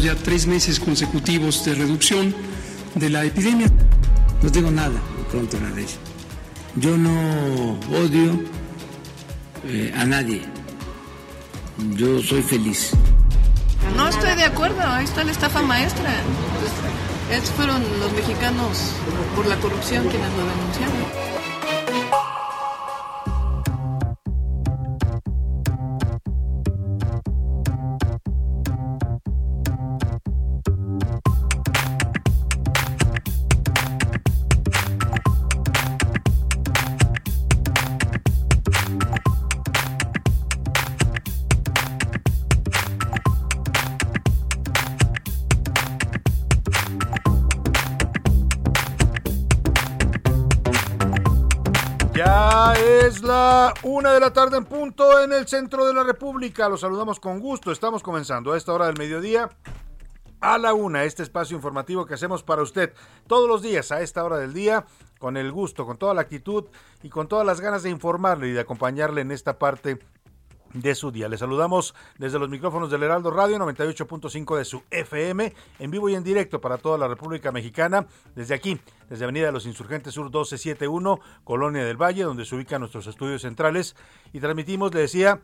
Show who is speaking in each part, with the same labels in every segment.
Speaker 1: Ya tres meses consecutivos de reducción de la epidemia. No tengo nada contra la ley. Yo no odio eh, a nadie. Yo soy feliz.
Speaker 2: No estoy de acuerdo, ahí está la estafa maestra. Estos fueron los mexicanos por la corrupción quienes lo denunciaron.
Speaker 3: Una de la tarde en punto en el centro de la República. Los saludamos con gusto. Estamos comenzando a esta hora del mediodía. A la una, este espacio informativo que hacemos para usted todos los días a esta hora del día, con el gusto, con toda la actitud y con todas las ganas de informarle y de acompañarle en esta parte de su día. Le saludamos desde los micrófonos del Heraldo Radio 98.5 de su FM, en vivo y en directo para toda la República Mexicana, desde aquí, desde Avenida de los Insurgentes Sur 1271, Colonia del Valle, donde se ubican nuestros estudios centrales, y transmitimos, le decía,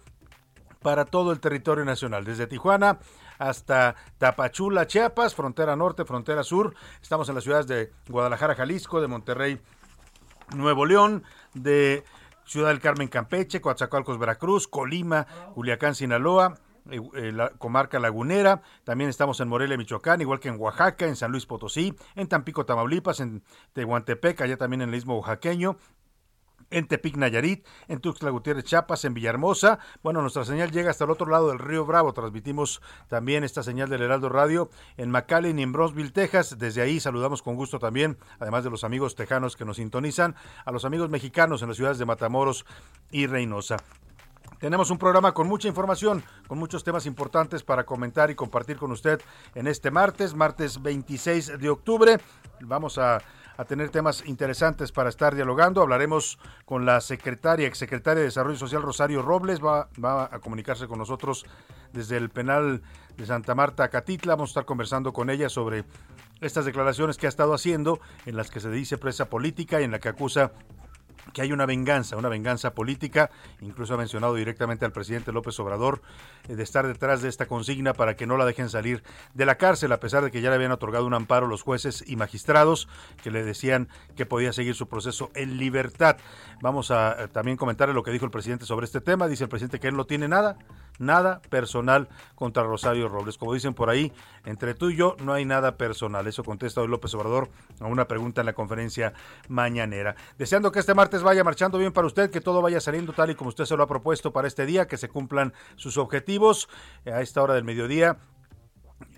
Speaker 3: para todo el territorio nacional, desde Tijuana hasta Tapachula, Chiapas, frontera norte, frontera sur. Estamos en las ciudades de Guadalajara, Jalisco, de Monterrey, Nuevo León, de Ciudad del Carmen, Campeche, Coatzacoalcos, Veracruz, Colima, Culiacán, Sinaloa, eh, eh, la comarca lagunera, también estamos en Morelia, Michoacán, igual que en Oaxaca, en San Luis Potosí, en Tampico, Tamaulipas, en Tehuantepec, allá también en el istmo oaxaqueño, en Tepic Nayarit, en Tuxtla Gutiérrez Chiapas, en Villahermosa. Bueno, nuestra señal llega hasta el otro lado del río Bravo. Transmitimos también esta señal del Heraldo Radio en McAllen y en Bronzeville, Texas. Desde ahí saludamos con gusto también, además de los amigos tejanos que nos sintonizan, a los amigos mexicanos en las ciudades de Matamoros y Reynosa. Tenemos un programa con mucha información, con muchos temas importantes para comentar y compartir con usted en este martes, martes 26 de octubre. Vamos a a tener temas interesantes para estar dialogando. Hablaremos con la secretaria, exsecretaria de Desarrollo Social, Rosario Robles. Va, va a comunicarse con nosotros desde el penal de Santa Marta, Catitla. Vamos a estar conversando con ella sobre estas declaraciones que ha estado haciendo, en las que se dice presa política y en la que acusa que hay una venganza, una venganza política, incluso ha mencionado directamente al presidente López Obrador eh, de estar detrás de esta consigna para que no la dejen salir de la cárcel, a pesar de que ya le habían otorgado un amparo los jueces y magistrados que le decían que podía seguir su proceso en libertad. Vamos a eh, también comentar lo que dijo el presidente sobre este tema. Dice el presidente que él no tiene nada, nada personal contra Rosario Robles. Como dicen por ahí, entre tú y yo no hay nada personal. Eso contesta hoy López Obrador a una pregunta en la conferencia mañanera. Deseando que este martes vaya marchando bien para usted, que todo vaya saliendo tal y como usted se lo ha propuesto para este día, que se cumplan sus objetivos a esta hora del mediodía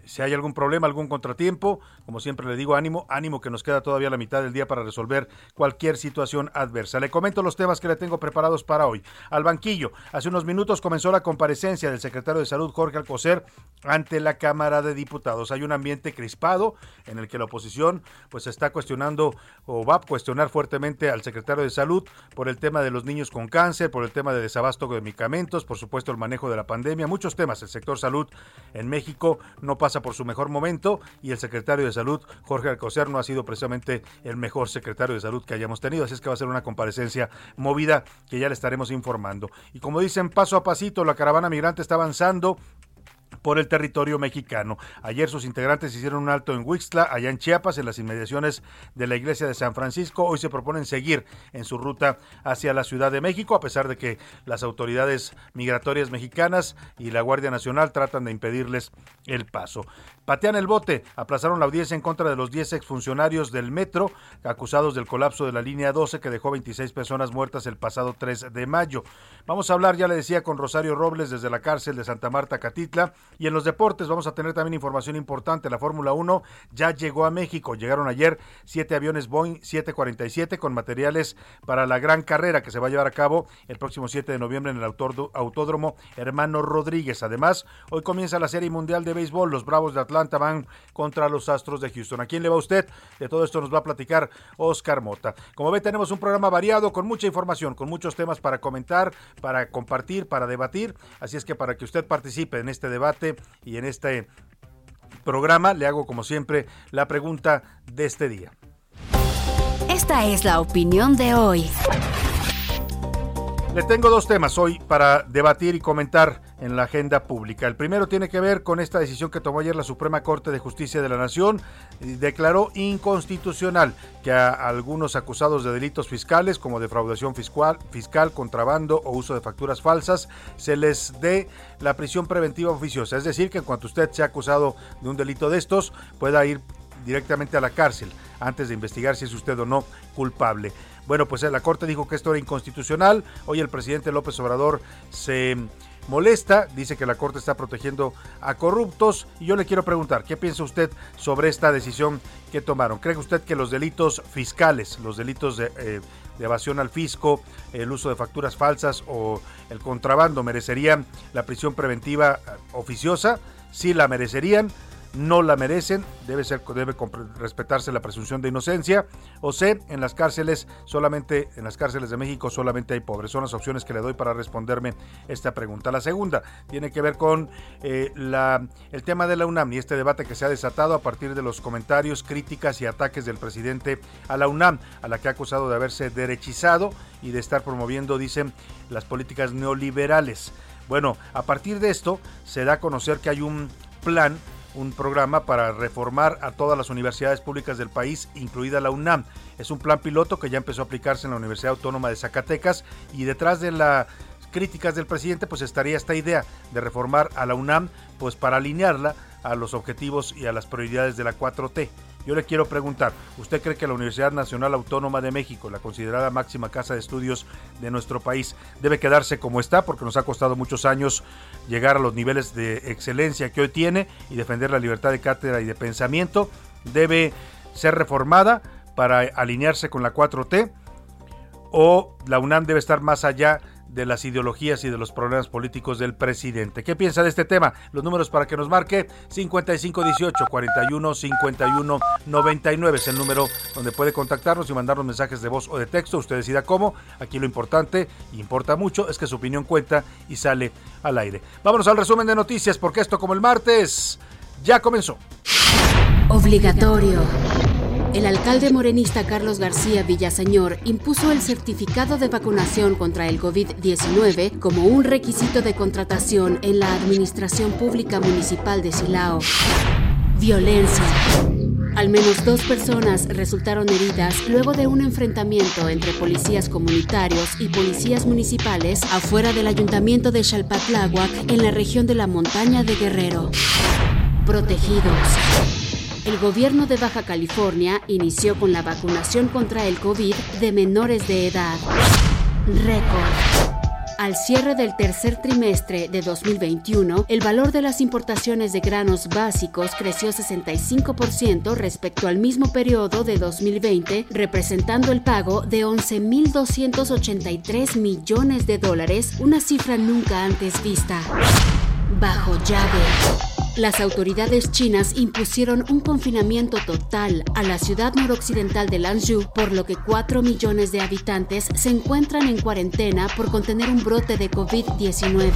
Speaker 3: si hay algún problema, algún contratiempo, como siempre le digo, ánimo, ánimo que nos queda todavía la mitad del día para resolver cualquier situación adversa. Le comento los temas que le tengo preparados para hoy. Al banquillo, hace unos minutos comenzó la comparecencia del secretario de Salud, Jorge Alcocer, ante la Cámara de Diputados. Hay un ambiente crispado en el que la oposición pues está cuestionando o va a cuestionar fuertemente al secretario de Salud por el tema de los niños con cáncer, por el tema de desabasto de medicamentos, por supuesto el manejo de la pandemia, muchos temas. El sector salud en México no pasa por su mejor momento y el secretario de Salud, Jorge Alcocer, no ha sido precisamente el mejor secretario de Salud que hayamos tenido, así es que va a ser una comparecencia movida que ya le estaremos informando. Y como dicen, paso a pasito, la caravana migrante está avanzando por el territorio mexicano. Ayer sus integrantes hicieron un alto en Huixtla, allá en Chiapas, en las inmediaciones de la iglesia de San Francisco. Hoy se proponen seguir en su ruta hacia la Ciudad de México, a pesar de que las autoridades migratorias mexicanas y la Guardia Nacional tratan de impedirles el paso. Patean el bote, aplazaron la audiencia en contra de los 10 exfuncionarios del metro acusados del colapso de la línea 12 que dejó 26 personas muertas el pasado 3 de mayo. Vamos a hablar, ya le decía, con Rosario Robles desde la cárcel de Santa Marta, Catitla. Y en los deportes vamos a tener también información importante. La Fórmula 1 ya llegó a México. Llegaron ayer siete aviones Boeing 747 con materiales para la gran carrera que se va a llevar a cabo el próximo 7 de noviembre en el Autódromo Hermano Rodríguez. Además, hoy comienza la Serie Mundial de Béisbol. Los Bravos de Atlanta van contra los Astros de Houston. ¿A quién le va usted? De todo esto nos va a platicar Oscar Mota. Como ve, tenemos un programa variado con mucha información, con muchos temas para comentar, para compartir, para debatir. Así es que para que usted participe en este debate y en este programa, le hago como siempre la pregunta de este día.
Speaker 4: Esta es la opinión de hoy.
Speaker 3: Le tengo dos temas hoy para debatir y comentar en la agenda pública. El primero tiene que ver con esta decisión que tomó ayer la Suprema Corte de Justicia de la Nación. Declaró inconstitucional que a algunos acusados de delitos fiscales como defraudación fiscal, fiscal, contrabando o uso de facturas falsas se les dé la prisión preventiva oficiosa. Es decir, que en cuanto usted sea acusado de un delito de estos, pueda ir directamente a la cárcel antes de investigar si es usted o no culpable. Bueno, pues la Corte dijo que esto era inconstitucional. Hoy el presidente López Obrador se molesta, dice que la Corte está protegiendo a corruptos y yo le quiero preguntar, ¿qué piensa usted sobre esta decisión que tomaron? ¿Cree usted que los delitos fiscales, los delitos de, eh, evasión al fisco, el uso de facturas falsas o el contrabando merecerían la prisión preventiva oficiosa? Sí la merecerían no la merecen, debe ser debe respetarse la presunción de inocencia o C, en las cárceles solamente en las cárceles de México solamente hay pobres. Son las opciones que le doy para responderme esta pregunta. La segunda tiene que ver con eh, la, el tema de la UNAM y este debate que se ha desatado a partir de los comentarios, críticas y ataques del presidente a la UNAM, a la que ha acusado de haberse derechizado y de estar promoviendo, dicen, las políticas neoliberales. Bueno, a partir de esto se da a conocer que hay un plan un programa para reformar a todas las universidades públicas del país, incluida la UNAM. Es un plan piloto que ya empezó a aplicarse en la Universidad Autónoma de Zacatecas y detrás de las críticas del presidente pues estaría esta idea de reformar a la UNAM pues para alinearla a los objetivos y a las prioridades de la 4T. Yo le quiero preguntar, ¿usted cree que la Universidad Nacional Autónoma de México, la considerada máxima casa de estudios de nuestro país, debe quedarse como está porque nos ha costado muchos años llegar a los niveles de excelencia que hoy tiene y defender la libertad de cátedra y de pensamiento? ¿Debe ser reformada para alinearse con la 4T? ¿O la UNAM debe estar más allá de las ideologías y de los problemas políticos del presidente. ¿Qué piensa de este tema? Los números para que nos marque 5518 41 51 99 es el número donde puede contactarnos y mandarnos mensajes de voz o de texto. Usted decida cómo. Aquí lo importante, importa mucho, es que su opinión cuenta y sale al aire. Vámonos al resumen de noticias porque esto como el martes ya comenzó.
Speaker 4: Obligatorio. El alcalde morenista Carlos García Villaseñor impuso el certificado de vacunación contra el COVID-19 como un requisito de contratación en la Administración Pública Municipal de Silao. Violencia. Al menos dos personas resultaron heridas luego de un enfrentamiento entre policías comunitarios y policías municipales afuera del ayuntamiento de Xalpatláhuac en la región de la montaña de Guerrero. Protegidos. El gobierno de Baja California inició con la vacunación contra el COVID de menores de edad. Récord. Al cierre del tercer trimestre de 2021, el valor de las importaciones de granos básicos creció 65% respecto al mismo periodo de 2020, representando el pago de 11.283 millones de dólares, una cifra nunca antes vista. Bajo llave. Las autoridades chinas impusieron un confinamiento total a la ciudad noroccidental de Lanzhou, por lo que 4 millones de habitantes se encuentran en cuarentena por contener un brote de COVID-19.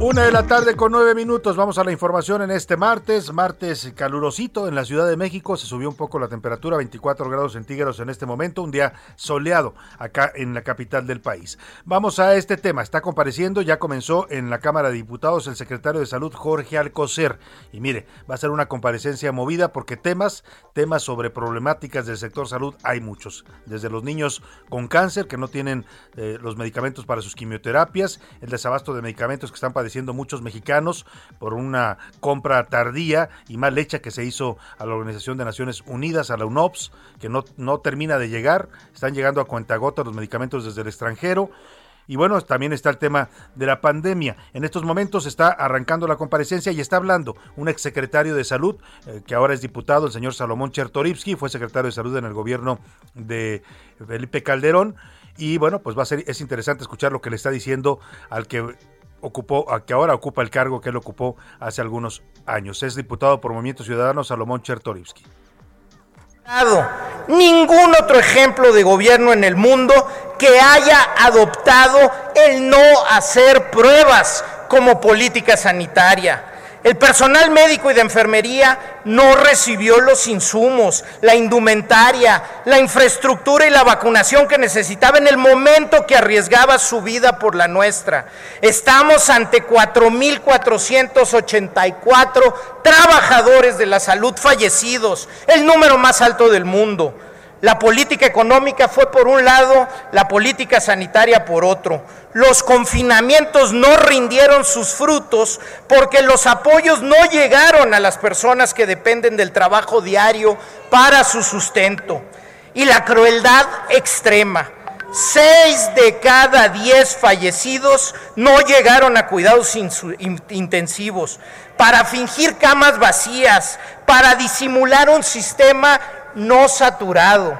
Speaker 3: Una de la tarde con nueve minutos. Vamos a la información en este martes. Martes calurosito en la Ciudad de México. Se subió un poco la temperatura, 24 grados centígrados en este momento. Un día soleado acá en la capital del país. Vamos a este tema. Está compareciendo, ya comenzó en la Cámara de Diputados el secretario de Salud Jorge Alcocer. Y mire, va a ser una comparecencia movida porque temas, temas sobre problemáticas del sector salud hay muchos. Desde los niños con cáncer que no tienen eh, los medicamentos para sus quimioterapias, el desabasto de medicamentos que están padeciendo siendo muchos mexicanos por una compra tardía y mal hecha que se hizo a la Organización de Naciones Unidas, a la UNOPS, que no, no termina de llegar. Están llegando a cuentagotas los medicamentos desde el extranjero. Y bueno, también está el tema de la pandemia. En estos momentos está arrancando la comparecencia y está hablando un exsecretario de Salud, eh, que ahora es diputado, el señor Salomón Chertorivsky, fue secretario de Salud en el gobierno de Felipe Calderón. Y bueno, pues va a ser, es interesante escuchar lo que le está diciendo al que ocupó, que ahora ocupa el cargo que él ocupó hace algunos años. Es diputado por Movimiento Ciudadano Salomón Chertorivsky.
Speaker 5: Ningún otro ejemplo de gobierno en el mundo que haya adoptado el no hacer pruebas como política sanitaria. El personal médico y de enfermería no recibió los insumos, la indumentaria, la infraestructura y la vacunación que necesitaba en el momento que arriesgaba su vida por la nuestra. Estamos ante 4.484 trabajadores de la salud fallecidos, el número más alto del mundo. La política económica fue por un lado, la política sanitaria por otro. Los confinamientos no rindieron sus frutos porque los apoyos no llegaron a las personas que dependen del trabajo diario para su sustento. Y la crueldad extrema. Seis de cada diez fallecidos no llegaron a cuidados intensivos para fingir camas vacías, para disimular un sistema no saturado.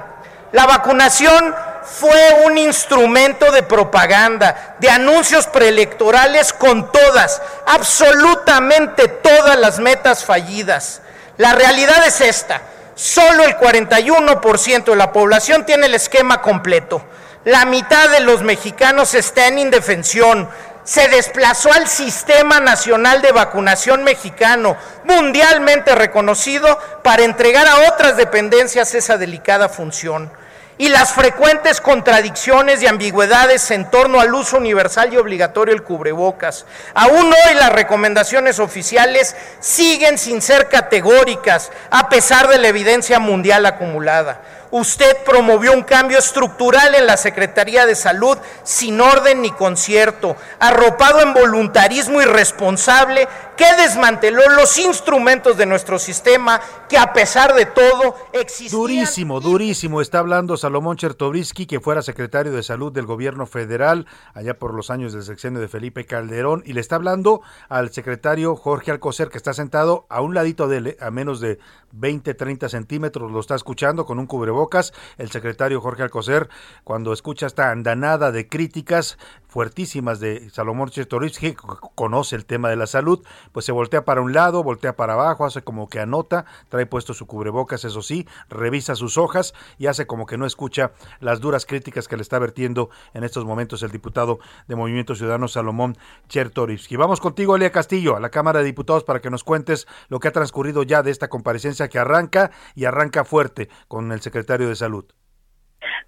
Speaker 5: La vacunación fue un instrumento de propaganda, de anuncios preelectorales con todas, absolutamente todas las metas fallidas. La realidad es esta, solo el 41% de la población tiene el esquema completo. La mitad de los mexicanos está en indefensión, se desplazó al Sistema Nacional de Vacunación Mexicano, mundialmente reconocido, para entregar a otras dependencias esa delicada función. Y las frecuentes contradicciones y ambigüedades en torno al uso universal y obligatorio del cubrebocas. Aún hoy las recomendaciones oficiales siguen sin ser categóricas, a pesar de la evidencia mundial acumulada. Usted promovió un cambio estructural en la Secretaría de Salud sin orden ni concierto, arropado en voluntarismo irresponsable que desmanteló los instrumentos de nuestro sistema que a pesar de todo existían.
Speaker 3: Durísimo, durísimo. Está hablando Salomón Chertobrisky, que fuera secretario de Salud del gobierno federal allá por los años del sexenio de Felipe Calderón y le está hablando al secretario Jorge Alcocer que está sentado a un ladito de él, a menos de 20, 30 centímetros, lo está escuchando con un cubrebocas. El secretario Jorge Alcocer, cuando escucha esta andanada de críticas fuertísimas de Salomón Chertorivsky, que conoce el tema de la salud, pues se voltea para un lado, voltea para abajo, hace como que anota, trae puesto su cubrebocas, eso sí, revisa sus hojas y hace como que no escucha las duras críticas que le está vertiendo en estos momentos el diputado de Movimiento Ciudadano Salomón Chertorivsky. Vamos contigo, Elia Castillo, a la Cámara de Diputados para que nos cuentes lo que ha transcurrido ya de esta comparecencia que arranca y arranca fuerte con el secretario de Salud.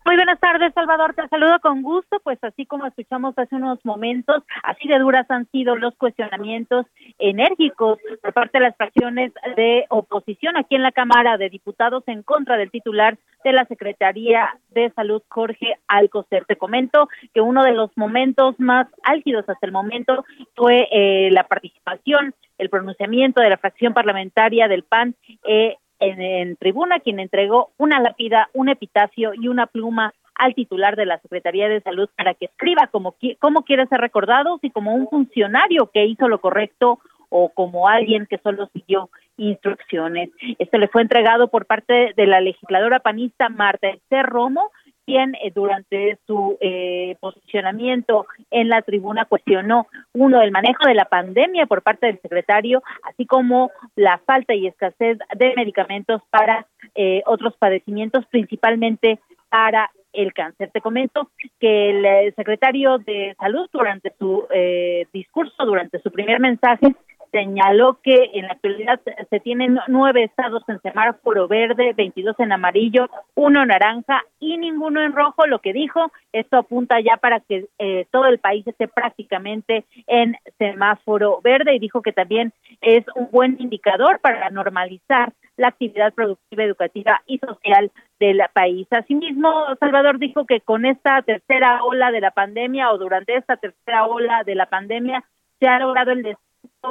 Speaker 6: Muy buenas tardes, Salvador. Te saludo con gusto. Pues así como escuchamos hace unos momentos, así de duras han sido los cuestionamientos enérgicos por parte de las fracciones de oposición aquí en la Cámara de Diputados en contra del titular de la Secretaría de Salud, Jorge Alcocer. Te comento que uno de los momentos más álgidos hasta el momento fue eh, la participación, el pronunciamiento de la fracción parlamentaria del PAN eh, en, tribuna, quien entregó una lápida, un epitafio y una pluma al titular de la Secretaría de Salud para que escriba como cómo quiere ser recordado, si como un funcionario que hizo lo correcto o como alguien que solo siguió instrucciones. Esto le fue entregado por parte de la legisladora panista Marta Esther Romo, quien eh, durante su eh, posicionamiento en la tribuna cuestionó uno del manejo de la pandemia por parte del secretario, así como la falta y escasez de medicamentos para eh, otros padecimientos, principalmente para el cáncer. Te comento que el eh, secretario de Salud durante su eh, discurso, durante su primer mensaje, señaló que en la actualidad se tienen nueve estados en semáforo verde, 22 en amarillo, uno en naranja y ninguno en rojo. Lo que dijo, esto apunta ya para que eh, todo el país esté prácticamente en semáforo verde y dijo que también es un buen indicador para normalizar la actividad productiva, educativa y social del país. Asimismo, Salvador dijo que con esta tercera ola de la pandemia o durante esta tercera ola de la pandemia se ha logrado el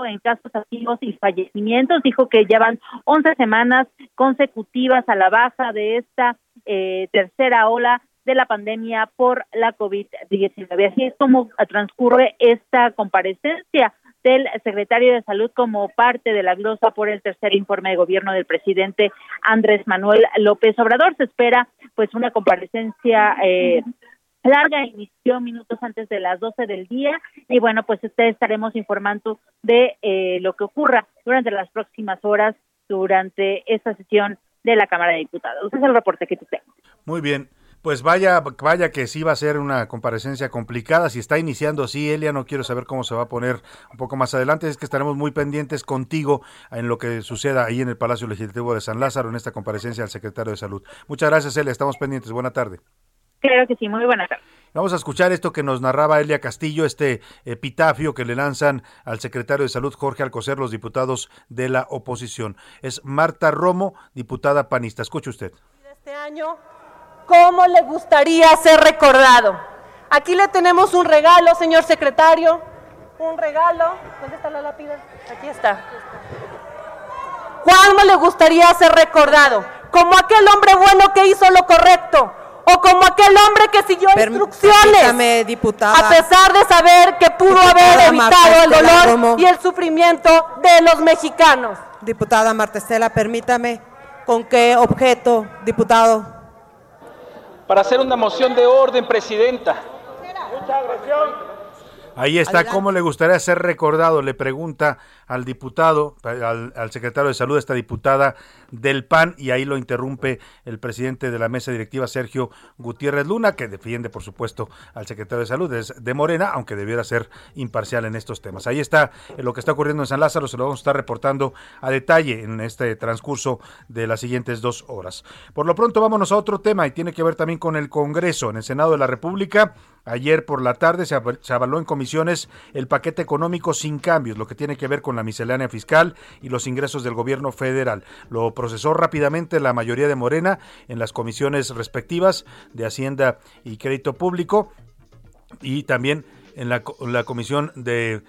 Speaker 6: en casos activos y fallecimientos. Dijo que llevan 11 semanas consecutivas a la baja de esta eh, tercera ola de la pandemia por la COVID-19. Así es como transcurre esta comparecencia del secretario de Salud como parte de la glosa por el tercer informe de gobierno del presidente Andrés Manuel López Obrador. Se espera pues una comparecencia eh, larga, inició minutos antes de las 12 del día y bueno, pues ustedes estaremos informando de eh, lo que ocurra durante las próximas horas durante esta sesión de la Cámara de Diputados. Ese es el reporte que tú tengo.
Speaker 3: Muy bien. Pues vaya, vaya que sí va a ser una comparecencia complicada. Si está iniciando así, Elia, no quiero saber cómo se va a poner un poco más adelante. Es que estaremos muy pendientes contigo en lo que suceda ahí en el Palacio Legislativo de San Lázaro en esta comparecencia al secretario de Salud. Muchas gracias, Elia. Estamos pendientes. Buena tarde.
Speaker 6: Claro que sí, muy buena tarde.
Speaker 3: Vamos a escuchar esto que nos narraba Elia Castillo, este epitafio que le lanzan al secretario de Salud Jorge Alcocer, los diputados de la oposición. Es Marta Romo, diputada panista. Escuche usted.
Speaker 7: Este año, ¿cómo le gustaría ser recordado? Aquí le tenemos un regalo, señor secretario. Un regalo. ¿Dónde está la lápida? Aquí está. ¿Cómo le gustaría ser recordado? Como aquel hombre bueno que hizo lo correcto, o como aquel hombre que siguió instrucciones,
Speaker 8: diputada,
Speaker 7: a pesar de saber que pudo haber evitado el dolor y el sufrimiento de los mexicanos.
Speaker 8: Diputada Martestela, permítame, ¿con qué objeto, diputado?
Speaker 9: Para hacer una moción de orden, presidenta. Mucha
Speaker 3: agresión. Ahí está, ¿cómo le gustaría ser recordado? Le pregunta al diputado, al, secretario de salud, esta diputada del PAN, y ahí lo interrumpe el presidente de la mesa directiva, Sergio Gutiérrez Luna, que defiende, por supuesto, al secretario de salud, de Morena, aunque debiera ser imparcial en estos temas. Ahí está lo que está ocurriendo en San Lázaro, se lo vamos a estar reportando a detalle en este transcurso de las siguientes dos horas. Por lo pronto, vámonos a otro tema y tiene que ver también con el Congreso. En el Senado de la República, ayer por la tarde se, avaló en comisiones el paquete económico sin cambios, lo que tiene que ver con la miscelánea fiscal y los ingresos del gobierno federal. Lo procesó rápidamente la mayoría de Morena en las comisiones respectivas de Hacienda y Crédito Público y también en la, comisión de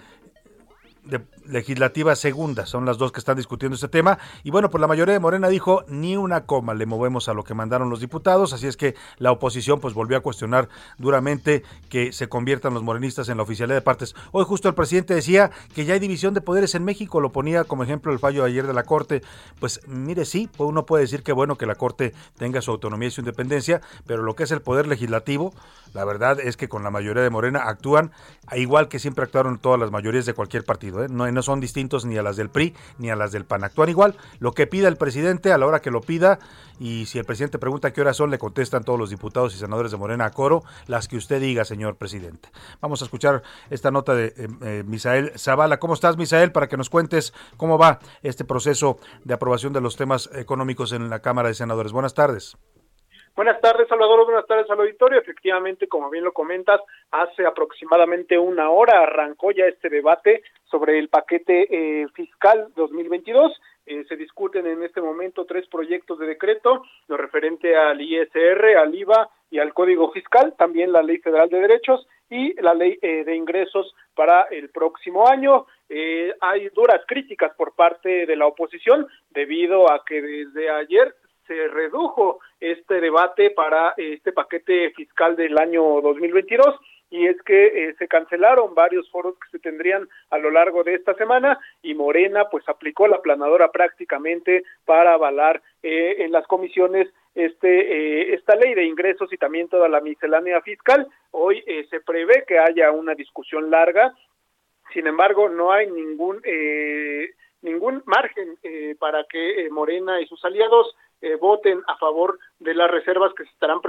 Speaker 3: legislativa segunda, son las dos que están discutiendo este tema. Y bueno, pues la mayoría de Morena dijo ni una coma le movemos a lo que mandaron los diputados, así es que la oposición pues volvió a cuestionar duramente que se conviertan los morenistas en la oficialidad de partes. Hoy justo el presidente decía que ya hay división de poderes en México, lo ponía como ejemplo el fallo de ayer de la Corte. Pues mire, sí, pues uno puede decir que bueno que la Corte tenga su autonomía y su independencia, pero lo que es el poder legislativo, la verdad es que con la mayoría de Morena actúan igual que siempre actuaron todas las mayorías de cualquier partido. ¿eh? No, no son distintos ni a las del PRI ni a las del PAN. Actúan igual. Lo que pida el presidente a la hora que lo pida y si el presidente pregunta qué horas son, le contestan todos los diputados y senadores de Morena a coro, las que usted diga, señor presidente. Vamos a escuchar esta nota de eh, eh, Misael Zavala. ¿Cómo estás, Misael? Para que nos cuentes cómo va este proceso de aprobación de los temas económicos en la Cámara de Senadores. Buenas tardes.
Speaker 10: Buenas tardes, Salvador. Buenas tardes al auditorio. Efectivamente, como bien lo comentas, hace aproximadamente una hora arrancó ya este debate sobre el paquete eh, fiscal 2022. Eh, se discuten en este momento tres proyectos de decreto, lo referente al ISR, al IVA y al Código Fiscal, también la Ley Federal de Derechos y la Ley eh, de Ingresos para el próximo año. hay duras críticas por parte de la oposición debido a que desde ayer se redujo este debate para este paquete fiscal del año 2022 y es que eh, se cancelaron varios foros que se tendrían a lo largo de esta semana y Morena pues aplicó la planadora prácticamente para avalar eh, en las comisiones este eh, esta ley de ingresos y también toda la miscelánea fiscal. Hoy se prevé que haya una discusión larga sin embargo no hay ningún ningún margen para que Morena y sus aliados eh, voten a favor de las reservas que se estarán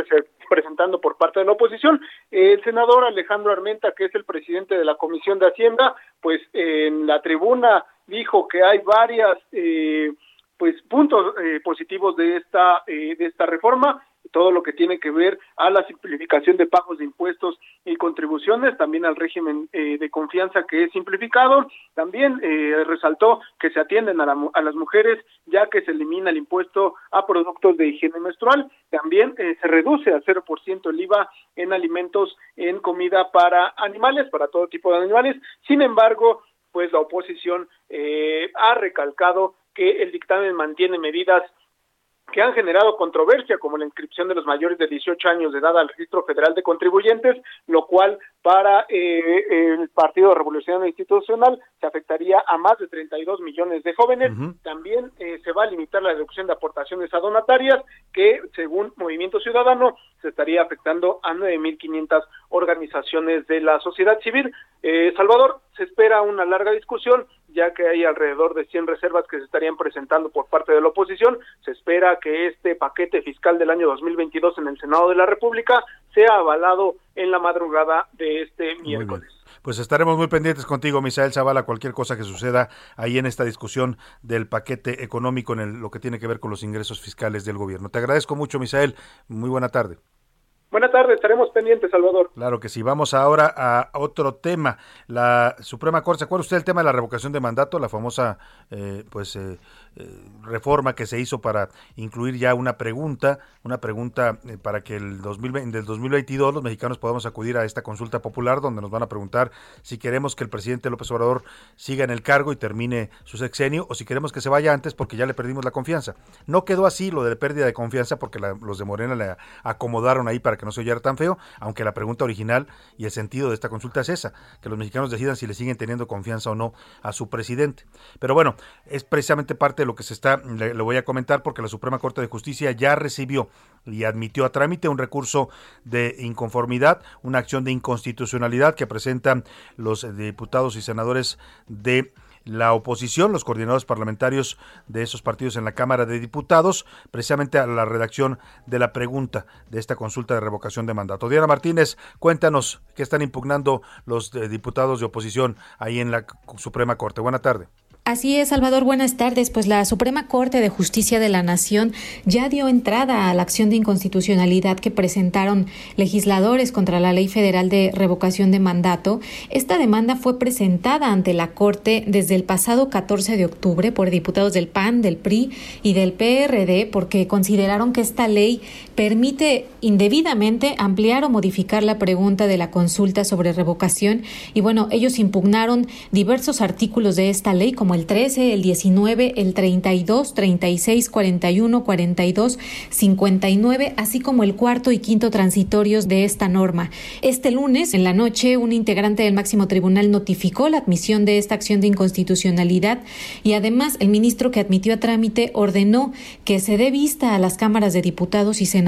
Speaker 10: presentando por parte de la oposición. el senador Alejandro Armenta, que es el presidente de la Comisión de Hacienda, pues en la tribuna dijo que hay varias eh, pues puntos eh, positivos de esta de esta reforma todo lo que tiene que ver a la simplificación de pagos de impuestos y contribuciones, también al régimen eh, de confianza que es simplificado. También eh, resaltó que se atienden a, las mujeres ya que se elimina el impuesto a productos de higiene menstrual. También eh, se reduce a 0% el IVA en alimentos, en comida para animales, para todo tipo de animales. Sin embargo, pues la oposición ha recalcado que el dictamen mantiene medidas que han generado controversia, como la inscripción de los mayores de 18 años de edad al registro federal de contribuyentes, lo cual para eh, el Partido Revolucionario Institucional se afectaría a más de 32 millones de jóvenes. También eh, se va a limitar la deducción de aportaciones a donatarias, que según Movimiento Ciudadano se estaría afectando a 9.500 organizaciones de la sociedad civil. Eh, Salvador, se espera una larga discusión, ya que hay alrededor de 100 reservas que se estarían presentando por parte de la oposición. Se espera que este paquete fiscal del año 2022 en el Senado de la República sea avalado en la madrugada de este miércoles.
Speaker 3: Pues estaremos muy pendientes contigo, Misael Zavala, cualquier cosa que suceda ahí en esta discusión del paquete económico en lo que tiene que ver con los ingresos fiscales del gobierno. Te agradezco mucho, Misael. Muy buena tarde.
Speaker 10: Buenas tardes, estaremos pendientes, Salvador.
Speaker 3: Claro que sí. Vamos ahora a otro tema. La Suprema Corte, ¿se acuerda usted del tema de la revocación de mandato? La famosa, eh, pues, eh, reforma que se hizo para incluir ya una pregunta, una pregunta eh, para que el 2020, del 2022 los mexicanos podamos acudir a esta consulta popular donde nos van a preguntar si queremos que el presidente López Obrador siga en el cargo y termine su sexenio o si queremos que se vaya antes porque ya le perdimos la confianza. No quedó así lo de pérdida de confianza porque los de Morena le acomodaron ahí para que no se oyera tan feo, aunque la pregunta original y el sentido de esta consulta es esa, que los mexicanos decidan si le siguen teniendo confianza o no a su presidente. Pero bueno, es precisamente parte lo que se está, le, voy a comentar porque la Suprema Corte de Justicia ya recibió y admitió a trámite un recurso de inconformidad, una acción de inconstitucionalidad que presentan los diputados y senadores de la oposición, los coordinadores parlamentarios de esos partidos en la Cámara de Diputados, precisamente a la redacción de la pregunta de esta consulta de revocación de mandato. Diana Martínez, cuéntanos qué están impugnando los eh, diputados de oposición ahí en la Suprema Corte. Buena tarde.
Speaker 11: Así es, Salvador, buenas tardes. Pues la Suprema Corte de Justicia de la Nación ya dio entrada a la acción de inconstitucionalidad que presentaron legisladores contra la Ley Federal de Revocación de Mandato. Esta demanda fue presentada ante la Corte desde el pasado 14 de octubre por diputados del PAN, del PRI y del PRD porque consideraron que esta ley permite indebidamente ampliar o modificar la pregunta de la consulta sobre revocación y bueno, ellos impugnaron diversos artículos de esta ley como el 13, el 19, el 32, 36, 41, 42, 59, así como el cuarto y quinto transitorios de esta norma. Este lunes, en la noche, un integrante del máximo tribunal notificó la admisión de esta acción de inconstitucionalidad y además el ministro que admitió a trámite ordenó que se dé vista a las cámaras de diputados y senadores,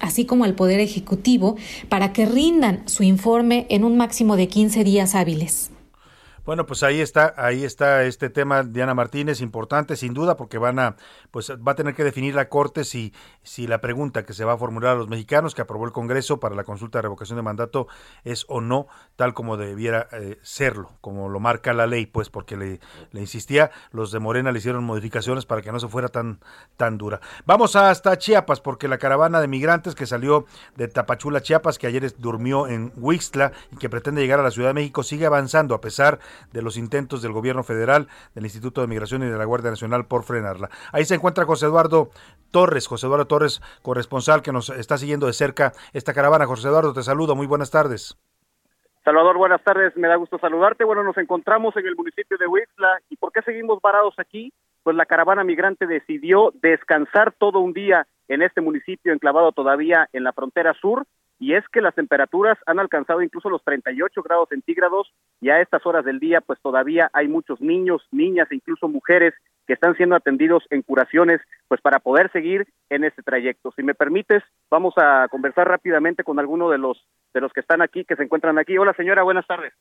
Speaker 11: así como al Poder Ejecutivo, para que rindan su informe en un máximo de 15 días hábiles.
Speaker 3: Bueno, pues ahí está, ahí está este tema, Diana Martínez, importante sin duda, porque van a, pues va a tener que definir la Corte si, si la pregunta que se va a formular a los mexicanos que aprobó el Congreso para la consulta de revocación de mandato es o no tal como debiera eh, serlo, como lo marca la ley, pues porque le, insistía, los de Morena le hicieron modificaciones para que no se fuera tan, tan dura. Vamos hasta Chiapas, porque la caravana de migrantes que salió de Tapachula, Chiapas, que ayer durmió en Huixtla y que pretende llegar a la Ciudad de México, sigue avanzando a pesar los intentos del gobierno federal, del Instituto de Migración y de la Guardia Nacional por frenarla. Ahí se encuentra José Eduardo Torres, José Eduardo Torres, corresponsal que nos está siguiendo de cerca esta caravana. José Eduardo, te saludo, muy buenas tardes.
Speaker 12: Salvador, buenas tardes, me da gusto saludarte. Bueno, nos encontramos en el municipio de Huixla y ¿por qué seguimos varados aquí? Pues la caravana migrante decidió descansar todo un día en este municipio enclavado todavía en la frontera sur y es que las temperaturas han alcanzado incluso los 38 grados centígrados y a estas horas del día pues todavía hay muchos niños, niñas e incluso mujeres que están siendo atendidos en curaciones pues para poder seguir en este trayecto. Si me permites, vamos a conversar rápidamente con alguno de los de los que están aquí, que se encuentran aquí. Hola señora, buenas tardes.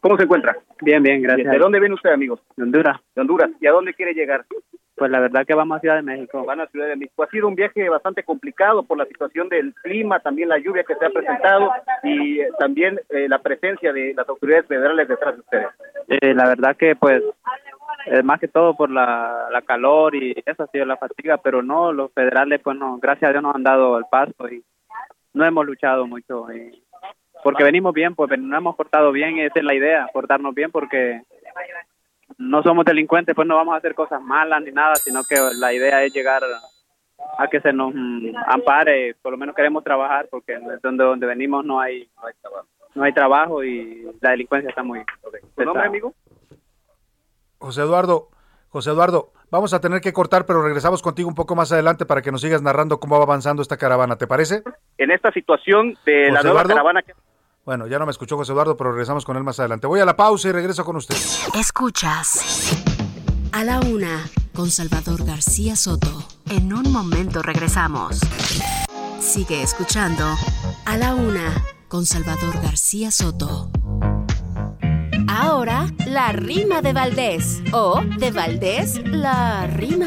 Speaker 12: ¿Cómo se encuentra?
Speaker 13: Bien, bien, gracias.
Speaker 12: ¿De dónde viene usted, amigos?
Speaker 13: De Honduras.
Speaker 12: De Honduras. ¿Y a dónde quiere llegar?
Speaker 13: Pues la verdad que vamos a Ciudad de México.
Speaker 12: Van a Ciudad de México. Ha sido un viaje bastante complicado por la situación del clima, también la lluvia que se ha presentado y eh, también eh, la presencia de las autoridades federales detrás de ustedes.
Speaker 13: Eh, la verdad que pues eh, más que todo por la, la calor y eso ha sido la fatiga, pero no, los federales pues no, gracias a Dios nos han dado el paso y no hemos luchado mucho. Y, porque venimos bien, pues nos hemos portado bien, esa es la idea, portarnos bien porque no somos delincuentes, pues no vamos a hacer cosas malas ni nada, sino que la idea es llegar a que se nos mm, ampare, por lo menos queremos trabajar porque donde donde venimos no hay no hay trabajo y la delincuencia está muy
Speaker 12: ¿Tu nombre, amigo?
Speaker 3: José Eduardo, José Eduardo, vamos a tener que cortar, pero regresamos contigo un poco más adelante para que nos sigas narrando cómo va avanzando esta caravana, ¿te parece?
Speaker 12: En esta situación de la
Speaker 3: José
Speaker 12: nueva
Speaker 3: Eduardo.
Speaker 12: caravana que
Speaker 3: Bueno, ya no me escuchó José Eduardo, pero regresamos con él más adelante. Voy a la pausa y regreso con usted.
Speaker 4: Escuchas a la una con Salvador García Soto. En un momento regresamos. Sigue escuchando a la una con Salvador García Soto. Ahora, la rima de Valdés. O de Valdés, la rima.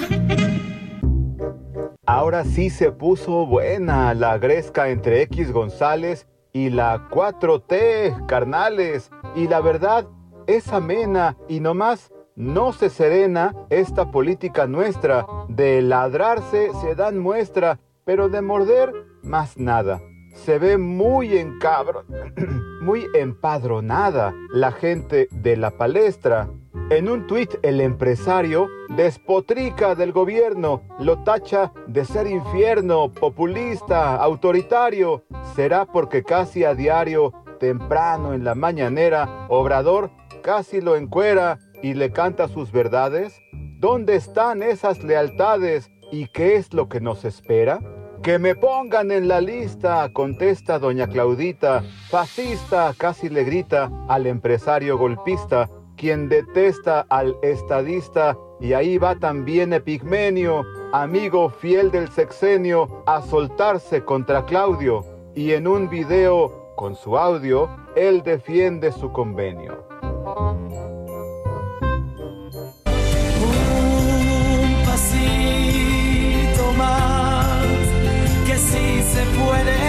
Speaker 14: Ahora sí se puso buena la gresca entre X González y la 4T, carnales. Y la verdad es amena y nomás no se serena esta política nuestra. De ladrarse se dan muestra, pero de morder más nada. Se ve muy encabro, muy empadronada la gente de la palestra. En un tuit el empresario despotrica del gobierno, lo tacha de ser infierno, populista, autoritario. ¿Será porque casi a diario, temprano en la mañanera, Obrador casi lo encuera y le canta sus verdades? ¿Dónde están esas lealtades y qué es lo que nos espera? Que me pongan en la lista, contesta doña Claudita, fascista, casi le grita al empresario golpista, quien detesta al estadista, y ahí va también Epigmenio, amigo fiel del sexenio, a soltarse contra Claudio, y en un video con su audio, él defiende su convenio.
Speaker 15: un pasito más, que si se puede,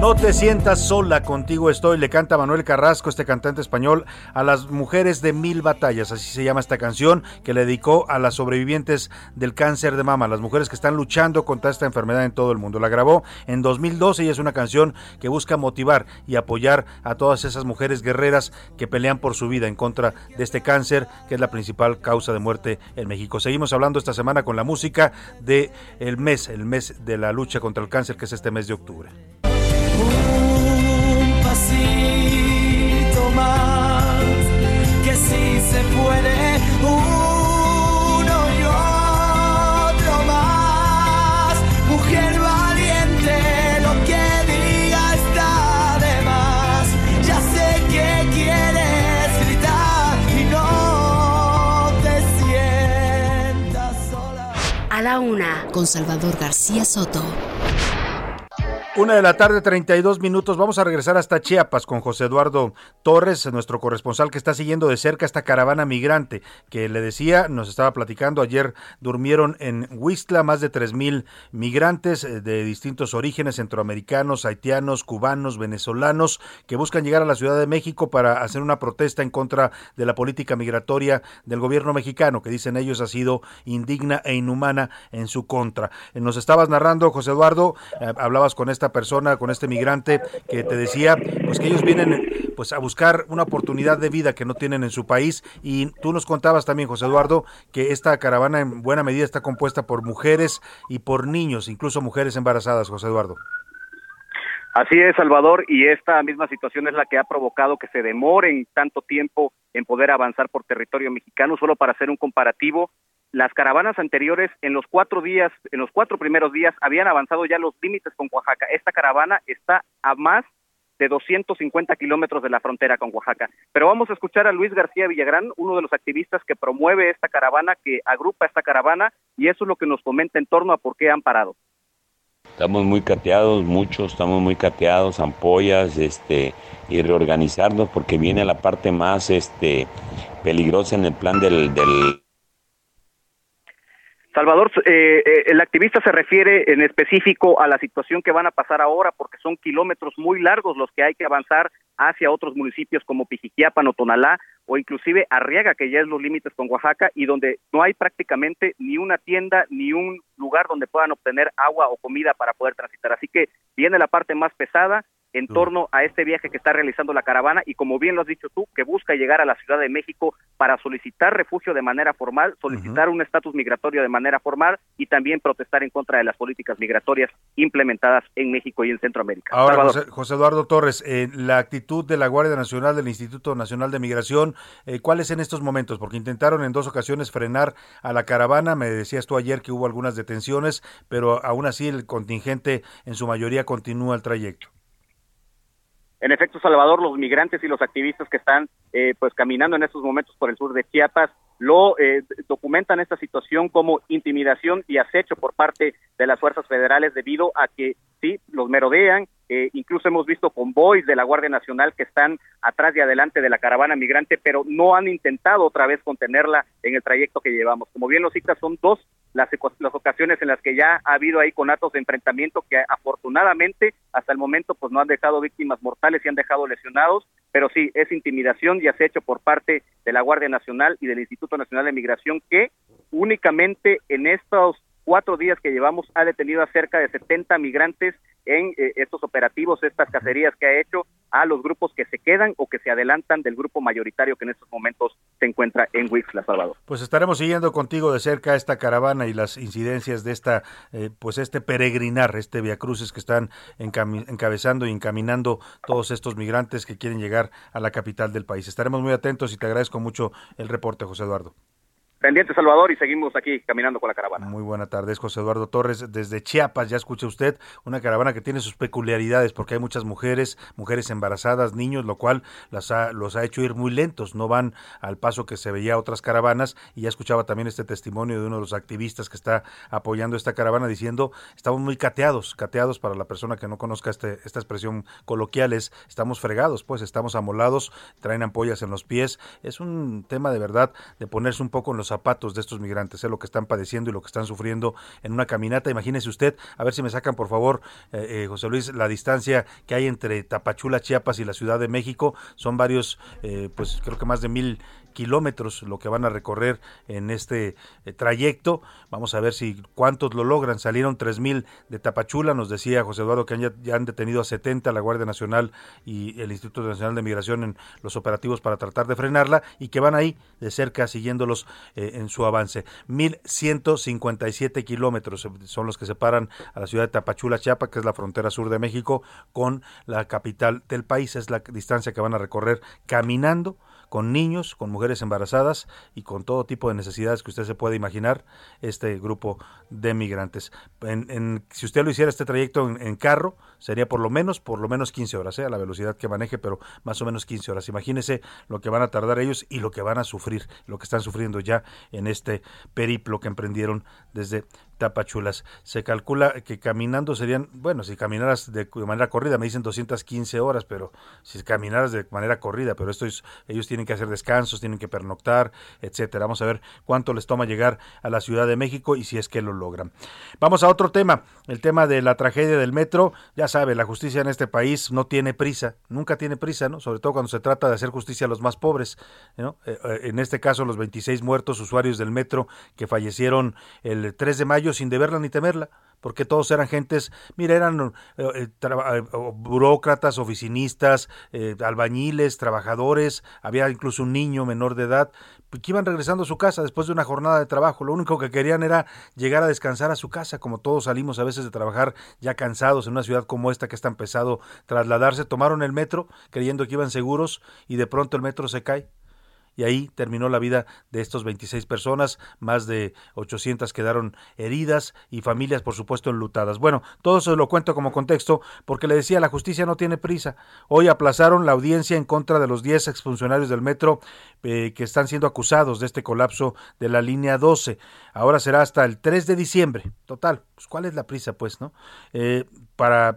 Speaker 15: No te sientas sola, contigo estoy,
Speaker 3: le canta Manuel Carrasco, este cantante español, a las mujeres de mil batallas, así se llama esta canción, que le dedicó a las sobrevivientes del cáncer de mama, las mujeres que están luchando contra esta enfermedad en todo el mundo. La grabó en 2012 y es una canción que busca motivar y apoyar a todas esas mujeres guerreras que pelean por su vida en contra de este cáncer, que es la principal causa de muerte en México. Seguimos hablando esta semana con la música de mes, el mes de la lucha contra el cáncer, que es este mes de octubre.
Speaker 15: Si se puede, uno y otro más. Mujer valiente, lo que diga está de más. Ya sé que quieres gritar y no te sientas sola.
Speaker 4: A la una con Salvador García Soto.
Speaker 3: Una de la tarde, 32 minutos. Vamos a regresar hasta Chiapas con José Eduardo Torres, nuestro corresponsal que está siguiendo de cerca esta caravana migrante que le decía, nos estaba platicando, ayer durmieron en Huistla más de 3 mil migrantes eh, de distintos orígenes, centroamericanos, haitianos, cubanos, venezolanos, que buscan llegar a la Ciudad de México para hacer una protesta en contra de la política migratoria del gobierno mexicano, que dicen ellos ha sido indigna e inhumana en su contra. Eh, Nos estabas narrando, José Eduardo, eh, hablabas con esta persona, con este migrante que te decía, pues que ellos vienen pues a buscar una oportunidad de vida que no tienen en su país y tú nos contabas también, José Eduardo, que esta caravana en buena medida está compuesta por mujeres y por niños, incluso mujeres embarazadas, José Eduardo.
Speaker 12: Así es, Salvador, y esta misma situación es la que ha provocado que se demoren tanto tiempo en poder avanzar por territorio mexicano. Solo para hacer un comparativo, las caravanas anteriores en los cuatro días, en los cuatro primeros días, habían avanzado ya los límites con Oaxaca. Esta caravana está a más de 250 kilómetros de la frontera con Oaxaca. Pero vamos a escuchar a Luis García Villagrán, uno de los activistas que promueve esta caravana, que agrupa esta caravana, y eso es lo que nos comenta en torno a por qué han parado.
Speaker 16: Estamos muy cateados, muchos estamos muy cateados, ampollas, este, y reorganizarnos porque viene la parte más, este, peligrosa en el plan del, del
Speaker 12: Salvador, eh, eh, el activista se refiere en específico a la situación que van a pasar ahora porque son kilómetros muy largos los que hay que avanzar hacia otros municipios como Pijiquiapan o Tonalá o inclusive Arriaga, que ya es los límites con Oaxaca y donde no hay prácticamente ni una tienda ni un lugar donde puedan obtener agua o comida para poder transitar. Así que viene la parte más pesada, en torno a este viaje que está realizando la caravana y como bien lo has dicho tú, que busca llegar a la Ciudad de México para solicitar refugio de manera formal, solicitar un estatus migratorio de manera formal y también protestar en contra de las políticas migratorias implementadas en México y en Centroamérica.
Speaker 3: Ahora, José, Eduardo Torres, eh, la actitud de la Guardia Nacional, del Instituto Nacional de Migración, eh, ¿cuál es en estos momentos? Porque intentaron en dos ocasiones frenar a la caravana, me decías tú ayer que hubo algunas detenciones, pero aún así el contingente en su mayoría continúa el trayecto.
Speaker 12: En efecto, Salvador, los migrantes y los activistas que están eh, pues caminando en estos momentos por el sur de Chiapas lo eh, documentan esta situación como intimidación y acecho por parte de las fuerzas federales debido a que sí los merodean, eh, incluso hemos visto convoys de la Guardia Nacional que están atrás y adelante de la caravana migrante, pero no han intentado otra vez contenerla en el trayecto que llevamos. Como bien lo citas, son dos las, las ocasiones en las que ya ha habido ahí conatos de enfrentamiento que afortunadamente hasta el momento pues no han dejado víctimas mortales y han dejado lesionados, pero sí es intimidación y acecho por parte de la Guardia Nacional y del Instituto Nacional de Migración que únicamente en estos cuatro días que llevamos ha detenido a cerca de 70 migrantes en eh, estos operativos, estas cacerías que ha hecho a los grupos que se quedan o que se adelantan del grupo mayoritario que en estos momentos se encuentra en Huixla, Salvador.
Speaker 3: Pues estaremos siguiendo contigo de cerca esta caravana y las incidencias de esta, eh, pues este peregrinar, este viacruces que están encabezando y encaminando todos estos migrantes que quieren llegar a la capital del país. Estaremos muy atentos y te agradezco mucho el reporte, José Eduardo.
Speaker 12: Pendiente Salvador y seguimos aquí caminando con la caravana.
Speaker 3: Muy buenas tardes, José Eduardo Torres, desde Chiapas, ya escucha usted, una caravana que tiene sus peculiaridades porque hay muchas mujeres, mujeres embarazadas, niños, lo cual las los ha hecho ir muy lentos, no van al paso que se veía otras caravanas y ya escuchaba también este testimonio de uno de los activistas que está apoyando esta caravana diciendo, estamos muy cateados, cateados para la persona que no conozca este, esta expresión coloquial es, estamos fregados, pues estamos amolados, traen ampollas en los pies, es un tema de verdad de ponerse un poco en los zapatos de estos migrantes, es lo que están padeciendo y lo que están sufriendo en una caminata. Imagínese usted, a ver si me sacan por favor, eh, eh, José Luis, la distancia que hay entre Tapachula, Chiapas y la Ciudad de México. Son varios, eh, pues creo que más de mil kilómetros lo que van a recorrer en este eh, trayecto. Vamos a ver si cuántos lo logran. Salieron 3.000 de Tapachula, nos decía José Eduardo que ya, han detenido a 70 la Guardia Nacional y el Instituto Nacional de Migración en los operativos para tratar de frenarla y que van ahí de cerca siguiéndolos eh, en su avance. 1.157 kilómetros son los que separan a la ciudad de Tapachula, Chiapas, que es la frontera sur de México, con la capital del país. Es la distancia que van a recorrer caminando con niños, con mujeres embarazadas y con todo tipo de necesidades que usted se puede imaginar, este grupo de migrantes. En, si usted lo hiciera este trayecto en, carro, sería por lo menos, por lo menos 15 horas, ¿eh? a la velocidad que maneje, pero más o menos 15 horas. Imagínese lo que van a tardar ellos y lo que van a sufrir, lo que están sufriendo ya en este periplo que emprendieron desde Tapachulas. Se calcula que caminando serían, bueno, si caminaras de, manera corrida, me dicen 215 horas, pero si caminaras de manera corrida, pero esto es, ellos tienen que hacer descansos, tienen que pernoctar, etcétera. Vamos a ver cuánto les toma llegar a la Ciudad de México y si es que lo logran. Vamos a otro tema, el tema de la tragedia del metro. Ya sabe, la justicia en este país no tiene prisa, nunca tiene prisa, ¿no? Sobre todo cuando se trata de hacer justicia a los más pobres, ¿no? Eh, eh, en este caso, los 26 muertos usuarios del metro que fallecieron el 3 de mayo sin deberla ni temerla, porque todos eran gentes, mira, eran eh, eh, eh, burócratas, oficinistas, albañiles, trabajadores, había incluso un niño menor de edad, que iban regresando a su casa después de una jornada de trabajo. Lo único que querían era llegar a descansar a su casa, como todos salimos a veces de trabajar ya cansados en una ciudad como esta que es tan pesado trasladarse. Tomaron el metro creyendo que iban seguros y de pronto el metro se cae y ahí terminó la vida de estos 26 personas, más de 800 quedaron heridas y familias, por supuesto, enlutadas. Bueno, todo eso lo cuento como contexto porque le decía, la justicia no tiene prisa. Hoy aplazaron la audiencia en contra de los 10 exfuncionarios del metro eh, que están siendo acusados de este colapso de la línea 12. Ahora será hasta el 3 de diciembre. Total, pues, ¿cuál es la prisa, pues, no? Eh, para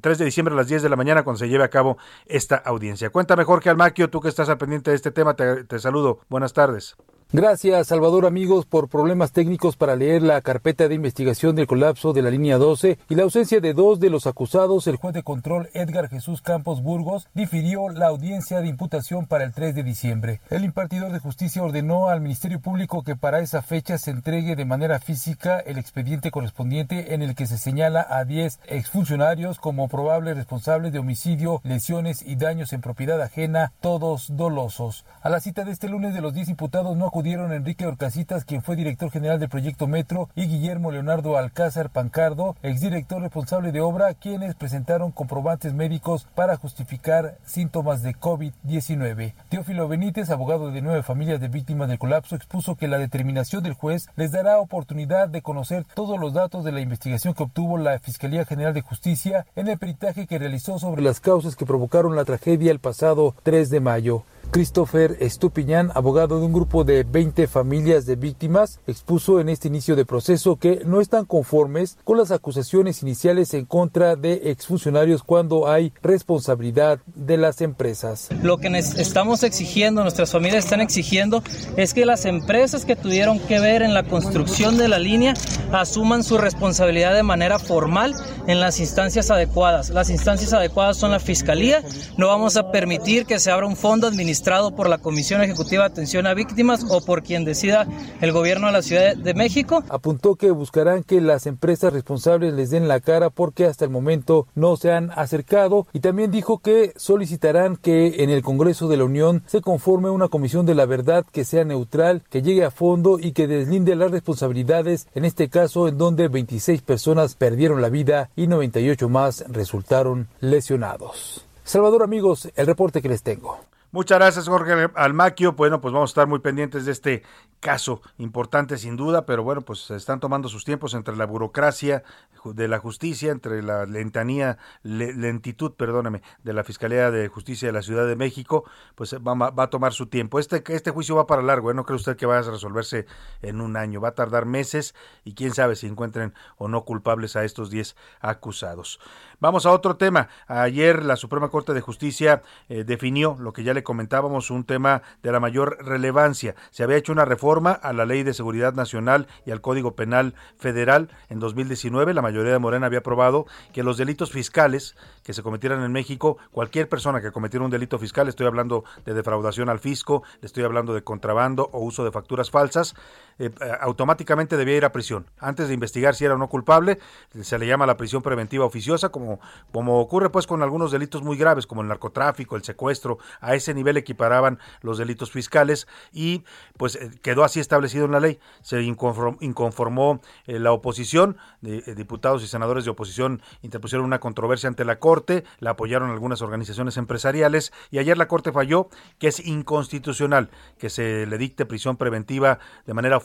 Speaker 3: 3 de diciembre a las 10 de la mañana cuando se lleve a cabo esta audiencia. Cuéntame, Jorge Almaquio, tú que estás al pendiente de este tema, te, te saludo. Buenas tardes.
Speaker 17: Gracias, Salvador, amigos, por problemas técnicos para leer la carpeta de investigación del colapso de la línea 12 y la ausencia de dos de los acusados. El juez de control Edgar Jesús Campos Burgos difirió la audiencia de imputación para el 3 de diciembre. El impartidor de justicia ordenó al Ministerio Público que para esa fecha se entregue de manera física el expediente correspondiente en el que se señala a 10 exfuncionarios como probables responsables de homicidio, lesiones y daños en propiedad ajena, todos dolosos. A la cita de este lunes de los 10 imputados no acudieron Enrique Orcasitas, quien fue director general del proyecto Metro, y Guillermo Leonardo Alcázar Pancardo, exdirector responsable de obra, quienes presentaron comprobantes médicos para justificar síntomas de COVID-19. Teófilo Benítez, abogado de nueve familias de víctimas del colapso, expuso que la determinación del juez les dará oportunidad de conocer todos los datos de la investigación que obtuvo la Fiscalía General de Justicia en el peritaje que realizó sobre las causas que provocaron la tragedia el pasado 3 de mayo. Christopher Estupiñán, abogado de un grupo de 20 familias de víctimas, expuso en este inicio de proceso que no están conformes con las acusaciones iniciales en contra de exfuncionarios cuando hay responsabilidad de las empresas.
Speaker 18: Lo que estamos exigiendo, nuestras familias están exigiendo, es que las empresas que tuvieron que ver en la construcción de la línea asuman su responsabilidad de manera formal en las instancias adecuadas. Las instancias adecuadas son la Fiscalía. No vamos a permitir que se abra un fondo administrativo por la Comisión Ejecutiva de Atención a Víctimas o por quien decida el gobierno de la Ciudad de México.
Speaker 17: Apuntó que buscarán que las empresas responsables les den la cara porque hasta el momento no se han acercado y también dijo que solicitarán que en el Congreso de la Unión se conforme una comisión de la verdad que sea neutral, que llegue a fondo y que deslinde las responsabilidades, en este caso en donde 26 personas perdieron la vida y 98 más resultaron lesionados. Salvador amigos, el reporte que les tengo.
Speaker 3: Muchas gracias, Jorge Almaquio. Bueno, pues vamos a estar muy pendientes de este caso importante sin duda, pero bueno, pues se están tomando sus tiempos entre la burocracia de la justicia, entre la lentanía, lentitud, perdóneme, de la Fiscalía de Justicia de la Ciudad de México, pues va, va, a tomar su tiempo. Este, este juicio va para largo, ¿eh? no cree usted que vaya a resolverse en un año, va a tardar meses y quién sabe si encuentren o no culpables a estos 10 acusados. Vamos a otro tema. Ayer la Suprema Corte de Justicia eh, definió lo que ya le comentábamos, un tema de la mayor relevancia. Se había hecho una reforma a la Ley de Seguridad Nacional y al Código Penal Federal en 2019. La mayoría de Morena había aprobado que los delitos fiscales que se cometieran en México, cualquier persona que cometiera un delito fiscal, estoy hablando de defraudación al fisco, estoy hablando de contrabando o uso de facturas falsas, eh, automáticamente debía ir a prisión. Antes de investigar si era o no culpable, se le llama la prisión preventiva oficiosa, como, como ocurre pues con algunos delitos muy graves, como el narcotráfico, el secuestro, a ese nivel equiparaban los delitos fiscales y pues eh, quedó así establecido en la ley. Se inconformó, eh, la oposición, diputados y senadores de oposición interpusieron una controversia ante la Corte, la apoyaron algunas organizaciones empresariales y ayer la Corte falló que es inconstitucional que se le dicte prisión preventiva de manera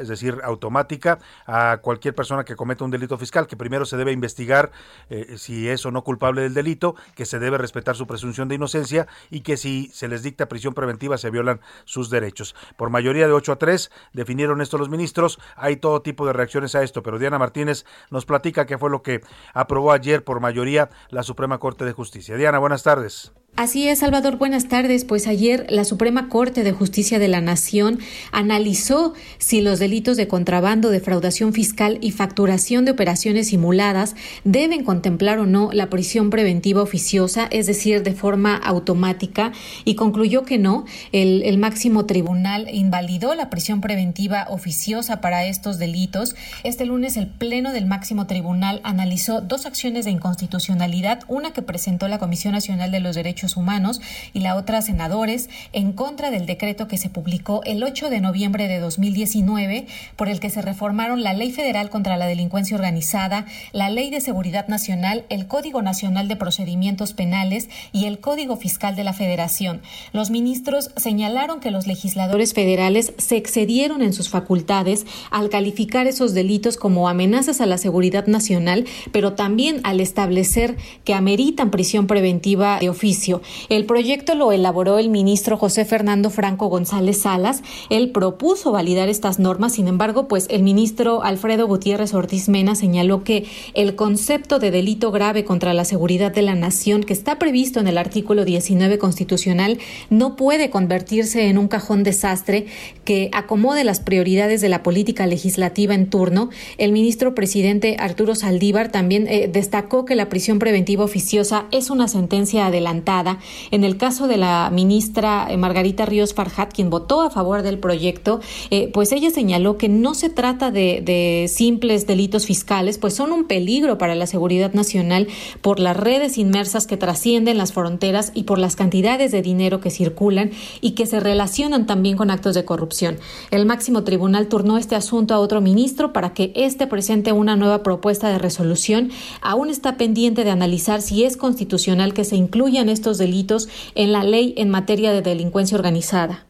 Speaker 3: es decir, automática, a cualquier persona que cometa un delito fiscal, que primero se debe investigar eh, si es o no culpable del delito, que se debe respetar su presunción de inocencia y que si se les dicta prisión preventiva se violan sus derechos. Por mayoría de 8 a 3 definieron esto los ministros, hay todo tipo de reacciones a esto, pero Diana Martínez nos platica qué fue lo que aprobó ayer por mayoría la Suprema Corte de Justicia. Diana, buenas tardes.
Speaker 11: Así es, Salvador, buenas tardes. Pues ayer la Suprema Corte de Justicia de la Nación analizó si los delitos de contrabando, defraudación fiscal y facturación de operaciones simuladas deben contemplar o no la prisión preventiva oficiosa, es decir, de forma automática, y concluyó que no. El, máximo tribunal invalidó la prisión preventiva oficiosa para estos delitos. Este lunes el Pleno del máximo tribunal analizó dos acciones de inconstitucionalidad, una que presentó la Comisión Nacional de los Derechos Humanos y la otra senadores en contra del decreto que se publicó el 8 de noviembre de 2019 por el que se reformaron la Ley Federal contra la Delincuencia Organizada, la Ley de Seguridad Nacional, el Código Nacional de Procedimientos Penales y el Código Fiscal de la Federación. Los ministros señalaron que los legisladores federales se excedieron en sus facultades al calificar esos delitos como amenazas a la seguridad nacional, pero también al establecer que ameritan prisión preventiva de oficio. El proyecto lo elaboró el ministro José Fernando Franco González Salas. Él propuso validar estas normas, sin embargo, pues el ministro Alfredo Gutiérrez Ortiz Mena señaló que el concepto de delito grave contra la seguridad de la nación que está previsto en el artículo 19 constitucional no puede convertirse en un cajón desastre que acomode las prioridades de la política legislativa en turno. El ministro presidente Arturo Saldívar también eh, destacó que la prisión preventiva oficiosa es una sentencia adelantada. En el caso de la ministra eh, Margarita Ríos Farjat, quien votó a favor del proyecto, eh, pues ella señaló que no se trata de, de simples delitos fiscales, pues son un peligro para la seguridad nacional por las redes inmersas que trascienden las fronteras y por las cantidades de dinero que circulan y que se relacionan también con actos de corrupción. El máximo tribunal turnó este asunto a otro ministro para que éste presente una nueva propuesta de resolución. Aún está pendiente de analizar si es constitucional que se incluyan estos delitos en la ley en materia de delincuencia organizada.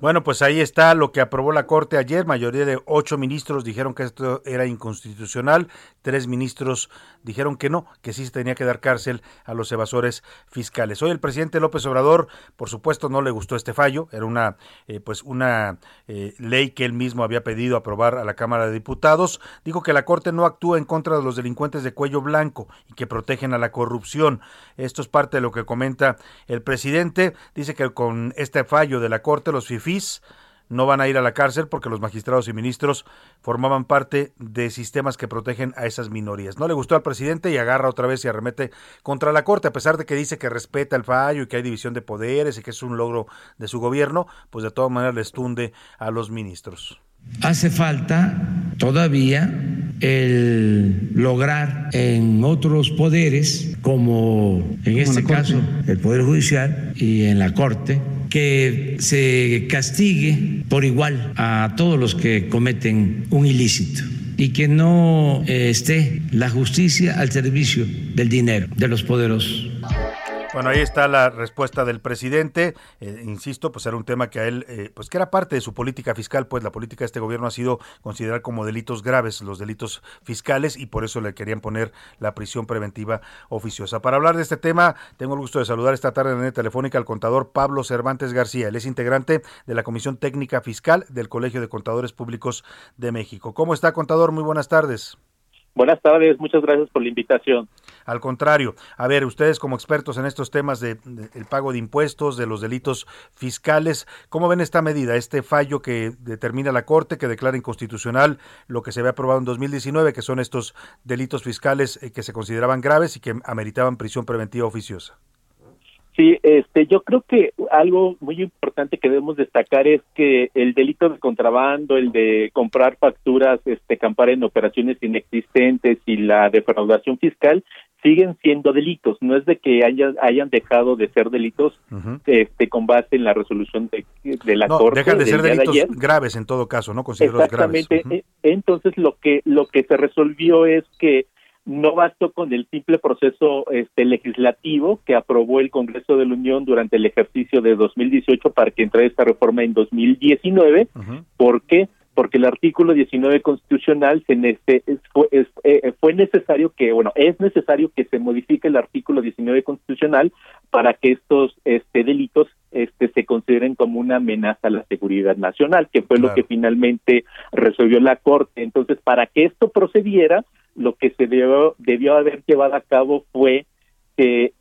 Speaker 3: Bueno, pues ahí está lo que aprobó la Corte ayer. Mayoría de ocho ministros dijeron que esto era inconstitucional. Tres ministros dijeron que no, que sí se tenía que dar cárcel a los evasores fiscales. Hoy el presidente López Obrador, por supuesto, no le gustó este fallo. Era una, eh, pues una eh, ley que él mismo había pedido aprobar a la Cámara de Diputados. Dijo que la Corte no actúa en contra de los delincuentes de cuello blanco y que protegen a la corrupción. Esto es parte de lo que comenta el presidente. Dice que con este fallo de la Corte, los FIFI no van a ir a la cárcel porque los magistrados y ministros formaban parte de sistemas que protegen a esas minorías. No le gustó al presidente y agarra otra vez y arremete contra la Corte, a pesar de que dice que respeta el fallo y que hay división de poderes y que es un logro de su gobierno, pues de todas maneras les tunde a los ministros.
Speaker 19: Hace falta todavía el lograr en otros poderes, como en este caso el Poder Judicial y en la Corte, que se castigue por igual a todos los que cometen un ilícito y que no eh, esté la justicia al servicio del dinero de los poderosos.
Speaker 3: Bueno, ahí está la respuesta del presidente. Eh, insisto, pues era un tema que a él, eh, pues que era parte de su política fiscal, pues la política de este gobierno ha sido considerar como delitos graves los delitos fiscales y por eso le querían poner la prisión preventiva oficiosa. Para hablar de este tema, tengo el gusto de saludar esta tarde en la línea telefónica al contador Pablo Cervantes García. Él es integrante de la Comisión Técnica Fiscal del Colegio de Contadores Públicos de México. ¿Cómo está, contador? Muy buenas tardes.
Speaker 20: Buenas tardes, muchas gracias por la invitación.
Speaker 3: Al contrario, a ver, ustedes como expertos en estos temas de, el pago de impuestos, de los delitos fiscales, ¿cómo ven esta medida, este fallo que determina la Corte, que declara inconstitucional lo que se había aprobado en 2019, que son estos delitos fiscales eh, que se consideraban graves y que ameritaban prisión preventiva oficiosa?
Speaker 20: Sí, este, yo creo que algo muy importante que debemos destacar es que el delito de contrabando, el de comprar facturas, este, campar en operaciones inexistentes y la defraudación fiscal siguen siendo delitos. No es de que hayan, hayan dejado de ser delitos este, con base en la resolución de, de la
Speaker 3: no,
Speaker 20: Corte.
Speaker 3: Dejan de ser delitos graves en todo caso, ¿no? Considerados graves.
Speaker 20: Exactamente. E- Entonces lo que lo que se resolvió es que no bastó con el simple proceso este legislativo que aprobó el Congreso de la Unión durante el ejercicio de 2018 para que entrara esta reforma en 2019. ¿Por qué? Porque el artículo 19 constitucional se nece- es- fue, es- eh, fue necesario que, bueno, es necesario que se modifique el artículo 19 constitucional para que estos este, delitos este, se consideren como una amenaza a la seguridad nacional, que fue lo que finalmente resolvió la Corte. Entonces, para que esto procediera, lo que se debió, debió haber llevado a cabo fue que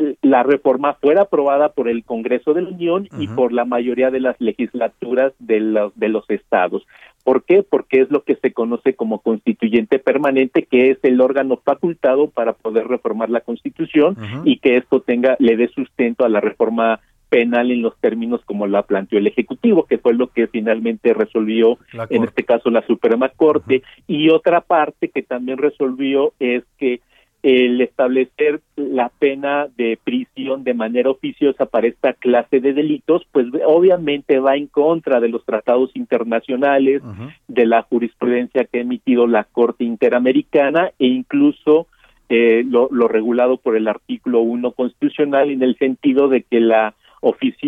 Speaker 20: eh, la reforma fuera aprobada por el Congreso de la Unión y por la mayoría de las legislaturas de los, de los estados. ¿Por qué? Porque es lo que se conoce como constituyente permanente, que es el órgano facultado para poder reformar la Constitución y que esto tenga le dé sustento a la reforma penal en los términos como la planteó el Ejecutivo, que fue lo que finalmente resolvió en este caso la Suprema Corte. Y otra parte que también resolvió es que el establecer la pena de prisión de manera oficiosa para esta clase de delitos, pues obviamente va en contra de los tratados internacionales, de la jurisprudencia que ha emitido la Corte Interamericana e incluso eh, lo, lo regulado por el artículo 1 constitucional en el sentido de que la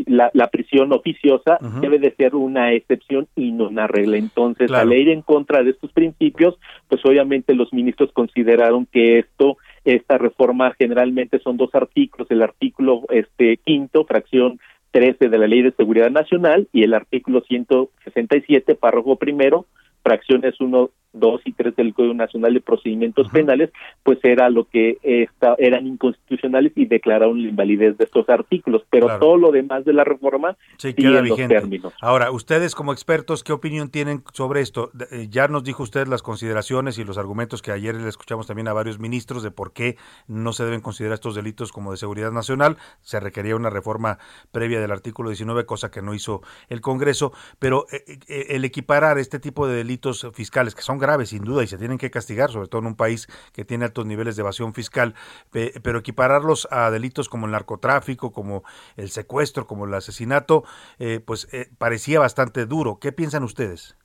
Speaker 20: la, la, prisión oficiosa debe de ser una excepción y no una regla. Entonces, al ir en contra de estos principios, pues obviamente los ministros consideraron que esto, esta reforma generalmente son dos artículos, el artículo este quinto, fracción 13 de la Ley de Seguridad Nacional y el artículo 167, párrafo primero, fracciones 1, 2 y 3 del Código Nacional de Procedimientos Penales, pues era lo que esta, eran inconstitucionales y declararon la invalidez de estos artículos, pero todo lo demás de la reforma
Speaker 3: sí, queda vigente. Ahora, ustedes como expertos, ¿qué opinión tienen sobre esto? Eh, ya nos dijo usted las consideraciones y los argumentos que ayer le escuchamos también a varios ministros de por qué no se deben considerar estos delitos como de seguridad nacional, se requería una reforma previa del artículo 19, cosa que no hizo el Congreso, pero eh, eh, el equiparar este tipo de delitos fiscales que son graves, sin duda, y se tienen que castigar, sobre todo en un país que tiene altos niveles de evasión fiscal, pero equipararlos a delitos como el narcotráfico, como el secuestro, como el asesinato, eh, pues eh, parecía bastante duro. ¿Qué piensan ustedes?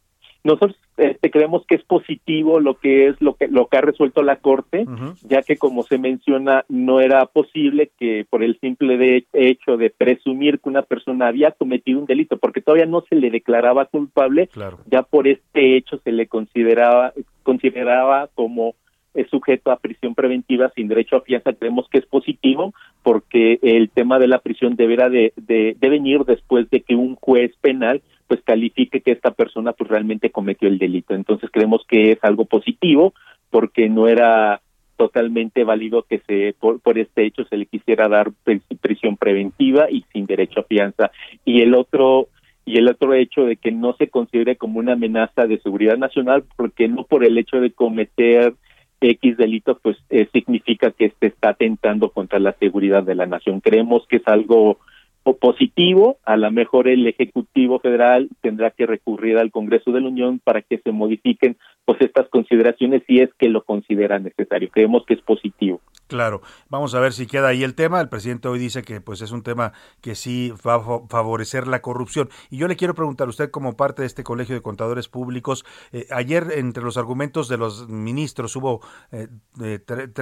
Speaker 20: Nosotros este, creemos que es positivo lo que es lo que lo que ha resuelto la corte, ya que como se menciona no era posible que por el simple de hecho de presumir que una persona había cometido un delito, porque todavía no se le declaraba culpable, ya por este hecho se le consideraba consideraba como sujeto a prisión preventiva sin derecho a fianza. Creemos que es positivo porque el tema de la prisión deberá de, de, de venir después de que un juez penal pues califique que esta persona pues realmente cometió el delito. Entonces creemos que es algo positivo porque no era totalmente válido que se por, por este hecho se le quisiera dar prisión preventiva y sin derecho a fianza. Y el otro y el otro hecho de que no se considere como una amenaza de seguridad nacional porque no por el hecho de cometer X delito pues eh, significa que se está atentando contra la seguridad de la nación. Creemos que es algo positivo, a lo mejor el Ejecutivo Federal tendrá que recurrir al Congreso de la Unión para que se modifiquen pues estas consideraciones si es que lo considera necesario. Creemos que es positivo.
Speaker 3: Claro, vamos a ver si queda ahí el tema. El presidente hoy dice que pues es un tema que sí va a favorecer la corrupción. Y yo le quiero preguntar a usted como parte de este Colegio de Contadores Públicos, eh, ayer entre los argumentos de los ministros hubo eh,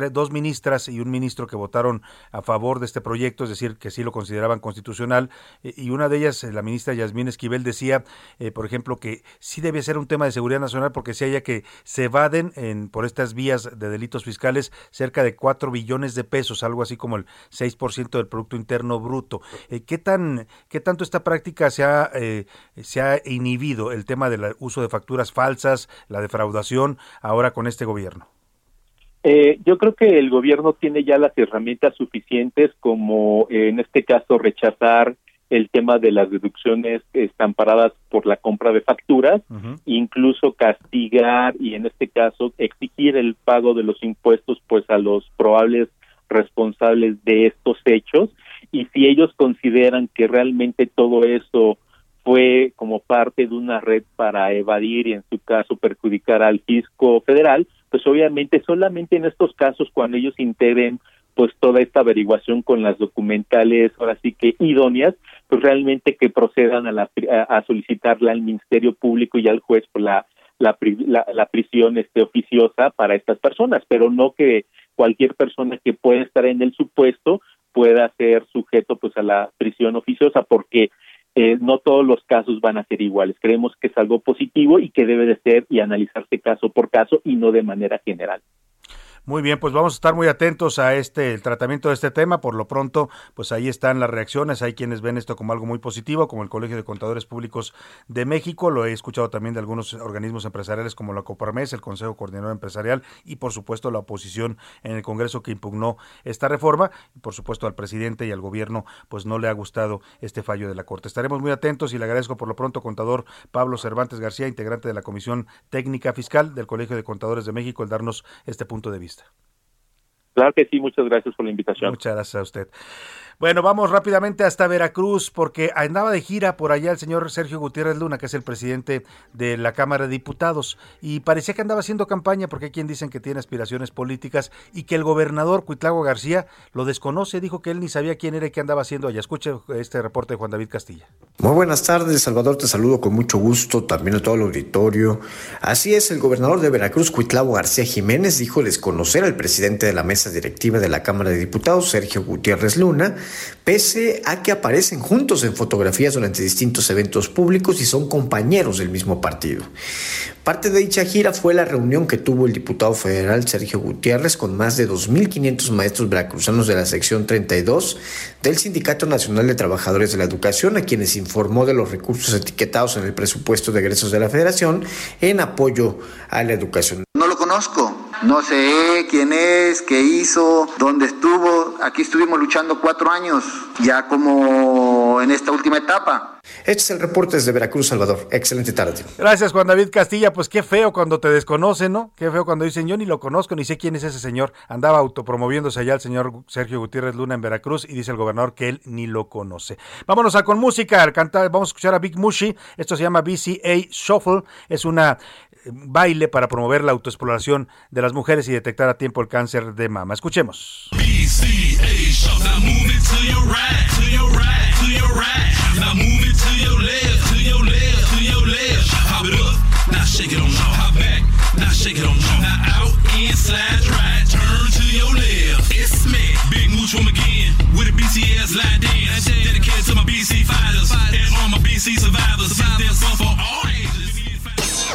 Speaker 3: dos ministras y un ministro que votaron a favor de este proyecto, es decir, que sí lo consideraban constitucional. Eh, y una de ellas, la ministra Yasmín Esquivel, decía, por ejemplo, que sí debe ser un tema de seguridad nacional porque si haya que se evaden en, por estas vías de delitos fiscales cerca de cuatro billones de pesos, algo así como el 6% del Producto Interno Bruto. Eh, ¿qué, tan, ¿Qué tanto esta práctica se ha, eh, se ha inhibido el tema del uso de facturas falsas, la defraudación, ahora con este gobierno?
Speaker 20: Eh, yo creo que el gobierno tiene ya las herramientas suficientes como en este caso rechazar el tema de las deducciones están paradas por la compra de facturas, incluso castigar y en este caso exigir el pago de los impuestos pues a los probables responsables de estos hechos. Y si ellos consideran que realmente todo eso fue como parte de una red para evadir y en su caso perjudicar al fisco federal, pues obviamente solamente en estos casos cuando ellos integren pues toda esta averiguación con las documentales ahora sí que idóneas, pues realmente que procedan a, la, a solicitarla al Ministerio Público y al juez por la, la, la, prisión este, oficiosa para estas personas, pero no que cualquier persona que pueda estar en el supuesto pueda ser sujeto pues a la prisión oficiosa porque eh, no todos los casos van a ser iguales. Creemos que es algo positivo y que debe de ser y analizarse caso por caso y no de manera general.
Speaker 3: Muy bien, pues vamos a estar muy atentos a este el tratamiento de este tema. Por lo pronto, pues ahí están las reacciones. Hay quienes ven esto como algo muy positivo, como el Colegio de Contadores Públicos de México. Lo he escuchado también de algunos organismos empresariales como la Coparmes, el Consejo Coordinador Empresarial y, por supuesto, la oposición en el Congreso que impugnó esta reforma. Por supuesto, al presidente y al gobierno, pues no le ha gustado este fallo de la Corte. Estaremos muy atentos y le agradezco por lo pronto, contador Pablo Cervantes García, integrante de la Comisión Técnica Fiscal del Colegio de Contadores de México, el darnos este punto de vista.
Speaker 20: Claro que sí, muchas gracias por la invitación.
Speaker 3: Muchas gracias a usted. Bueno, vamos rápidamente hasta Veracruz porque andaba de gira por allá el señor Sergio Gutiérrez Luna, que es el presidente de la Cámara de Diputados, y parecía que andaba haciendo campaña porque hay quien dicen que tiene aspiraciones políticas y que el gobernador Cuitlago García lo desconoce, dijo que él ni sabía quién era y qué andaba haciendo allá. Escuche este reporte de Juan David Castilla.
Speaker 21: Muy buenas tardes, Salvador, te saludo con mucho gusto, también a todo el auditorio. Así es, el gobernador de Veracruz, Cuitlago García Jiménez, dijo desconocer al presidente de la mesa directiva de la Cámara de Diputados, Sergio Gutiérrez Luna, pese a que aparecen juntos en fotografías durante distintos eventos públicos y son compañeros del mismo partido. Parte de dicha gira fue la reunión que tuvo el diputado federal Sergio Gutiérrez con más de 2.500 maestros veracruzanos de la sección 32 del Sindicato Nacional de Trabajadores de la Educación, a quienes informó de los recursos etiquetados en el presupuesto de egresos de la federación en apoyo a la educación.
Speaker 22: Conozco, no sé quién es, qué hizo, dónde estuvo. Aquí estuvimos luchando cuatro años, ya como en esta última etapa.
Speaker 21: Este es el reporte desde Veracruz, Salvador. Excelente tarde.
Speaker 3: Gracias, Juan David Castilla. Pues qué feo cuando te desconocen, ¿no? Qué feo cuando dicen yo ni lo conozco, ni sé quién es ese señor. Andaba autopromoviéndose allá el señor Sergio Gutiérrez Luna en Veracruz y dice el gobernador que él ni lo conoce. Vámonos a con música. Cantar, vamos a escuchar a Big Mushi. Esto se llama BCA Shuffle. Es una baile para promover la autoexploración de las mujeres y detectar a tiempo el cáncer de mama. Escuchemos.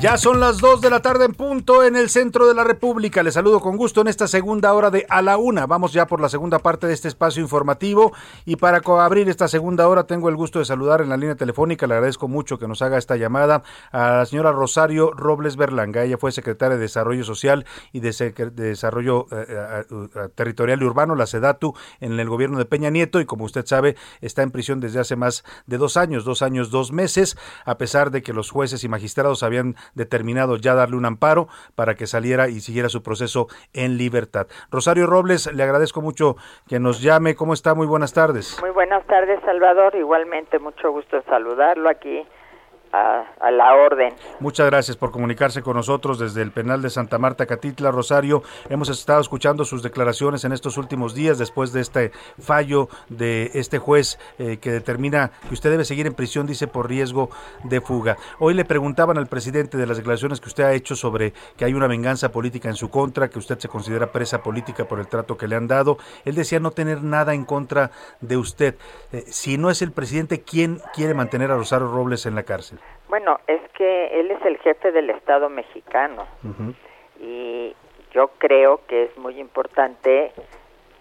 Speaker 3: Ya son las 2 de la tarde en punto en el centro de la República. Les saludo con gusto en esta segunda hora de A la Una. Vamos ya por la segunda parte de este espacio informativo. Y para abrir esta segunda hora, tengo el gusto de saludar en la línea telefónica. Le agradezco mucho que nos haga esta llamada a la señora Rosario Robles Berlanga. Ella fue secretaria de Desarrollo Social y de, Desarrollo eh, eh, Territorial y Urbano, la SEDATU, en el gobierno de Peña Nieto. Y como usted sabe, está en prisión desde hace más de dos años, dos años, dos meses, a pesar de que los jueces y magistrados habían determinado ya darle un amparo para que saliera y siguiera su proceso en libertad. Rosario Robles, le agradezco mucho que nos llame. ¿Cómo está? Muy buenas tardes.
Speaker 23: Muy buenas tardes, Salvador. Igualmente, mucho gusto saludarlo aquí a, la orden.
Speaker 3: Muchas gracias por comunicarse con nosotros desde el penal de Santa Marta, Catitla, Rosario. Hemos estado escuchando sus declaraciones en estos últimos días después de este fallo de este juez eh, que determina que usted debe seguir en prisión, dice, por riesgo de fuga. Hoy le preguntaban al presidente de las declaraciones que usted ha hecho sobre que hay una venganza política en su contra, que usted se considera presa política por el trato que le han dado. Él decía no tener nada en contra de usted. Eh, si no es el presidente, ¿quién quiere mantener a Rosario Robles en la cárcel?
Speaker 23: Bueno, es que él es el jefe del Estado mexicano. Y yo creo que es muy importante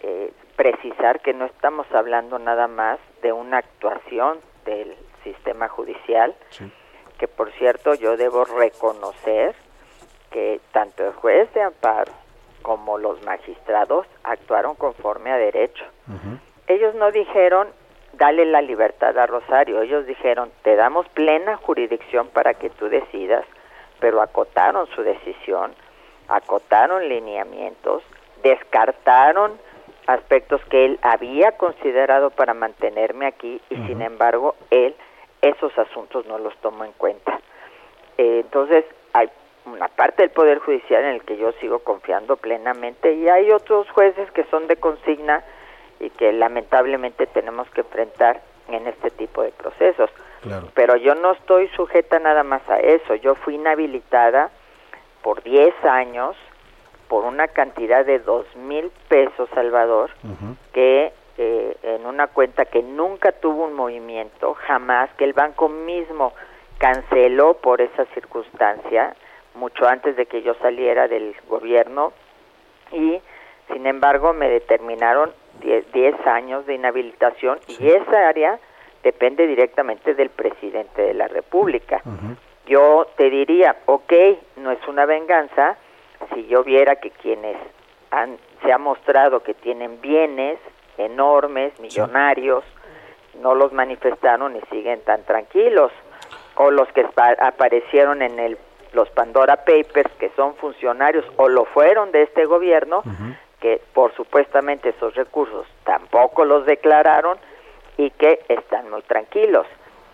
Speaker 23: eh, precisar que no estamos hablando nada más de una actuación del sistema judicial, que por cierto yo debo reconocer que tanto el juez de amparo como los magistrados actuaron conforme a derecho. Ellos no dijeron dale la libertad a Rosario. Ellos dijeron, te damos plena jurisdicción para que tú decidas, pero acotaron su decisión, acotaron lineamientos, descartaron aspectos que él había considerado para mantenerme aquí y sin embargo él esos asuntos no los tomó en cuenta. Eh, entonces hay una parte del Poder Judicial en el que yo sigo confiando plenamente y hay otros jueces que son de consigna y que lamentablemente tenemos que enfrentar en este tipo de procesos. Pero yo no estoy sujeta nada más a eso. Yo fui inhabilitada por 10 años por una cantidad de dos mil pesos, Salvador, que eh, en una cuenta que nunca tuvo un movimiento, jamás, que el banco mismo canceló por esa circunstancia, mucho antes de que yo saliera del gobierno, y sin embargo me determinaron 10 años de inhabilitación y esa área depende directamente del presidente de la República. yo te diría, ok, no es una venganza, si yo viera que quienes han, se ha mostrado que tienen bienes enormes, millonarios, no los manifestaron y siguen tan tranquilos, o los que pa- aparecieron en el los Pandora Papers, que son funcionarios o lo fueron de este gobierno, que por supuestamente esos recursos tampoco los declararon y que están muy tranquilos.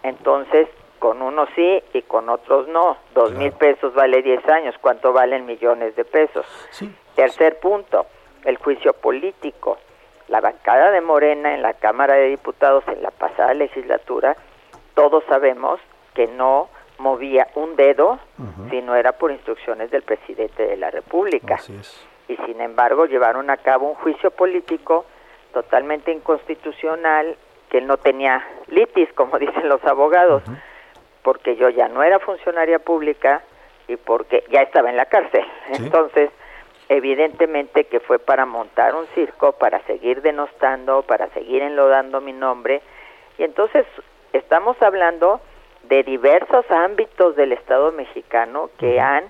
Speaker 23: Entonces, con unos sí y con otros no. Dos mil pesos vale 10 años. ¿Cuánto valen millones de pesos? Tercer punto, el juicio político. La bancada de Morena en la Cámara de Diputados en la pasada legislatura, todos sabemos que no movía un dedo si no era por instrucciones del presidente de la República. Y sin embargo llevaron a cabo un juicio político totalmente inconstitucional, que no tenía litis, como dicen los abogados, porque yo ya no era funcionaria pública y porque ya estaba en la cárcel. Entonces, evidentemente que fue para montar un circo, para seguir denostando, para seguir enlodando mi nombre. Y entonces estamos hablando de diversos ámbitos del Estado mexicano que han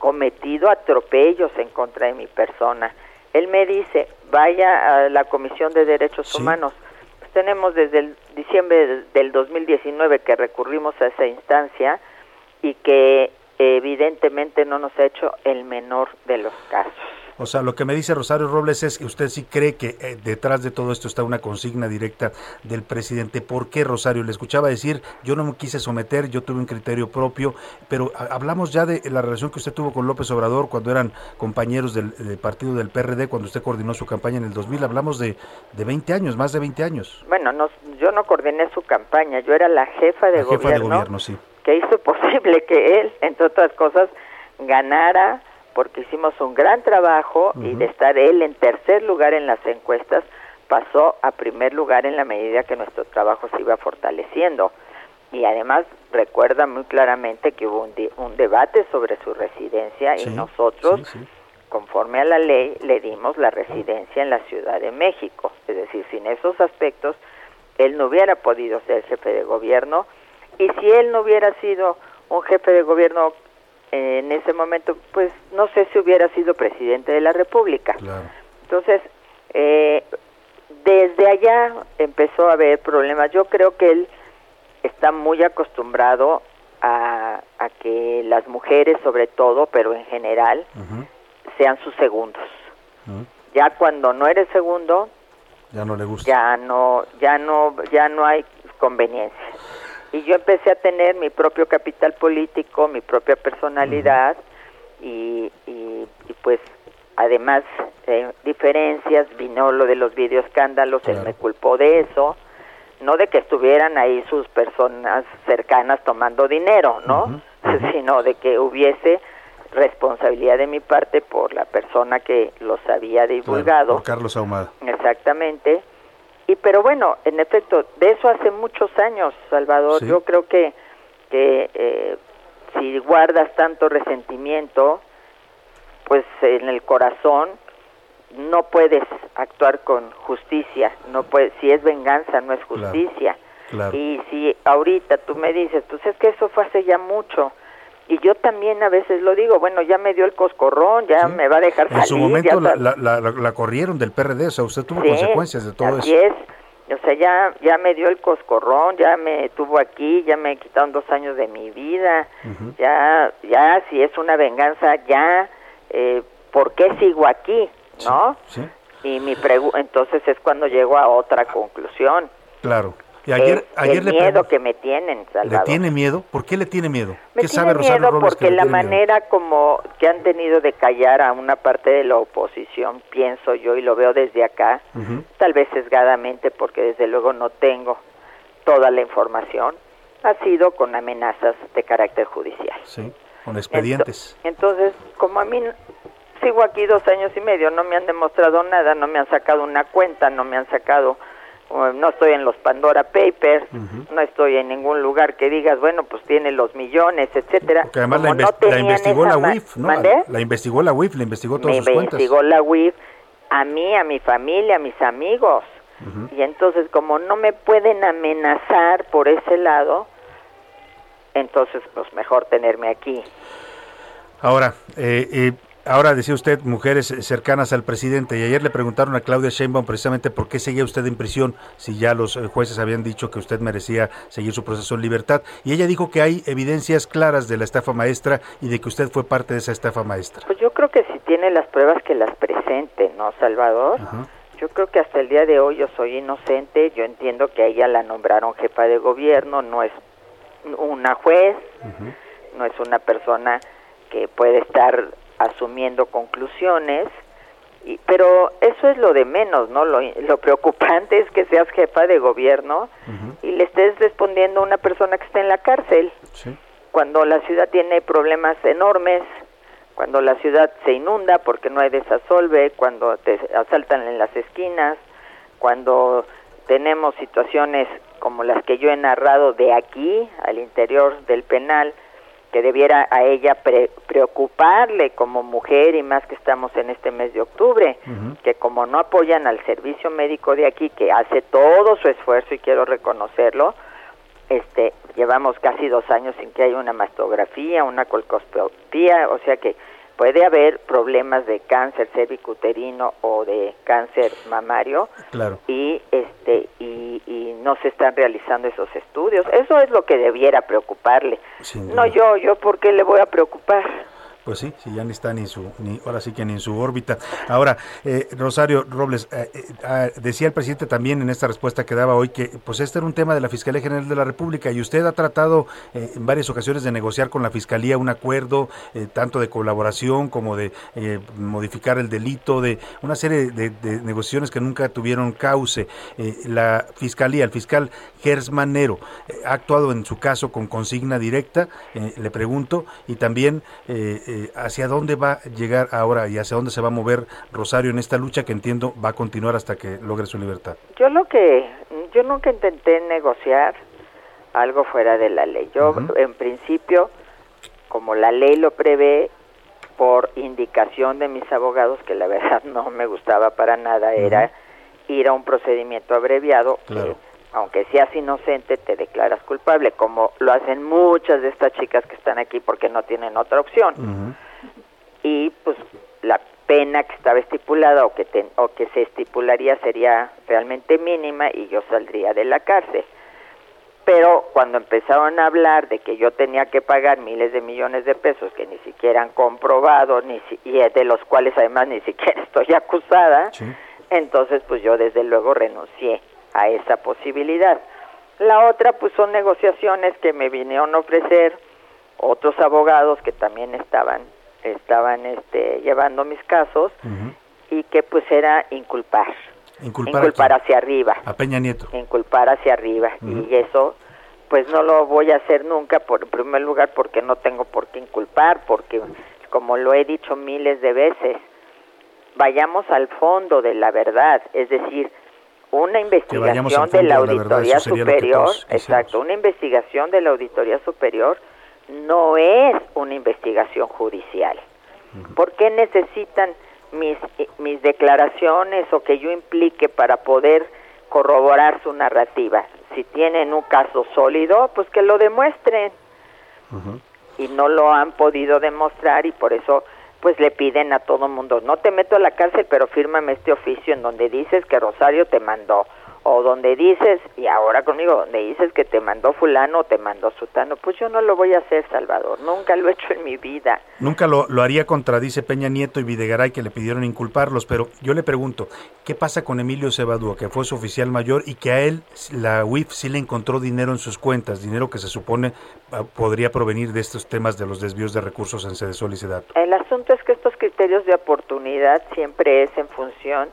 Speaker 23: cometido atropellos en contra de mi persona. Él me dice, vaya a la Comisión de Derechos Humanos. Pues tenemos desde el diciembre del- del 2019 que recurrimos a esa instancia y que evidentemente no nos ha hecho el menor de los casos.
Speaker 3: O sea, lo que me dice Rosario Robles es que usted sí cree que eh, detrás de todo esto está una consigna directa del presidente. ¿Por qué, Rosario? Le escuchaba decir, yo no me quise someter, yo tuve un criterio propio, pero ha- hablamos ya de la relación que usted tuvo con López Obrador cuando eran compañeros del, del partido del PRD, cuando usted coordinó su campaña en el 2000. Hablamos de, de 20 años, más de 20 años.
Speaker 23: Bueno, no, yo no coordiné su campaña, yo era la jefa de
Speaker 3: La jefa
Speaker 23: gobierno.
Speaker 3: de gobierno, sí.
Speaker 23: que hizo posible que él, entre otras cosas, ganara, porque hicimos un gran trabajo y de estar él en tercer lugar en las encuestas, pasó a primer lugar en la medida que nuestro trabajo se iba fortaleciendo. Y además recuerda muy claramente que hubo un, di- un debate sobre su residencia y nosotros, conforme a la ley, le dimos la residencia en la Ciudad de México. Es decir, sin esos aspectos, él no hubiera podido ser jefe de gobierno y si él no hubiera sido un jefe de gobierno eh, en ese momento, pues no sé si hubiera sido presidente de la República. Entonces, eh, desde allá empezó a haber problemas. Yo creo que él está muy acostumbrado a, a que las mujeres, sobre todo, pero en general, sean sus segundos. Ya cuando no eres segundo,
Speaker 3: Ya no le gusta.
Speaker 23: ya no, ya no, ya no hay conveniencia. Y yo empecé a tener mi propio capital político, mi propia personalidad y, y, y pues además eh, diferencias, vino lo de los videoescándalos, él me culpó de eso, no de que estuvieran ahí sus personas cercanas tomando dinero, ¿no? Sino de que hubiese responsabilidad de mi parte por la persona que los había divulgado.
Speaker 3: Por Carlos Ahumada.
Speaker 23: Exactamente. Y pero bueno, en efecto, de eso hace muchos años, Salvador.
Speaker 3: Sí.
Speaker 23: Yo creo que, que eh, si guardas tanto resentimiento, pues en el corazón no puedes actuar con justicia. No puedes, si es venganza, no es
Speaker 3: Claro,
Speaker 23: justicia.
Speaker 3: claro.
Speaker 23: Y si ahorita tú me dices, pues es que eso fue hace ya mucho. Y yo también a veces lo digo, bueno, ya me dio el coscorrón, ya me va a dejar salir.
Speaker 3: En su momento la, la- la- la- corrieron del PRD, o sea, usted tuvo
Speaker 23: Sí,
Speaker 3: consecuencias de todo
Speaker 23: así
Speaker 3: eso.
Speaker 23: es. O sea, ya, ya me dio el coscorrón, ya me tuvo aquí, ya me quitaron dos años de mi vida,
Speaker 3: Ujú.
Speaker 23: ya, ya, si es una venganza, ya, eh, ¿por qué sigo aquí? ¿No?
Speaker 3: Sí,
Speaker 23: Y mi pregu entonces es cuando llego a otra conclusión.
Speaker 3: claro. Y ayer,
Speaker 23: el,
Speaker 3: ayer
Speaker 23: el
Speaker 3: le,
Speaker 23: miedo que me tienen,
Speaker 3: ¿le
Speaker 23: Salvador.
Speaker 3: tiene miedo? ¿Por qué le tiene miedo?
Speaker 23: Me
Speaker 3: ¿Qué
Speaker 23: tiene
Speaker 3: sabe Rosario
Speaker 23: miedo
Speaker 3: Robles que
Speaker 23: porque
Speaker 3: le
Speaker 23: la
Speaker 3: tiene miedo?
Speaker 23: manera como que han tenido de callar a una parte de la oposición, pienso yo y lo veo desde acá,
Speaker 3: Ujú.
Speaker 23: tal vez sesgadamente porque desde luego no tengo toda la información, ha sido con amenazas de carácter judicial.
Speaker 3: Sí, con expedientes.
Speaker 23: Entonces, como a mí sigo aquí dos años y medio, no me han demostrado nada, no me han sacado una cuenta, no me han sacado, uh, no estoy en los Pandora Papers, no estoy en ningún lugar que digas, bueno, pues tiene los millones, etcétera.
Speaker 3: Que además la,
Speaker 23: no
Speaker 3: la
Speaker 23: tenían
Speaker 3: investigó la UIF, ¿no?
Speaker 23: ¿Mandé?
Speaker 3: La investigó la UIF, le investigó todas
Speaker 23: me
Speaker 3: sus cuentas.
Speaker 23: investigó la UIF a mí, a mi familia, a mis amigos. Y entonces, como no me pueden amenazar por ese lado, entonces pues mejor tenerme aquí.
Speaker 3: Ahora, eh, eh, ahora decía usted mujeres cercanas al presidente y ayer le preguntaron a Claudia Sheinbaum precisamente por qué seguía usted en prisión si ya los eh, jueces habían dicho que usted merecía seguir su proceso en libertad y ella dijo que hay evidencias claras de la estafa maestra y de que usted fue parte de esa estafa maestra.
Speaker 23: Pues yo creo que si tiene las pruebas que las presente, ¿no, Salvador? Yo creo que hasta el día de hoy yo soy inocente, yo entiendo que a ella la nombraron jefa de gobierno, no es una juez, no es una persona que puede estar asumiendo conclusiones, y, pero eso es lo de menos, ¿no? Lo, lo preocupante es que seas jefa de gobierno y le estés respondiendo a una persona que está en la cárcel, cuando la ciudad tiene problemas enormes, cuando la ciudad se inunda porque no hay desasolve, cuando te asaltan en las esquinas, cuando tenemos situaciones como las que yo he narrado de aquí al interior del penal, que debiera a ella pre- preocuparle como mujer y más que estamos en este mes de octubre, que como no apoyan al servicio médico de aquí, que hace todo su esfuerzo y quiero reconocerlo, este, llevamos casi dos años sin que haya una mastografía, una colposcopía, o sea que puede haber problemas de cáncer cervicuterino o de cáncer mamario
Speaker 3: Claro.
Speaker 23: y este y, y no se están realizando esos estudios. Eso es lo que debiera preocuparle. No yo, yo por qué le voy a preocupar.
Speaker 3: Pues sí, si ya ni está ni su, ni, ahora sí que ni en su órbita. Ahora, eh, Rosario Robles, eh, eh, ah, decía el presidente también en esta respuesta que daba hoy que pues este era un tema de la Fiscalía General de la República y usted ha tratado eh, en varias ocasiones de negociar con la Fiscalía un acuerdo eh, tanto de colaboración como de modificar el delito, de una serie de, negociaciones que nunca tuvieron cauce. La Fiscalía, el fiscal Gers Manero, ha actuado en su caso con consigna directa, le pregunto, y también eh, hacia dónde va a llegar ahora y hacia dónde se va a mover Rosario en esta lucha que entiendo va a continuar hasta que logre su libertad.
Speaker 23: Yo lo que yo nunca intenté negociar algo fuera de la ley. Yo en principio, como la ley lo prevé, por indicación de mis abogados, que la verdad no me gustaba para nada, era ir a un procedimiento abreviado. que, aunque seas inocente, te declaras culpable, como lo hacen muchas de estas chicas que están aquí porque no tienen otra opción. Y pues la pena que estaba estipulada o que, ten- o que se estipularía sería realmente mínima y yo saldría de la cárcel. Pero cuando empezaron a hablar de que yo tenía que pagar miles de millones de pesos que ni siquiera han comprobado ni si- y de los cuales además ni siquiera estoy acusada, entonces pues yo desde luego renuncié a esa posibilidad. La otra pues son negociaciones que me vinieron a ofrecer otros abogados que también estaban estaban este llevando mis casos y que pues era inculpar,
Speaker 3: Inculpar,
Speaker 23: hacia arriba,
Speaker 3: a Peña Nieto.
Speaker 23: inculpar hacia arriba. Y eso pues no lo voy a hacer nunca por en primer lugar porque no tengo por qué inculpar porque como lo he dicho miles de veces vayamos al fondo de la verdad. Es decir una investigación de la auditoría superior exacto una investigación de la auditoría superior no es una investigación judicial ¿Por qué necesitan mis, mis declaraciones o que yo implique para poder corroborar su narrativa? Si tienen un caso sólido, pues que lo demuestren. Y no lo han podido demostrar y por eso pues le piden a todo mundo, no te meto a la cárcel, pero fírmame este oficio en donde dices que Rosario te mandó, o donde dices, y ahora conmigo, donde dices que te mandó fulano o te mandó sutano, pues yo no lo voy a hacer, Salvador, nunca lo he hecho en mi vida.
Speaker 3: Nunca lo, lo haría contra, dice Peña Nieto y Videgaray, que le pidieron inculparlos, pero yo le pregunto, ¿qué pasa con Emilio Cebadúa, que fue su oficial mayor y que a él la UIF sí le encontró dinero en sus cuentas, dinero que se supone ah, podría provenir de estos temas de los desvíos de recursos en Sedesol y Sedato?
Speaker 23: El asunto es que estos criterios de oportunidad siempre es en función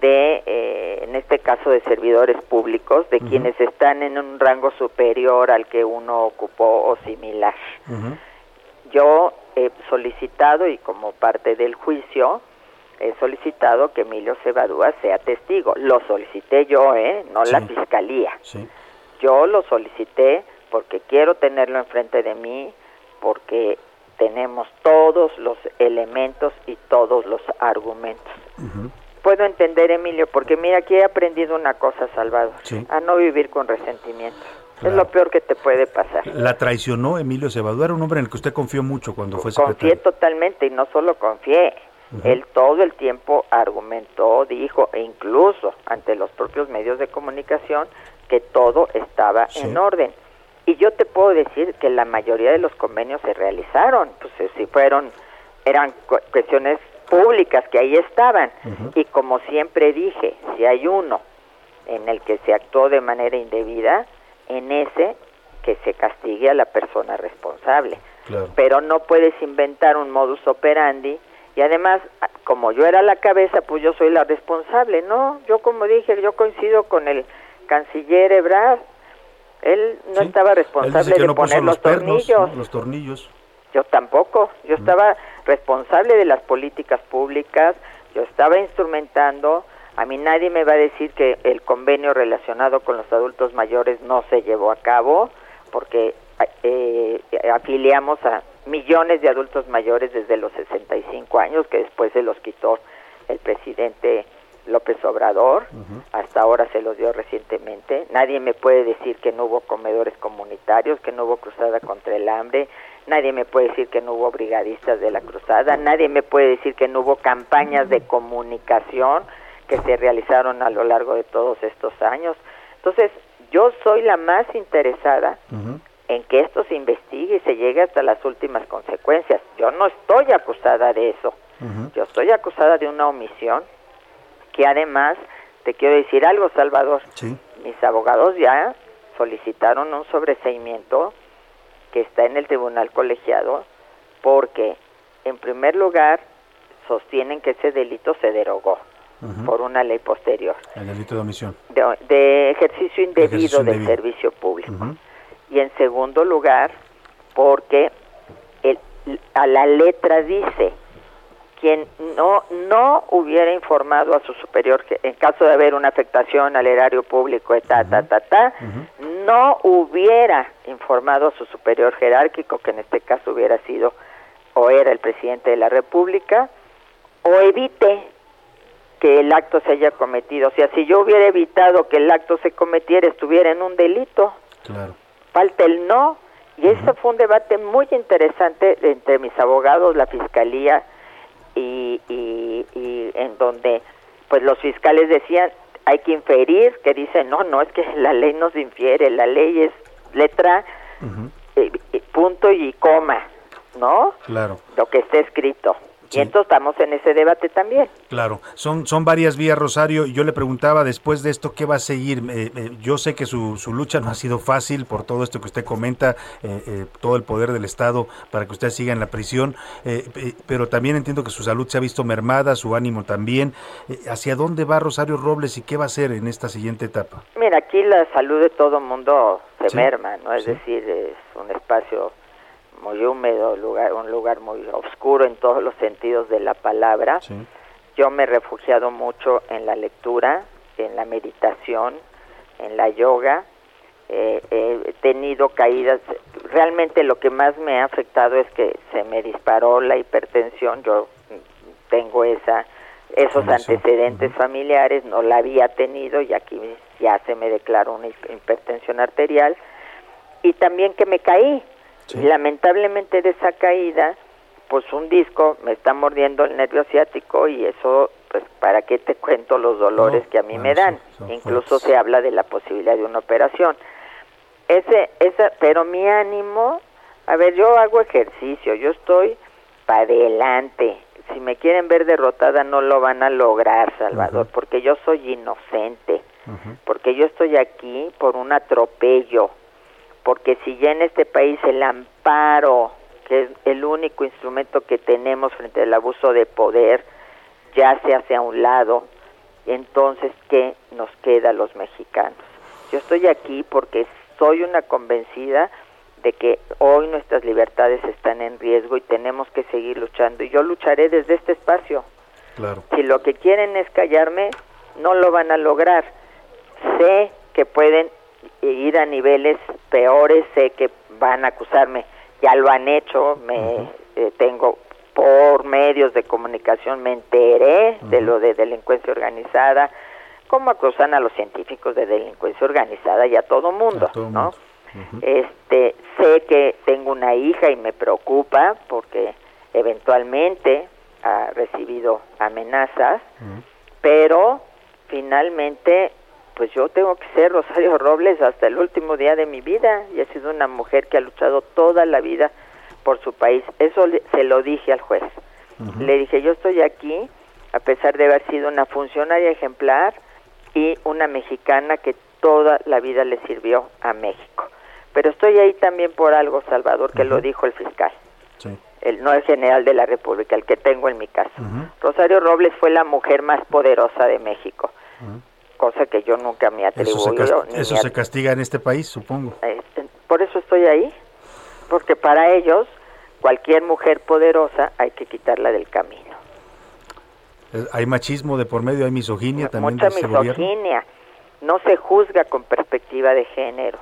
Speaker 23: de, eh, en este caso, de servidores públicos, de quienes están en un rango superior al que uno ocupó o similar. Yo he solicitado, y como parte del juicio, he solicitado que Emilio Cebadúa sea testigo. Lo solicité yo, ¿eh? No la fiscalía.
Speaker 3: Sí.
Speaker 23: Yo lo solicité porque quiero tenerlo enfrente de mí, porque tenemos todos los elementos y todos los argumentos. Puedo entender, Emilio, porque mira, aquí he aprendido una cosa, Salvador,
Speaker 3: Sí.
Speaker 23: a no vivir con resentimiento. Es lo peor que te puede pasar.
Speaker 3: La traicionó Emilio Cebadú, era un hombre en el que usted confió mucho cuando fue
Speaker 23: Confié
Speaker 3: secretario.
Speaker 23: totalmente y no solo confié. Él todo el tiempo argumentó, dijo, e incluso ante los propios medios de comunicación, que todo estaba
Speaker 24: Sí.
Speaker 23: en orden. Y yo te puedo decir que la mayoría de los convenios se realizaron, pues eh, si fueron, eran cu- cuestiones públicas que ahí estaban. Y como siempre dije, si hay uno en el que se actuó de manera indebida, en ese que se castigue a la persona responsable.
Speaker 3: Claro.
Speaker 23: Pero no puedes inventar un modus operandi y además, como yo era la cabeza, pues yo soy la responsable. No, yo como dije, yo coincido con el canciller Ebrard. Él no estaba responsable de
Speaker 3: no
Speaker 23: poner los
Speaker 3: pernos,
Speaker 23: tornillos.
Speaker 3: ¿no? los tornillos.
Speaker 23: Yo tampoco. Yo estaba responsable de las políticas públicas, yo estaba instrumentando. A mí nadie me va a decir que el convenio relacionado con los adultos mayores no se llevó a cabo, porque eh, afiliamos a millones de adultos mayores desde los 65 años, que después se los quitó el presidente López Obrador, hasta ahora se los dio recientemente. Nadie me puede decir que no hubo comedores comunitarios, que no hubo cruzada contra el hambre, nadie me puede decir que no hubo brigadistas de la cruzada, nadie me puede decir que no hubo campañas de comunicación que se realizaron a lo largo de todos estos años. Entonces, yo soy la más interesada en que esto se investigue y se llegue hasta las últimas consecuencias. Yo no estoy acusada de eso. Yo estoy acusada de una omisión que además, te quiero decir algo, Salvador,
Speaker 3: Sí.
Speaker 23: mis abogados ya solicitaron un sobreseimiento que está en el tribunal colegiado porque, en primer lugar, sostienen que ese delito se derogó por una ley posterior
Speaker 3: El delito de omisión.
Speaker 23: de, de ejercicio indebido
Speaker 3: Ejercicio
Speaker 23: del
Speaker 3: indebido.
Speaker 23: servicio público. Y en segundo lugar, porque el, a la letra dice quien no no hubiera informado a su superior que en caso de haber una afectación al erario público de ta ta ta ta no hubiera informado a su superior jerárquico que en este caso hubiera sido o era el presidente de la República o evite que el acto se haya cometido. O sea, si yo hubiera evitado que el acto se cometiera, estuviera en un delito.
Speaker 3: Claro.
Speaker 23: Falta el no. Y ese fue un debate muy interesante entre mis abogados, la fiscalía y, y, y en donde pues los fiscales decían hay que inferir, que dicen no, no, es que la ley no se infiere, la ley es letra, eh, eh, punto y coma, ¿no?
Speaker 3: Claro.
Speaker 23: Lo que está escrito. Y entonces estamos en ese debate también.
Speaker 3: Claro, son, son varias vías, Rosario, y yo le preguntaba después de esto, ¿qué va a seguir? Eh, eh, yo sé que su, su lucha no ha sido fácil por todo esto que usted comenta, eh, eh, todo el poder del Estado para que usted siga en la prisión, eh, pero también entiendo que su salud se ha visto mermada, su ánimo también. ¿Hacia dónde va Rosario Robles y qué va a hacer en esta siguiente etapa?
Speaker 23: Mira, aquí la salud de todo mundo se
Speaker 3: Sí,
Speaker 23: merma, ¿no? Es
Speaker 3: sí.
Speaker 23: decir, es un espacio muy húmedo, lugar, un lugar muy oscuro en todos los sentidos de la palabra. Yo me he refugiado mucho en la lectura, en la meditación, en la yoga. Eh, he tenido caídas. Realmente lo que más me ha afectado es que se me disparó la hipertensión. Yo tengo esa esos antecedentes familiares, no la había tenido y aquí ya se me declaró una hi- hipertensión arterial. Y también que me caí. Y lamentablemente de esa caída, pues un disco me está mordiendo el nervio ciático y eso, pues, ¿para qué te cuento los dolores
Speaker 24: No,
Speaker 23: que a mí me dan?
Speaker 24: son
Speaker 23: Incluso
Speaker 24: fuertes.
Speaker 23: se habla de la posibilidad de una operación. Ese, esa, pero mi ánimo, a ver, yo hago ejercicio, yo estoy para adelante. Si me quieren ver derrotada no lo van a lograr, Salvador, porque yo soy inocente, porque yo estoy aquí por un atropello, porque si ya en este país el amparo, que es el único instrumento que tenemos frente al abuso de poder, ya se hace a un lado, entonces, ¿qué nos queda a los mexicanos? Yo estoy aquí porque soy una convencida de que hoy nuestras libertades están en riesgo y tenemos que seguir luchando. Y yo lucharé desde este espacio.
Speaker 3: Claro.
Speaker 23: Si lo que quieren es callarme, no lo van a lograr. Sé que pueden ir a niveles peores, sé que van a acusarme. Ya lo han hecho, me eh, tengo por medios de comunicación me enteré de lo de delincuencia organizada, como acusan a los científicos de delincuencia organizada y a todo mundo, ¿no? Este, sé que tengo una hija y me preocupa porque eventualmente ha recibido amenazas, pero finalmente pues yo tengo que ser Rosario Robles hasta el último día de mi vida y he sido una mujer que ha luchado toda la vida por su país. Eso le- se lo dije al juez. Le dije, yo estoy aquí a pesar de haber sido una funcionaria ejemplar y una mexicana que toda la vida le sirvió a México. Pero estoy ahí también por algo, Salvador, que lo dijo el fiscal, el no el general de la República, el que tengo en mi caso. Rosario Robles fue la mujer más poderosa de México, cosa que yo nunca me
Speaker 3: Eso, se,
Speaker 23: atribuyo.
Speaker 3: cas-
Speaker 23: ni
Speaker 3: eso
Speaker 23: me
Speaker 3: se castiga en este país, supongo.
Speaker 23: este, por eso estoy ahí, porque para ellos cualquier mujer poderosa hay que quitarla del camino.
Speaker 3: Eh, Hay machismo de por medio, hay misoginia también
Speaker 23: Mucha
Speaker 3: de ese gobierno.
Speaker 23: misoginia, no se juzga con perspectiva de género.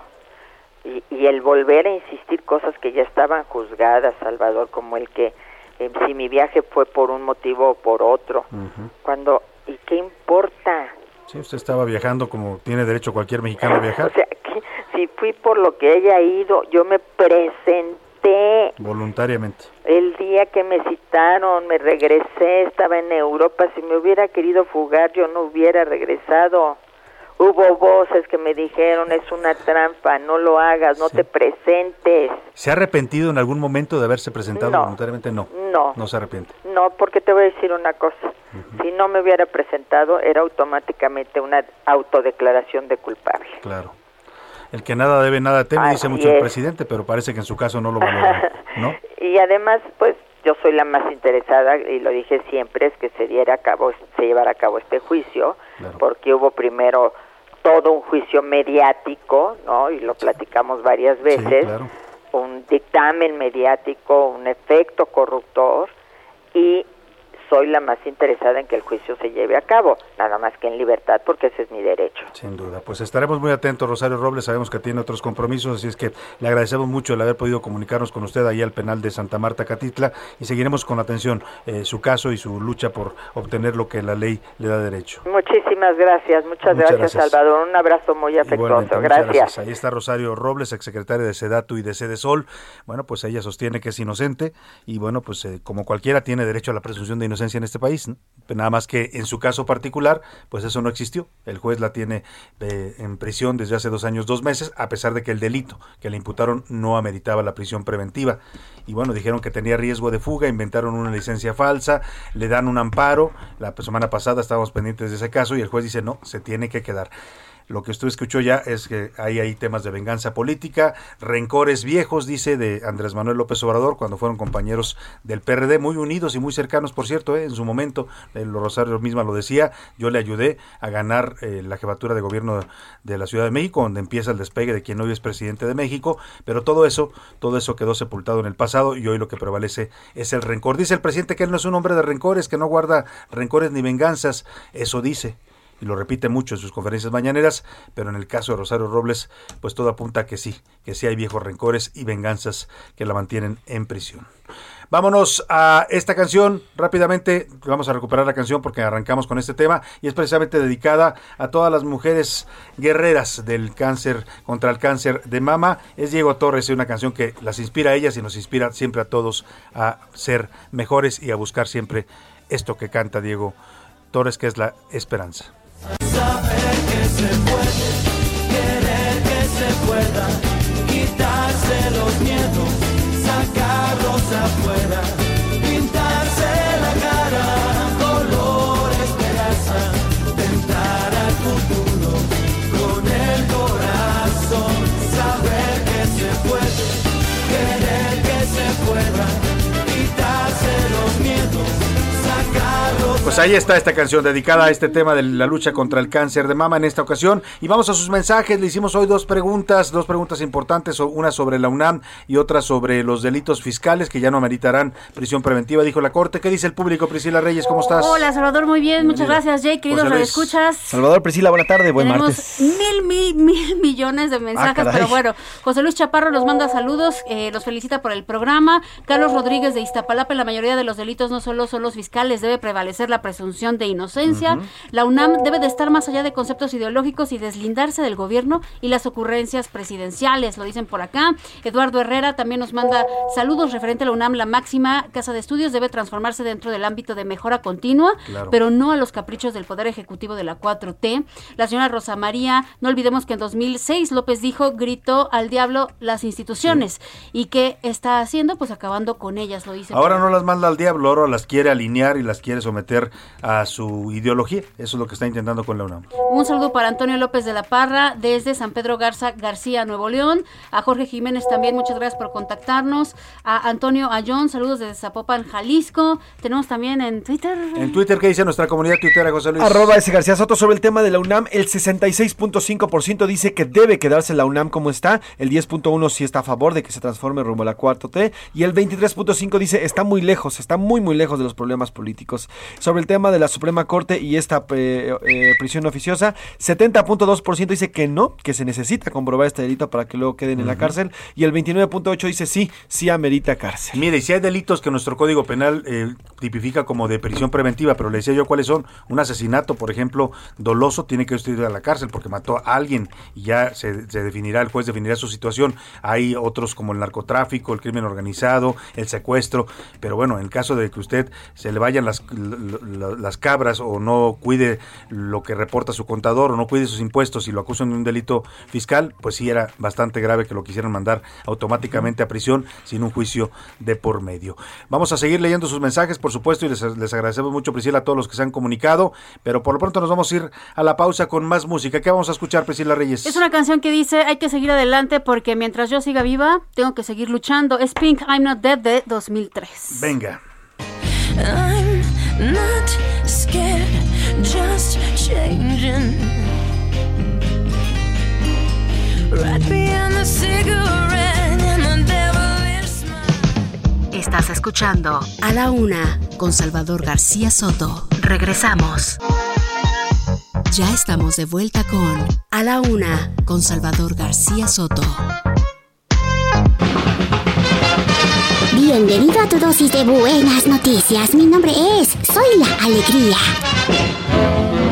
Speaker 23: Y, y el volver a insistir cosas que ya estaban juzgadas, Salvador, como el que eh, si mi viaje fue por un motivo o por otro, cuando, ¿y qué importa?
Speaker 3: Sí, usted estaba viajando como tiene derecho cualquier mexicano a viajar,
Speaker 23: O sea, que si fui por lo que haya ido, yo me presenté
Speaker 3: voluntariamente.
Speaker 23: el día que me citaron, me regresé, estaba en Europa, si me hubiera querido fugar yo no hubiera regresado. Hubo voces que me dijeron, es una trampa, no lo hagas, no te presentes.
Speaker 3: ¿Se ha arrepentido en algún momento de haberse presentado
Speaker 23: No.
Speaker 3: voluntariamente? No.
Speaker 23: No.
Speaker 3: No se arrepiente.
Speaker 23: No, porque te voy a decir una cosa. Si no me hubiera presentado, era automáticamente una autodeclaración de culpable.
Speaker 3: Claro. El que nada debe, nada teme, dice mucho el
Speaker 23: es.
Speaker 3: presidente, pero parece que en su caso no lo valora, ¿no?
Speaker 23: Y además, pues yo soy la más interesada, y lo dije siempre, es que se diera a cabo, se llevara a cabo este juicio, porque hubo primero todo un juicio mediático, ¿no? Y lo platicamos varias veces,
Speaker 3: claro.
Speaker 23: un dictamen mediático, un efecto corruptor, y soy la más interesada en que el juicio se lleve a cabo, nada más que en libertad, porque ese es mi derecho.
Speaker 3: Sin duda. Pues estaremos muy atentos, Rosario Robles. Sabemos que tiene otros compromisos, así es que le agradecemos mucho el haber podido comunicarnos con usted ahí al penal de Santa Marta, Catitla, y seguiremos con atención eh, su caso y su lucha por obtener lo que la ley le da derecho.
Speaker 23: Muchísimas gracias, muchas,
Speaker 3: Muchas
Speaker 23: gracias,
Speaker 3: gracias.
Speaker 23: Salvador, un abrazo muy afectuoso, gracias.
Speaker 3: Ahí está Rosario Robles, exsecretaria de Sedatu y de Sede Sol. Bueno, pues ella sostiene que es inocente y bueno, pues eh, como cualquiera tiene derecho a la presunción de inocencia en este país. ¿no? Nada más que en su caso particular, pues eso no existió. El juez la tiene eh, en prisión desde hace dos años, dos meses, a pesar de que el delito que le imputaron no ameritaba la prisión preventiva. Y bueno, dijeron que tenía riesgo de fuga, inventaron una licencia falsa, le dan un amparo. La semana pasada estábamos pendientes de ese caso y el juez dice, no, se tiene que quedar. Lo que usted escuchó ya es que hay ahí temas de venganza política, rencores viejos, dice de Andrés Manuel López Obrador, cuando fueron compañeros del PRD, muy unidos y muy cercanos, por cierto, ¿eh? en su momento, lo Rosario misma lo decía, yo le ayudé a ganar eh, la jefatura de gobierno de la Ciudad de México, donde empieza el despegue de quien hoy es presidente de México, pero todo eso, todo eso quedó sepultado en el pasado y hoy lo que prevalece es el rencor. Dice el presidente que él no es un hombre de rencores, que no guarda rencores ni venganzas, eso dice y lo repite mucho en sus conferencias mañaneras, pero en el caso de Rosario Robles, pues todo apunta a que sí, que sí hay viejos rencores y venganzas que la mantienen en prisión. Vámonos a esta canción rápidamente. Vamos a recuperar la canción porque arrancamos con este tema y es precisamente dedicada a todas las mujeres guerreras del cáncer contra el cáncer de mama. Es Diego Torres, una canción que las inspira a ellas y nos inspira siempre a todos a ser mejores y a buscar siempre esto que canta Diego Torres, que es la esperanza.
Speaker 15: Saber que se puede, querer que se pueda, quitarse los miedos, sacarlos afuera,
Speaker 3: Pues ahí está esta canción dedicada a este tema de la lucha contra el cáncer de mama en esta ocasión. Y vamos a sus mensajes. Le hicimos hoy dos preguntas, dos preguntas importantes, una sobre la UNAM y otra sobre los delitos fiscales que ya no ameritarán prisión preventiva, dijo la Corte. ¿Qué dice el público? Priscila Reyes, ¿cómo estás?
Speaker 24: Hola Salvador, muy bien, muchas gracias Jay, queridos
Speaker 3: Luis.
Speaker 24: escuchas.
Speaker 25: Salvador Priscila, buena tarde, buen
Speaker 24: Tenemos
Speaker 25: martes.
Speaker 24: mil, mil, mil millones de mensajes,
Speaker 25: caray.
Speaker 24: pero bueno, José Luis Chaparro nos manda saludos, eh, los felicita por el programa. Carlos Rodríguez de Iztapalapa, la mayoría de los delitos no solo son los fiscales, debe prevalecer la presunción de inocencia. La UNAM debe de estar más allá de conceptos ideológicos y deslindarse del gobierno y las ocurrencias presidenciales, lo dicen por acá. Eduardo Herrera también nos manda saludos referente a la UNAM, la máxima casa de estudios debe transformarse dentro del ámbito de mejora continua, pero no a los caprichos del Poder Ejecutivo de la 4T. La señora Rosa María, no olvidemos que en 2006 López dijo, gritó al diablo las instituciones y que está haciendo, pues acabando con ellas, lo dice.
Speaker 3: Ahora no las manda al diablo, ahora las quiere alinear y las quiere someter a su ideología. Eso es lo que está intentando con la UNAM.
Speaker 24: Un saludo para Antonio López de la Parra desde San Pedro Garza García, Nuevo León. A Jorge Jiménez también, muchas gracias por contactarnos. A Antonio Ayón, saludos desde Zapopan, Jalisco. Tenemos también en Twitter.
Speaker 3: En Twitter, ¿qué dice nuestra comunidad tuitera, José Luis?
Speaker 25: Arroba ese García Soto sobre el tema de la UNAM. El 66.5% dice que debe quedarse la UNAM como está. El 10.1% sí está a favor de que se transforme rumbo a la cuarta T. Y el 23.5% dice está muy lejos, está muy, muy lejos de los problemas políticos. Sobre el tema de la Suprema Corte y esta eh, eh, prisión oficiosa, 70.2% dice que no, que se necesita comprobar este delito para que luego queden en la cárcel. Y el 29.8% dice sí, sí amerita cárcel.
Speaker 3: Mire, si hay delitos que nuestro Código Penal eh, tipifica como de prisión preventiva, pero le decía yo cuáles son. Un asesinato, por ejemplo, doloso, tiene que ir a la cárcel porque mató a alguien y ya se, se definirá, el juez definirá su situación. Hay otros como el narcotráfico, el crimen organizado, el secuestro, pero bueno, en el caso de que usted se le vayan las, las cabras o no cuide lo que reporta su contador o no cuide sus impuestos y lo acusan de un delito fiscal, pues sí era bastante grave que lo quisieran mandar automáticamente a prisión sin un juicio de por medio. Vamos a seguir leyendo sus mensajes, por supuesto, y les, les agradecemos mucho, Priscila, a todos los que se han comunicado, pero por lo pronto nos vamos a ir a la pausa con más música. ¿Qué vamos a escuchar, Priscila Reyes?
Speaker 24: Es una canción que dice, hay que seguir adelante porque mientras yo siga viva, tengo que seguir luchando. Es Pink, I'm Not Dead de 2003.
Speaker 3: Venga.
Speaker 15: I'm not scared, just changing. Right beyond the cigarette and devil is
Speaker 4: Estás escuchando A la Una con Salvador García Soto. Regresamos. Ya estamos de vuelta con A la Una con Salvador García Soto.
Speaker 26: Bienvenido a tu dosis de buenas noticias. Mi nombre es Soy la Alegría.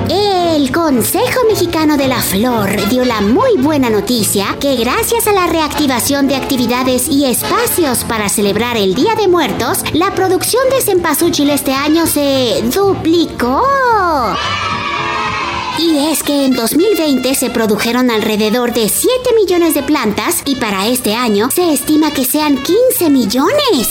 Speaker 26: El Consejo Mexicano de la Flor dio la muy buena noticia que gracias a la reactivación de actividades y espacios para celebrar el Día de Muertos, la producción de cempasúchil este año se duplicó. Y es que en 2020 se produjeron alrededor de 7 millones de plantas y para este año se estima que sean 15 millones.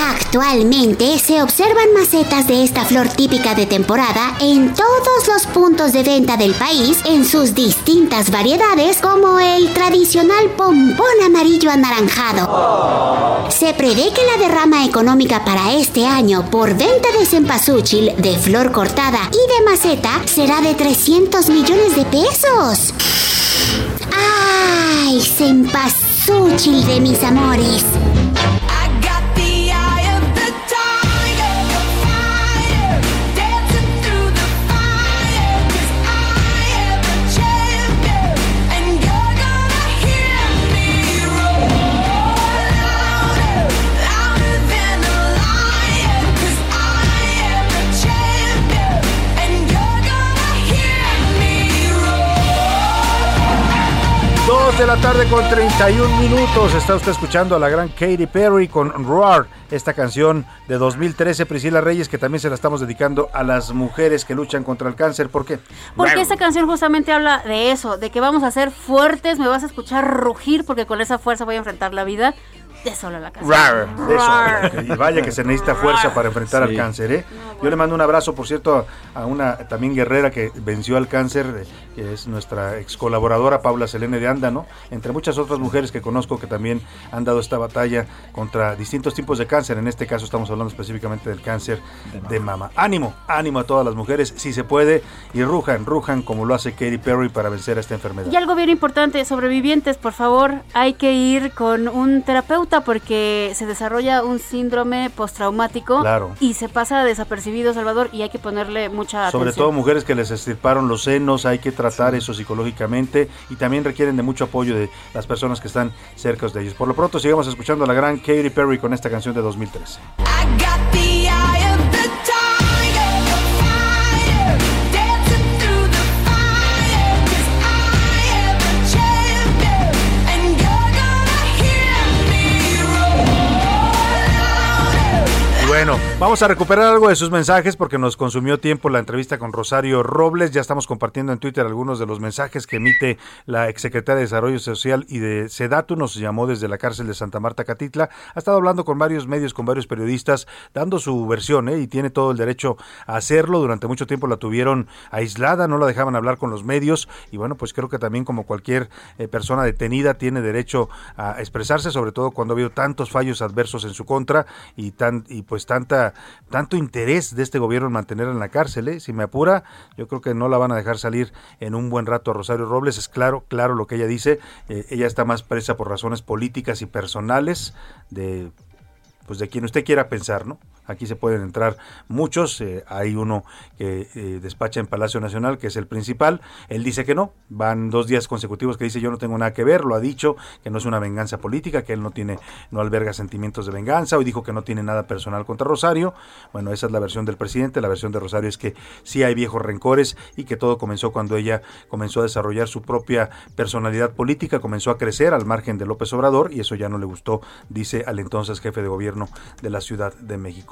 Speaker 26: Actualmente se observan macetas de esta flor típica de temporada en todos los puntos de venta del país en sus distintas variedades como el tradicional pompón amarillo anaranjado. Se prevé que la derrama económica para este año por venta de cempasúchil, de flor cortada y de maceta será de 300 millones de pesos. ¡Ay, cempasúchil de mis amores!
Speaker 3: De la tarde con 31 minutos. Está usted escuchando a la gran Katy Perry con Roar, esta canción de 2013, Priscila Reyes, que también se la estamos dedicando a las mujeres que luchan contra el cáncer. ¿Por qué?
Speaker 24: Porque esta canción justamente habla de eso, de que vamos a ser fuertes, me vas a escuchar rugir porque con esa fuerza voy a enfrentar la vida. De solo la canción.
Speaker 3: Rar,
Speaker 24: Rar.
Speaker 3: eso. Y vaya que se necesita fuerza para enfrentar al cáncer, ¿eh? Yo le mando un abrazo, por cierto, a una también guerrera que venció al cáncer, que es nuestra ex colaboradora Paula Selene de Ándano, entre muchas otras mujeres que conozco que también han dado esta batalla contra distintos tipos de cáncer. En este caso estamos hablando específicamente del cáncer de mama. Ánimo, ánimo a todas las mujeres, si se puede, y rujan, rujan como lo hace Katy Perry para vencer a esta enfermedad.
Speaker 24: Y algo bien importante, sobrevivientes, por favor, hay que ir con un terapeuta porque se desarrolla un síndrome postraumático
Speaker 3: Claro.
Speaker 24: y se pasa desapercibido, Salvador, y hay que ponerle mucha
Speaker 3: Sobre
Speaker 24: atención.
Speaker 3: todo mujeres que les estirparon los senos, hay que tratar eso psicológicamente y también requieren de mucho apoyo de las personas que están cerca de ellos. Por lo pronto sigamos escuchando a la gran Katy Perry con esta canción de 2013.
Speaker 15: the eye of the
Speaker 3: Bueno, vamos a recuperar algo de sus mensajes porque nos consumió tiempo la entrevista con Rosario Robles. Ya estamos compartiendo en Twitter algunos de los mensajes que emite la exsecretaria de Desarrollo Social y de Sedatu. Nos llamó desde la cárcel de Santa Marta Catitla. Ha estado hablando con varios medios, con varios periodistas, dando su versión ¿eh? y tiene todo el derecho a hacerlo. Durante mucho tiempo la tuvieron aislada, no la dejaban hablar con los medios y bueno, pues creo que también como cualquier eh, persona detenida tiene derecho a expresarse, sobre todo cuando ha habido tantos fallos adversos en su contra y tan y pues tanta tanto interés de este gobierno en mantenerla en la cárcel. ¿eh? Si me apura, yo creo que no la van a dejar salir en un buen rato a Rosario Robles. Es claro, claro lo que ella dice. Eh, ella está más presa por razones políticas y personales de pues de quien usted quiera pensar, ¿no? Aquí se pueden entrar muchos. eh, hay uno que eh, despacha en Palacio Nacional, que es el principal. Él dice que no. Van dos días consecutivos que dice yo no tengo nada que ver. Lo ha dicho, que no es una venganza política, que él no tiene, no alberga sentimientos de venganza. Hoy dijo que no tiene nada personal contra Rosario. Bueno, esa es la versión del presidente. La versión de Rosario es que sí hay viejos rencores y que todo comenzó cuando ella comenzó a desarrollar su propia personalidad política, comenzó a crecer al margen de López Obrador y eso ya no le gustó, dice al entonces jefe de gobierno de la Ciudad de México.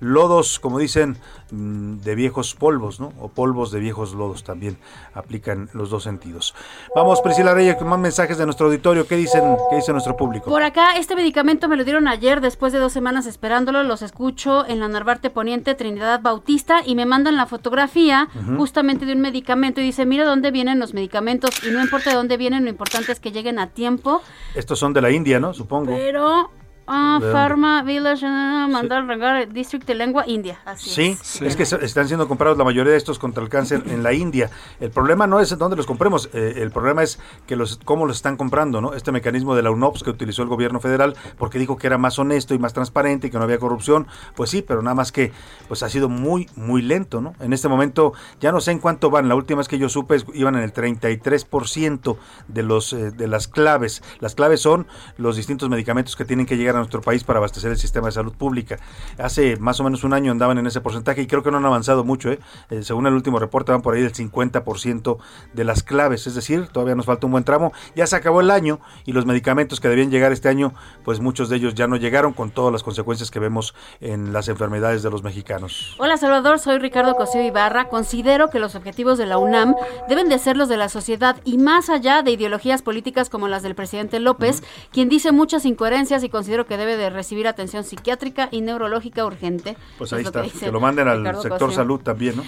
Speaker 3: Lodos, como dicen, mm, de viejos polvos, ¿no? O polvos de viejos lodos también aplican los dos sentidos. Vamos, Priscila Reyes, con más mensajes de nuestro auditorio. ¿Qué dicen, qué dice nuestro público?
Speaker 24: Por acá, este medicamento me lo dieron ayer, después de dos semanas esperándolo. Los escucho en la Narvarte Poniente, Trinidad Bautista, y me mandan la fotografía justamente de un medicamento. Y dice: Mira dónde vienen los medicamentos. Y no importa de dónde vienen, lo importante es que lleguen a tiempo.
Speaker 3: Estos son de la India, ¿no? Supongo.
Speaker 24: Pero. Ah. Pharma Village, ah, Mandal Regar, District de Lengua, India. Así
Speaker 3: Sí,
Speaker 24: es.
Speaker 3: es que están siendo comprados la mayoría de estos contra el cáncer en la India. El problema no es en dónde los compremos, eh, el problema es que los cómo los están comprando, ¿no? Este mecanismo de la UNOPS que utilizó el gobierno federal porque dijo que era más honesto y más transparente y que no había corrupción, pues sí, pero nada más que pues ha sido muy muy lento, ¿no? En este momento ya no sé en cuánto van, la última vez que yo supe es- iban en el 33% de los eh, de las claves. Las claves son los distintos medicamentos que tienen que llegar a nuestro país para abastecer el sistema de salud pública. Hace más o menos un año andaban en ese porcentaje y creo que no han avanzado mucho. ¿eh? Eh, según el último reporte van por ahí del 50% de las claves, es decir, todavía nos falta un buen tramo. Ya se acabó el año y los medicamentos que debían llegar este año, pues muchos de ellos ya no llegaron con todas las consecuencias que vemos en las enfermedades de los mexicanos.
Speaker 24: Hola Salvador, soy Ricardo Cosío Ibarra. Considero que los objetivos de la UNAM deben de ser los de la sociedad y más allá de ideologías políticas como las del presidente López, quien dice muchas incoherencias y considero que debe de recibir atención psiquiátrica y neurológica urgente.
Speaker 3: Pues
Speaker 24: Es
Speaker 3: ahí
Speaker 24: lo
Speaker 3: está,
Speaker 24: dice
Speaker 3: que lo manden al
Speaker 24: Ricardo
Speaker 3: sector
Speaker 24: Cosío.
Speaker 3: salud también, ¿no?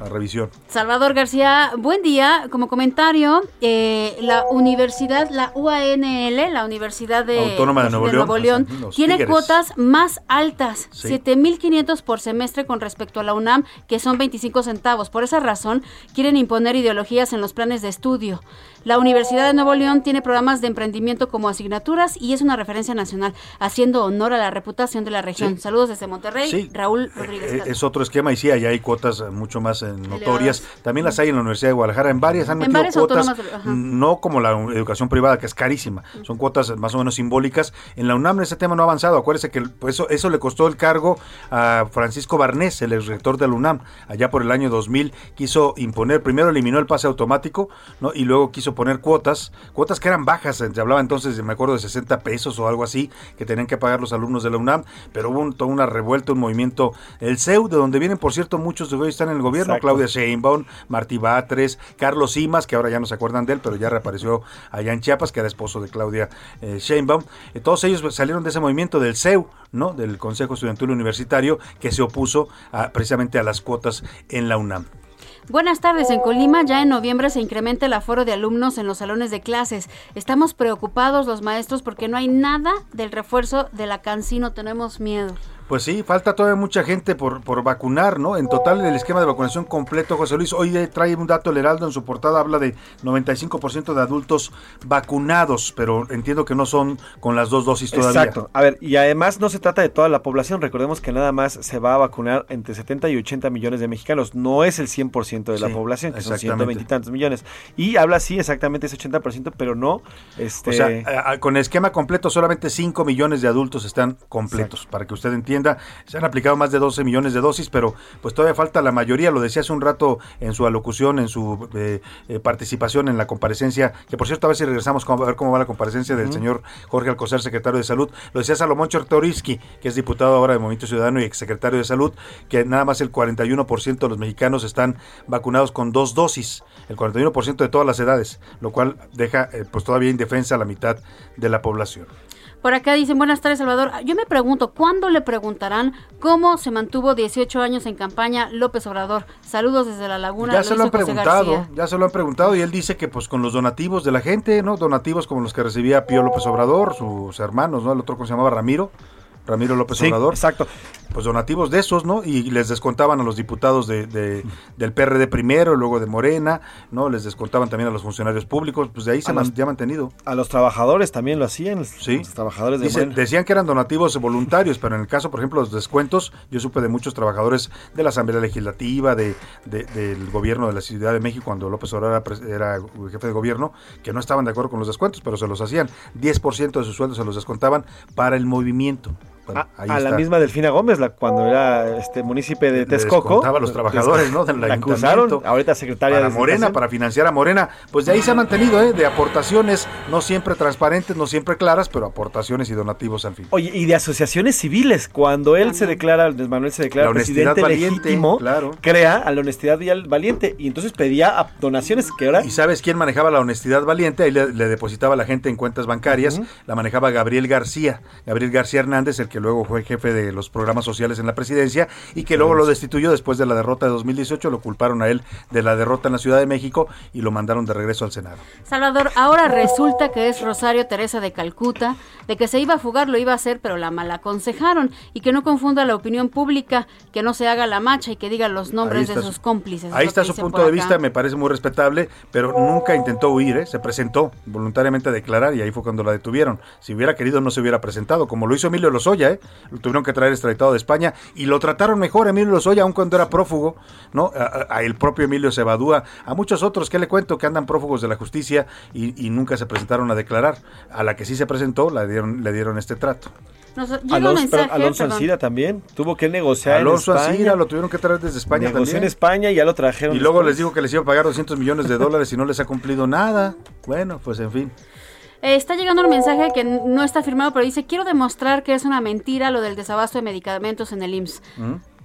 Speaker 3: A, a revisión.
Speaker 24: Salvador García, buen día. Como comentario, eh, la universidad, la UANL, la Universidad de,
Speaker 3: Autónoma de Nuevo León,
Speaker 24: León,
Speaker 3: los- los
Speaker 24: tiene cuotas más altas,
Speaker 3: Sí.
Speaker 24: 7.500 por semestre con respecto a la UNAM, que son 25 centavos. Por esa razón, quieren imponer ideologías en los planes de estudio. La Universidad de Nuevo León tiene programas de emprendimiento como asignaturas y es una referencia nacional, haciendo honor a la reputación de la región.
Speaker 3: Sí.
Speaker 24: Saludos desde Monterrey,
Speaker 3: Sí.
Speaker 24: Raúl Rodríguez.
Speaker 3: Eh, es otro esquema y sí, allá hay cuotas eh, mucho más eh, notorias. También las hay en la Universidad de Guadalajara. En varias han metido
Speaker 24: varias
Speaker 3: cuotas,
Speaker 24: autónomas,
Speaker 3: no como la educación privada, que es carísima. Son cuotas más o menos simbólicas. En la UNAM ese tema no ha avanzado. Acuérdese que pues, eso, eso le costó el cargo a Francisco Barnés, el rector de la UNAM. Allá por el año 2000 quiso imponer, primero eliminó el pase automático ¿no? y luego quiso poner cuotas, cuotas que eran bajas. Se hablaba entonces, me acuerdo, de 60 pesos o algo así, que tenían que pagar los alumnos de la UNAM. Pero hubo un- toda una revuelta, un movimiento, el CEU, de donde vienen, por cierto, muchos de hoy están en el gobierno.
Speaker 25: Exacto.
Speaker 3: Claudia Sheinbaum, Martí Batres, Carlos Simas, que ahora ya no se acuerdan de él, pero ya reapareció allá en Chiapas, que era esposo de Claudia eh, Sheinbaum. Eh, todos ellos salieron de ese movimiento del CEU, ¿no? Del Consejo Estudiantil Universitario, que se opuso a- precisamente a las cuotas en la UNAM.
Speaker 24: Buenas tardes. En Colima ya en noviembre se incrementa el aforo de alumnos en los salones de clases. Estamos preocupados los maestros porque no hay nada del refuerzo de la Cancino. Tenemos miedo.
Speaker 3: Pues sí, falta todavía mucha gente por, por vacunar, ¿no? En total, el esquema de vacunación completo, José Luis, hoy de- trae un dato, el Heraldo en su portada habla de 95% de adultos vacunados, pero entiendo que no son con las dos dosis todavía.
Speaker 25: Exacto. A ver, y además no se trata de toda la población. Recordemos que nada más se va a vacunar entre 70 y 80 millones de mexicanos. No es el 100% de la
Speaker 3: Sí,
Speaker 25: población, que son
Speaker 3: exactamente.
Speaker 25: 120 y tantos millones. Y habla sí exactamente ese 80%, pero no este
Speaker 3: O sea, con el esquema completo solamente 5 millones de adultos están completos, para que usted entienda. Hacienda, se han aplicado más de 12 millones de dosis, pero pues todavía falta la mayoría, lo decía hace un rato en su alocución, en su eh, eh, participación en la comparecencia, que por cierto a ver si regresamos a ver cómo va la comparecencia del señor Jorge Alcocer, secretario de Salud, lo decía Salomón Chertoriski, que es diputado ahora de Movimiento Ciudadano y exsecretario de Salud, que nada más el 41% de los mexicanos están vacunados con dos dosis, el 41% de todas las edades, lo cual deja eh, pues todavía indefensa a la mitad de la población.
Speaker 24: Por acá dicen, buenas tardes Salvador. Yo me pregunto, ¿cuándo le preguntarán cómo se mantuvo 18 años en campaña López Obrador? Saludos desde La Laguna.
Speaker 3: Ya se lo han
Speaker 24: José
Speaker 3: preguntado,
Speaker 24: García.
Speaker 3: ya se lo han preguntado y él dice que pues con los donativos de la gente, ¿no? Donativos como los que recibía Pío López Obrador, sus hermanos, ¿no? El otro que se llamaba Ramiro, Ramiro López
Speaker 25: Sí,
Speaker 3: Obrador.
Speaker 25: exacto.
Speaker 3: Pues donativos de esos, ¿no? Y les descontaban a los diputados de, de- del PRD primero, luego de Morena, ¿no? Les descontaban también a los funcionarios públicos, pues de ahí se
Speaker 25: los-
Speaker 3: ya mantenido.
Speaker 25: A los trabajadores también lo hacían.
Speaker 3: Sí.
Speaker 25: Los trabajadores de
Speaker 3: Dicen- decían que eran donativos voluntarios, pero en el caso, por ejemplo, los descuentos, yo supe de muchos trabajadores de la Asamblea Legislativa, de, de- del gobierno de la Ciudad de México, cuando López Obrador era, era jefe de gobierno, que no estaban de acuerdo con los descuentos, pero se los hacían. 10% de sus sueldos se los descontaban para el movimiento. Bueno, ahí
Speaker 25: a la misma Delfina Gómez, la, cuando era este municipio de Texcoco.
Speaker 3: a los trabajadores, ¿no? Del
Speaker 25: la acusaron, ahorita secretaria
Speaker 3: para
Speaker 25: de
Speaker 3: Morena, para financiar a Morena. Pues de ahí se ha mantenido, ¿eh? De aportaciones, no siempre transparentes, no siempre claras, pero aportaciones y donativos al fin.
Speaker 25: Oye, y de asociaciones civiles, cuando él se declara, Manuel se declara presidente
Speaker 3: valiente,
Speaker 25: legítimo,
Speaker 3: claro.
Speaker 25: crea a la honestidad valiente y entonces pedía a- donaciones que ahora
Speaker 3: ¿Y sabes quién manejaba la honestidad valiente? Ahí le, le depositaba a la gente en cuentas bancarias. La manejaba Gabriel García. Gabriel García Hernández, el que luego fue jefe de los programas sociales en la presidencia y que luego lo destituyó después de la derrota de 2018. Lo culparon a él de la derrota en la Ciudad de México y lo mandaron de regreso al Senado.
Speaker 24: Salvador, ahora resulta que es Rosario Teresa de Calcuta, de que se iba a fugar, lo iba a hacer, pero la mal aconsejaron y que no confunda la opinión pública, que no se haga la macha y que diga los nombres de sus
Speaker 3: su-
Speaker 24: cómplices. es
Speaker 3: Ahí está su punto de vista, me parece muy respetable, pero nunca intentó huir, ¿eh? se presentó voluntariamente a declarar y ahí fue cuando la detuvieron. Si hubiera querido no se hubiera presentado, como lo hizo Emilio Lozoya, ¿eh? lo tuvieron que traer extraditado de España y lo trataron mejor a Emilio Lozoya, aun cuando era prófugo, ¿no? A, a- a el propio Emilio se evadúa, a muchos otros que le cuento que andan prófugos de la justicia y, y nunca se presentaron a declarar. A la que sí se presentó la dieron, le dieron este trato.
Speaker 24: Nos
Speaker 25: Alonso,
Speaker 24: mensaje,
Speaker 25: pero Alonso
Speaker 24: perdón.
Speaker 25: Ancira también tuvo que negociar
Speaker 3: Alonso
Speaker 25: en España.
Speaker 3: Ancira lo tuvieron que traer desde España
Speaker 25: Negoció
Speaker 3: también.
Speaker 25: en España y ya lo trajeron.
Speaker 3: Y luego
Speaker 25: después.
Speaker 3: les digo que les iba a pagar 200 millones de dólares y no les ha cumplido nada. Bueno, pues en fin.
Speaker 24: Eh, está llegando un mensaje que no está firmado, pero dice, quiero demostrar que es una mentira lo del desabasto de medicamentos en el IMSS.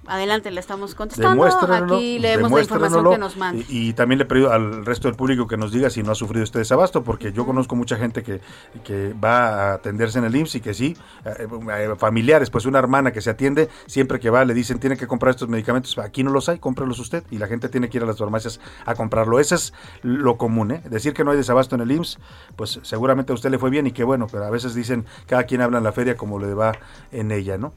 Speaker 24: Adelante, le estamos contestando. Aquí leemos la información que nos manda.
Speaker 3: Y, y también le pido al resto del público que nos diga si no ha sufrido este desabasto, porque yo conozco mucha gente que, que va a atenderse en el IMSS y que sí, eh, eh, familiares, pues una hermana que se atiende, siempre que va le dicen tiene que comprar estos medicamentos, aquí no los hay, cómpralos usted, y la gente tiene que ir a las farmacias a comprarlo. Eso es lo común, ¿eh? Decir que no hay desabasto en el IMSS, pues seguramente a usted le fue bien y qué bueno, pero a veces dicen cada quien habla en la feria como le va en ella, ¿no?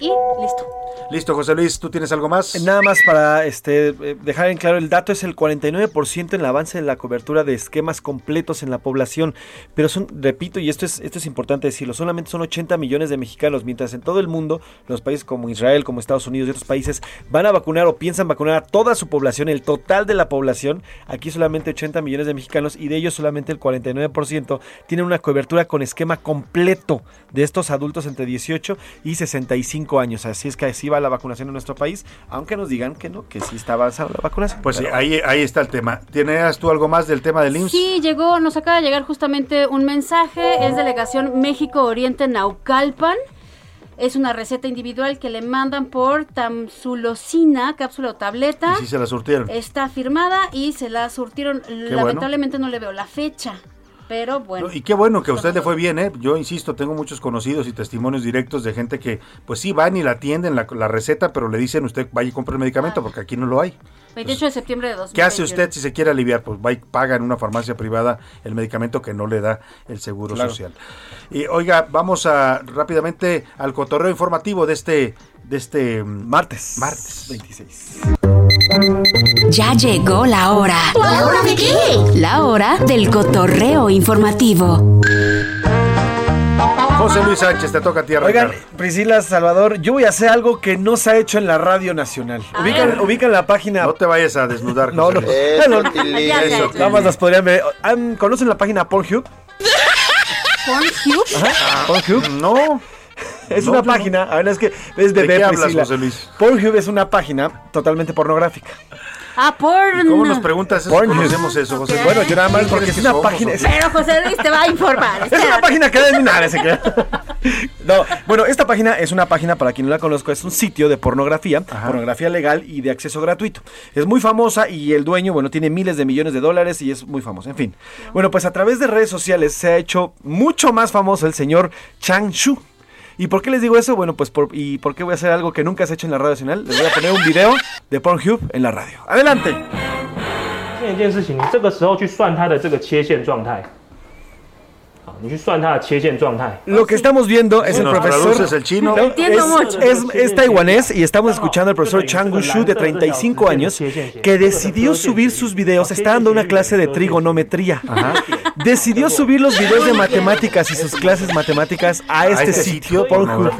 Speaker 24: Y listo.
Speaker 3: Listo, José Luis, ¿tú tienes algo más?
Speaker 25: Nada más para este eh, dejar en claro el dato es el 49% en el avance de la cobertura de esquemas completos en la población, pero son repito y esto es esto es importante decirlo, solamente son 80 millones de mexicanos, mientras en todo el mundo los países como Israel, como Estados Unidos y otros países van a vacunar o piensan vacunar a toda su población, el total de la población, aquí solamente 80 millones de mexicanos y de ellos solamente el 49% tienen una cobertura con esquema completo de estos adultos entre 18 y 65 años, así es que así va la vacunación en nuestro país, aunque nos digan que no, que sí está avanzada la vacunación.
Speaker 3: Pues sí, ahí, ahí está el tema. ¿Tienes tú algo más del tema del IMSS?
Speaker 24: Sí, llegó, nos acaba de llegar justamente un mensaje, es delegación México Oriente Naucalpan. Es una receta individual que le mandan por tamsulosina, cápsula o tableta.
Speaker 3: Y sí se la surtieron.
Speaker 24: Está firmada y se la surtieron. Lamentablemente no le veo la fecha, pero bueno.
Speaker 3: No, y qué bueno que a usted le fue bien, ¿eh? Yo insisto, tengo muchos conocidos y testimonios directos de gente que, pues sí, van y la atienden la, la receta, pero le dicen usted vaya y compre el medicamento porque aquí no lo hay.
Speaker 24: 28 de septiembre de 2021.
Speaker 3: ¿Qué hace usted si se quiere aliviar? Pues va y paga en una farmacia privada el medicamento que no le da el Seguro
Speaker 25: Claro.
Speaker 3: Social. Y oiga, vamos a rápidamente al cotorreo informativo de este de este
Speaker 25: martes.
Speaker 3: Martes
Speaker 25: 26.
Speaker 4: Ya llegó la hora.
Speaker 26: ¿La hora de qué?
Speaker 4: La hora del cotorreo informativo.
Speaker 3: José Luis Sánchez, te toca a ti
Speaker 25: Oigan. Priscila Salvador, yo voy a hacer algo que no se ha hecho en la Radio Nacional. Ubican, ubican la página.
Speaker 3: No te vayas a desnudar.
Speaker 25: No, no.
Speaker 24: Sé.
Speaker 3: Eso,
Speaker 25: nada más las podrían ver. ¿Han- ¿Conocen la página Pornhub?
Speaker 24: Pornhub.
Speaker 25: Ajá, Pornhub.
Speaker 3: No.
Speaker 25: Es
Speaker 3: No,
Speaker 25: una
Speaker 3: yo no.
Speaker 25: página, a ver, es que es
Speaker 3: ¿De
Speaker 25: bebé,
Speaker 3: qué hablas. José Luis?
Speaker 25: Pornhub es una página totalmente pornográfica.
Speaker 24: Ah, porn.
Speaker 3: ¿Cómo nos preguntas eso?
Speaker 25: Pornhub.
Speaker 3: Conocemos eso, José.
Speaker 24: Ok.
Speaker 25: Bueno, yo nada más
Speaker 3: ¿Quién
Speaker 25: porque es una
Speaker 3: somos,
Speaker 25: página.
Speaker 24: Pero José Luis te va a informar.
Speaker 25: es una página que de nada, se queda. No, bueno, esta página es una página, para quien no la conozco, es un sitio de pornografía, pornografía legal y de acceso gratuito. Es muy famosa y el dueño, bueno, tiene miles de millones de dólares y es muy famoso. En fin. Bueno, pues a través de redes sociales se ha hecho mucho más famoso el señor Chang Shu. ¿Y por qué les digo eso? Bueno, pues por, ¿y por qué voy a hacer algo que nunca se ha hecho en la radio nacional? Les voy a poner un video de Pornhub en la radio. Adelante.
Speaker 27: 这一件事情，你这个时候去算它的这个切线状态，好，你去算它的切线状态。
Speaker 25: Lo que estamos viendo es el
Speaker 3: ¿Nos
Speaker 25: profesor.
Speaker 3: traduces el chino?
Speaker 25: No,
Speaker 24: Entiendo
Speaker 25: es,
Speaker 24: mucho.
Speaker 25: es- es taiwanés y estamos escuchando al profesor Chang Shu de 35 años que decidió subir sus videos. Está dando una clase de trigonometría. Decidió subir los videos de matemáticas y sus clases matemáticas a este
Speaker 3: este
Speaker 25: sitio
Speaker 3: sitio?
Speaker 25: Pornhub.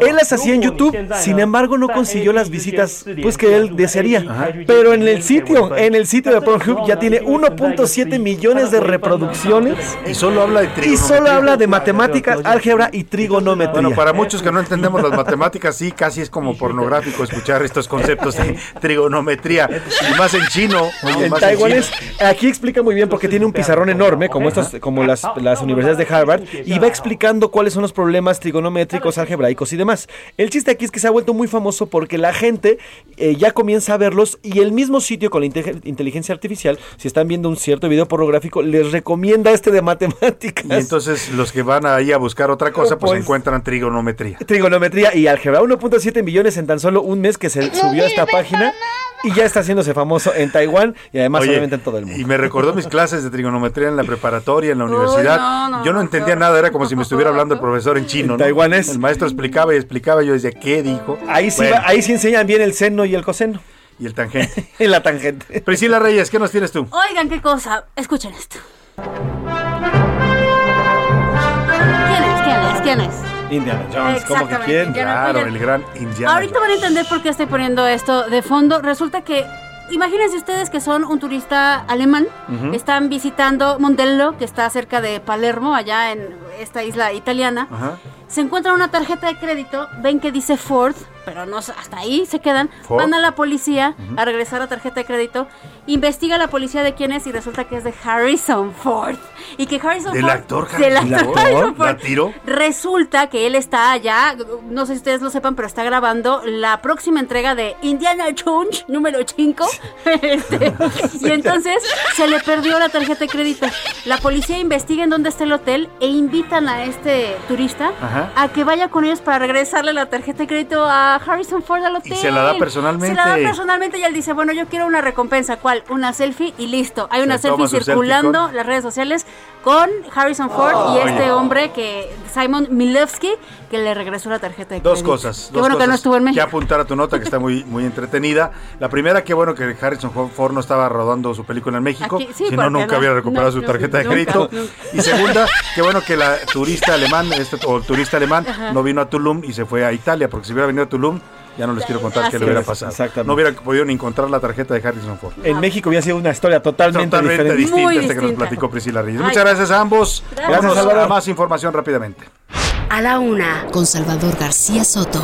Speaker 25: Él las hacía en YouTube, sin embargo no consiguió las visitas pues que él desearía. Pero en el sitio, en el sitio de Pornhub ya tiene 1.7 millones de reproducciones
Speaker 3: Y solo habla de
Speaker 25: y solo habla de matemáticas, álgebra y trigonometría.
Speaker 3: Bueno, para muchos que no entendemos las matemáticas, sí, casi es como pornográfico escuchar estos conceptos de trigonometría. Y más en chino.
Speaker 25: en
Speaker 3: más
Speaker 25: taiwanés,
Speaker 3: chino.
Speaker 25: aquí explica muy bien porque tiene un pizarrón enorme, como estos, como las, las universidades de Harvard, y va explicando cuáles son los problemas trigonométricos, algebraicos y demás. El chiste aquí es que se ha vuelto muy famoso porque la gente eh, ya comienza a verlos y el mismo sitio con la inte- inteligencia artificial, si están viendo un cierto video pornográfico, les recomienda este de matemáticas.
Speaker 3: Y entonces los que van ahí a buscar otra cosa, pues,
Speaker 25: Pues-
Speaker 3: encuentran trigonometría.
Speaker 25: Trigonometría y álgebra, 1.7 millones en tan solo un mes que se subió a esta página y ya está haciéndose famoso en Taiwán y además
Speaker 3: Oye,
Speaker 25: obviamente en todo el mundo.
Speaker 3: Y me recordó mis clases de trigonometría en la preparatoria, en la universidad.
Speaker 24: no, no,
Speaker 3: yo no entendía nada, era como si me estuviera hablando el profesor en chino. ¿no?
Speaker 25: taiwanés.
Speaker 3: El maestro explicaba y explicaba, yo decía, ¿qué dijo?
Speaker 25: Ahí sí,
Speaker 3: Bueno,
Speaker 25: va- ahí sí enseñan bien el seno y el coseno.
Speaker 3: Y el tangente.
Speaker 25: En la tangente.
Speaker 3: Priscila Reyes, ¿qué nos tienes tú?
Speaker 24: Oigan, qué cosa. Escuchen esto. Es? ¿Quién es? ¿Quién es?
Speaker 25: Indiana Jones, como que quién.
Speaker 24: Indiana
Speaker 3: Claro,
Speaker 24: Jones.
Speaker 3: el gran Indiana.
Speaker 24: Ahorita van a entender por qué estoy poniendo esto de fondo. Resulta que, imagínense ustedes que son un turista alemán, están visitando Mondello, que está cerca de Palermo, allá en esta isla italiana.
Speaker 3: Ajá.
Speaker 24: Se encuentran una tarjeta de crédito, ven que dice Ford, pero no hasta ahí se quedan.
Speaker 28: Ford.
Speaker 24: Van a la policía a regresar la tarjeta de crédito, investiga la policía de quién es y resulta que es de Harrison Ford. Y que Harrison
Speaker 3: ¿Del
Speaker 24: Ford
Speaker 3: actor
Speaker 24: del actor? Harrison Ford
Speaker 3: ¿La tiró?
Speaker 24: Resulta que él está allá, no sé si ustedes lo sepan, pero está grabando la próxima entrega de Indiana Jones número 5. Este, y entonces se le perdió la tarjeta de crédito. La policía investiga en dónde está el hotel e invitan a este turista
Speaker 3: Ajá.
Speaker 24: A que vaya con ellos para regresarle la tarjeta de crédito a Harrison Ford al hotel.
Speaker 3: se la da personalmente.
Speaker 24: Se la da personalmente y él dice, bueno, yo quiero una recompensa. ¿Cuál? Una selfie y listo. Hay una
Speaker 3: Se
Speaker 24: selfie
Speaker 3: selfie
Speaker 24: circulando en las redes sociales con Harrison Ford y
Speaker 3: Oye.
Speaker 24: este hombre que Simon Milevsky que le regresó la tarjeta de
Speaker 3: Dos
Speaker 24: crédito.
Speaker 3: cosas.
Speaker 24: Qué
Speaker 3: dos
Speaker 24: bueno que no
Speaker 3: cosas
Speaker 24: estuvo en México.
Speaker 3: apuntar a tu nota que está muy, muy entretenida. La primera, qué bueno que Harrison Ford no estaba rodando su película en México.
Speaker 24: Aquí- sí,
Speaker 3: si no, nunca
Speaker 24: no,
Speaker 3: hubiera recuperado
Speaker 24: no,
Speaker 3: su
Speaker 24: no,
Speaker 3: tarjeta de
Speaker 24: nunca,
Speaker 3: crédito.
Speaker 24: nunca.
Speaker 3: Y segunda, qué bueno que la turista alemán, este, o el turista alemán,
Speaker 24: Ajá.
Speaker 3: no vino a Tulum y se fue a Italia, porque si hubiera venido a Tulum, ya no les quiero contar qué le hubiera pasado.
Speaker 25: exactamente.
Speaker 3: No hubiera podido ni encontrar la tarjeta de Harrison Ford.
Speaker 25: En México hubiera sido una historia totalmente,
Speaker 3: Totalmente
Speaker 25: diferente.
Speaker 3: distinta esta que nos platicó Priscila Reyes.
Speaker 24: Ay.
Speaker 3: Muchas gracias a ambos.
Speaker 24: Gracias.
Speaker 3: Vámonos
Speaker 25: Gracias, Salvador.
Speaker 3: a más información rápidamente.
Speaker 4: A la una, con Salvador García Soto.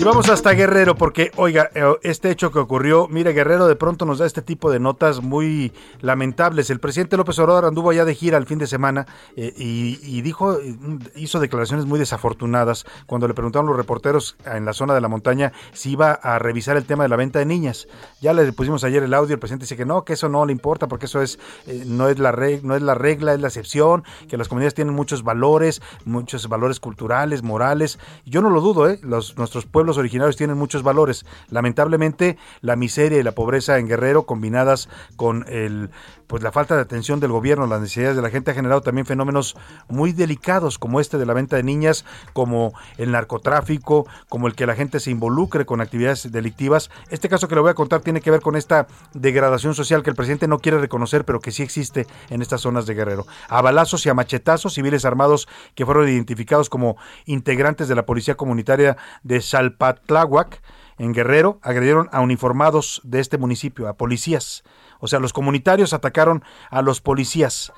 Speaker 3: Y vamos hasta Guerrero porque, oiga, eh, este hecho que ocurrió, mire, Guerrero de pronto nos da este tipo de notas muy lamentables. El presidente López Obrador anduvo allá de gira el fin de semana eh, y, dijo, eh, hizo declaraciones muy desafortunadas cuando le preguntaron los reporteros en la zona de la montaña si iba a revisar el tema de la venta de niñas. Ya le pusimos ayer el audio, el presidente dice que no, que eso no le importa porque eso es eh, no es la reg- no es la regla, es la excepción, que las comunidades tienen muchos valores, muchos valores culturales, morales. Yo no lo dudo, ¿eh? Los, nuestros pueblos originarios tienen muchos valores. Lamentablemente, la miseria y la pobreza en Guerrero, combinadas con el, pues la falta de atención del gobierno, las necesidades de la gente, ha generado también fenómenos muy delicados, como este de la venta de niñas, como el narcotráfico, como el que la gente se involucre con actividades delictivas. Este caso que le voy a contar tiene que ver con esta degradación social que el presidente no quiere reconocer, pero que sí existe en estas zonas de Guerrero. A balazos y a machetazos, civiles armados que fueron identificados como integrantes de la Policía Comunitaria de Salpatláhuac, en Guerrero, agredieron a uniformados de este municipio, a policías. O sea, los comunitarios atacaron a los policías.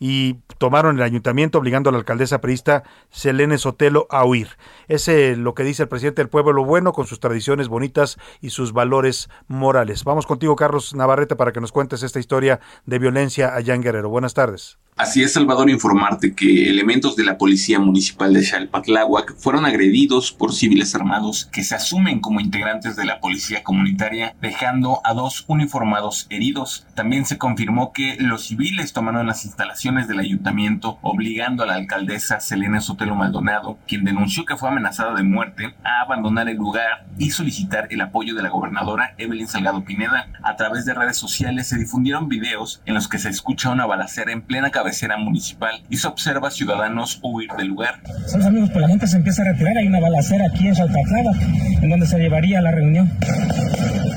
Speaker 3: y tomaron el ayuntamiento obligando a la alcaldesa priista Selene Sotelo a huir. Es eh, lo que dice el presidente del pueblo bueno con sus tradiciones bonitas y sus valores morales. Vamos contigo, Carlos Navarrete, para que nos cuentes esta historia de violencia allá en Guerrero. Buenas tardes.
Speaker 28: Así es, Salvador, informarte que elementos de la Policía Municipal de Xalpatláhuac fueron agredidos por civiles armados que se asumen como integrantes de la Policía Comunitaria, dejando a dos uniformados heridos. También se confirmó que los civiles tomaron las instalaciones del ayuntamiento, obligando a la alcaldesa Selena Sotelo Maldonado, quien denunció que fue amenazada de muerte, a abandonar el lugar y solicitar el apoyo de la gobernadora Evelyn Salgado Pineda. A través de redes sociales se difundieron videos en los que se escucha una balacera en plena cabecera municipal y se observa ciudadanos huir del lugar.
Speaker 29: Somos amigos, pues la gente se empieza a retirar. Hay una balacera aquí en Salpatlava, en donde se llevaría la reunión.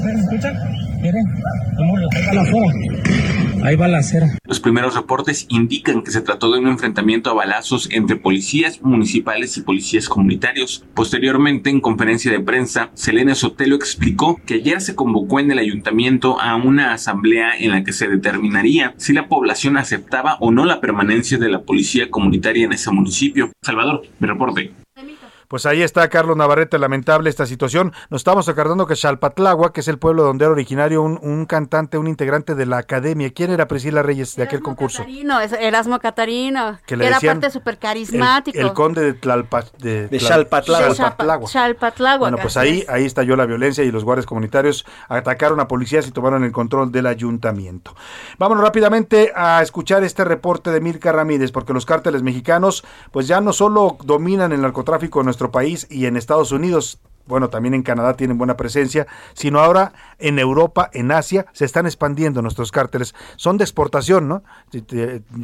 Speaker 29: ¿Me escuchan? Miren, amor,
Speaker 28: Los primeros reportes indican que se trató de un enfrentamiento a balazos entre policías municipales y policías comunitarios. Posteriormente, en conferencia de prensa, Selena Sotelo explicó que ayer se convocó en el ayuntamiento a una asamblea en la que se determinaría si la población aceptaba o no la permanencia de la policía comunitaria en ese municipio. Salvador, mi reporte.
Speaker 3: Pues ahí está Carlos Navarrete, lamentable esta situación. Nos estamos acordando que Xalpatlagua, que es el pueblo donde era originario un, un cantante, un integrante de la academia. ¿Quién era Priscila Reyes de aquel concurso?
Speaker 24: Catarino, es Erasmo Catarino,
Speaker 3: Que
Speaker 24: que,
Speaker 3: le
Speaker 24: era parte súper
Speaker 3: El,
Speaker 24: carismático.
Speaker 3: el conde de Tlalpa, de,
Speaker 25: De
Speaker 3: Tlal-
Speaker 25: Xalpatlagua.
Speaker 3: Xalpatlagua.
Speaker 24: Xalpatláhuac,
Speaker 3: Bueno, pues ahí, ahí estalló la violencia y los guardias comunitarios atacaron a policías y tomaron el control del ayuntamiento. Vámonos rápidamente a escuchar este reporte de Mirka Ramírez, porque los cárteles mexicanos, pues ya no solo dominan el narcotráfico en nuestro país y en Estados Unidos, bueno, también en Canadá tienen buena presencia, sino ahora en Europa, en Asia, se están expandiendo nuestros cárteles. Son de exportación, ¿no?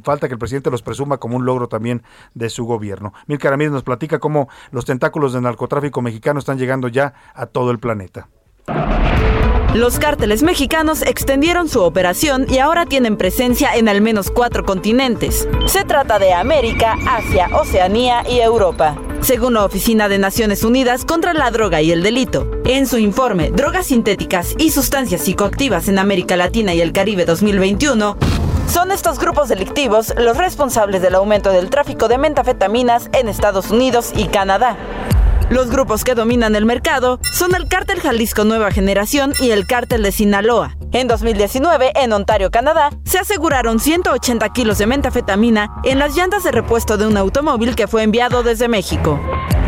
Speaker 3: Falta que el presidente los presuma como un logro también de su gobierno. Milka Ramírez nos platica cómo los tentáculos del narcotráfico mexicano están llegando ya a todo el planeta.
Speaker 30: Los cárteles mexicanos extendieron su operación y ahora tienen presencia en al menos cuatro continentes. Se trata de América, Asia, Oceanía y Europa. Según la Oficina de Naciones Unidas contra la Droga y el Delito, en su informe Drogas sintéticas y sustancias psicoactivas en América Latina y el Caribe 2021, son estos grupos delictivos los responsables del aumento del tráfico de metafetaminas en Estados Unidos y Canadá. Los grupos que dominan el mercado son el Cártel Jalisco Nueva Generación y el Cártel de Sinaloa. En 2019, en Ontario, Canadá, se aseguraron 180 kilos de metafetamina en las llantas de repuesto de un automóvil que fue enviado desde México.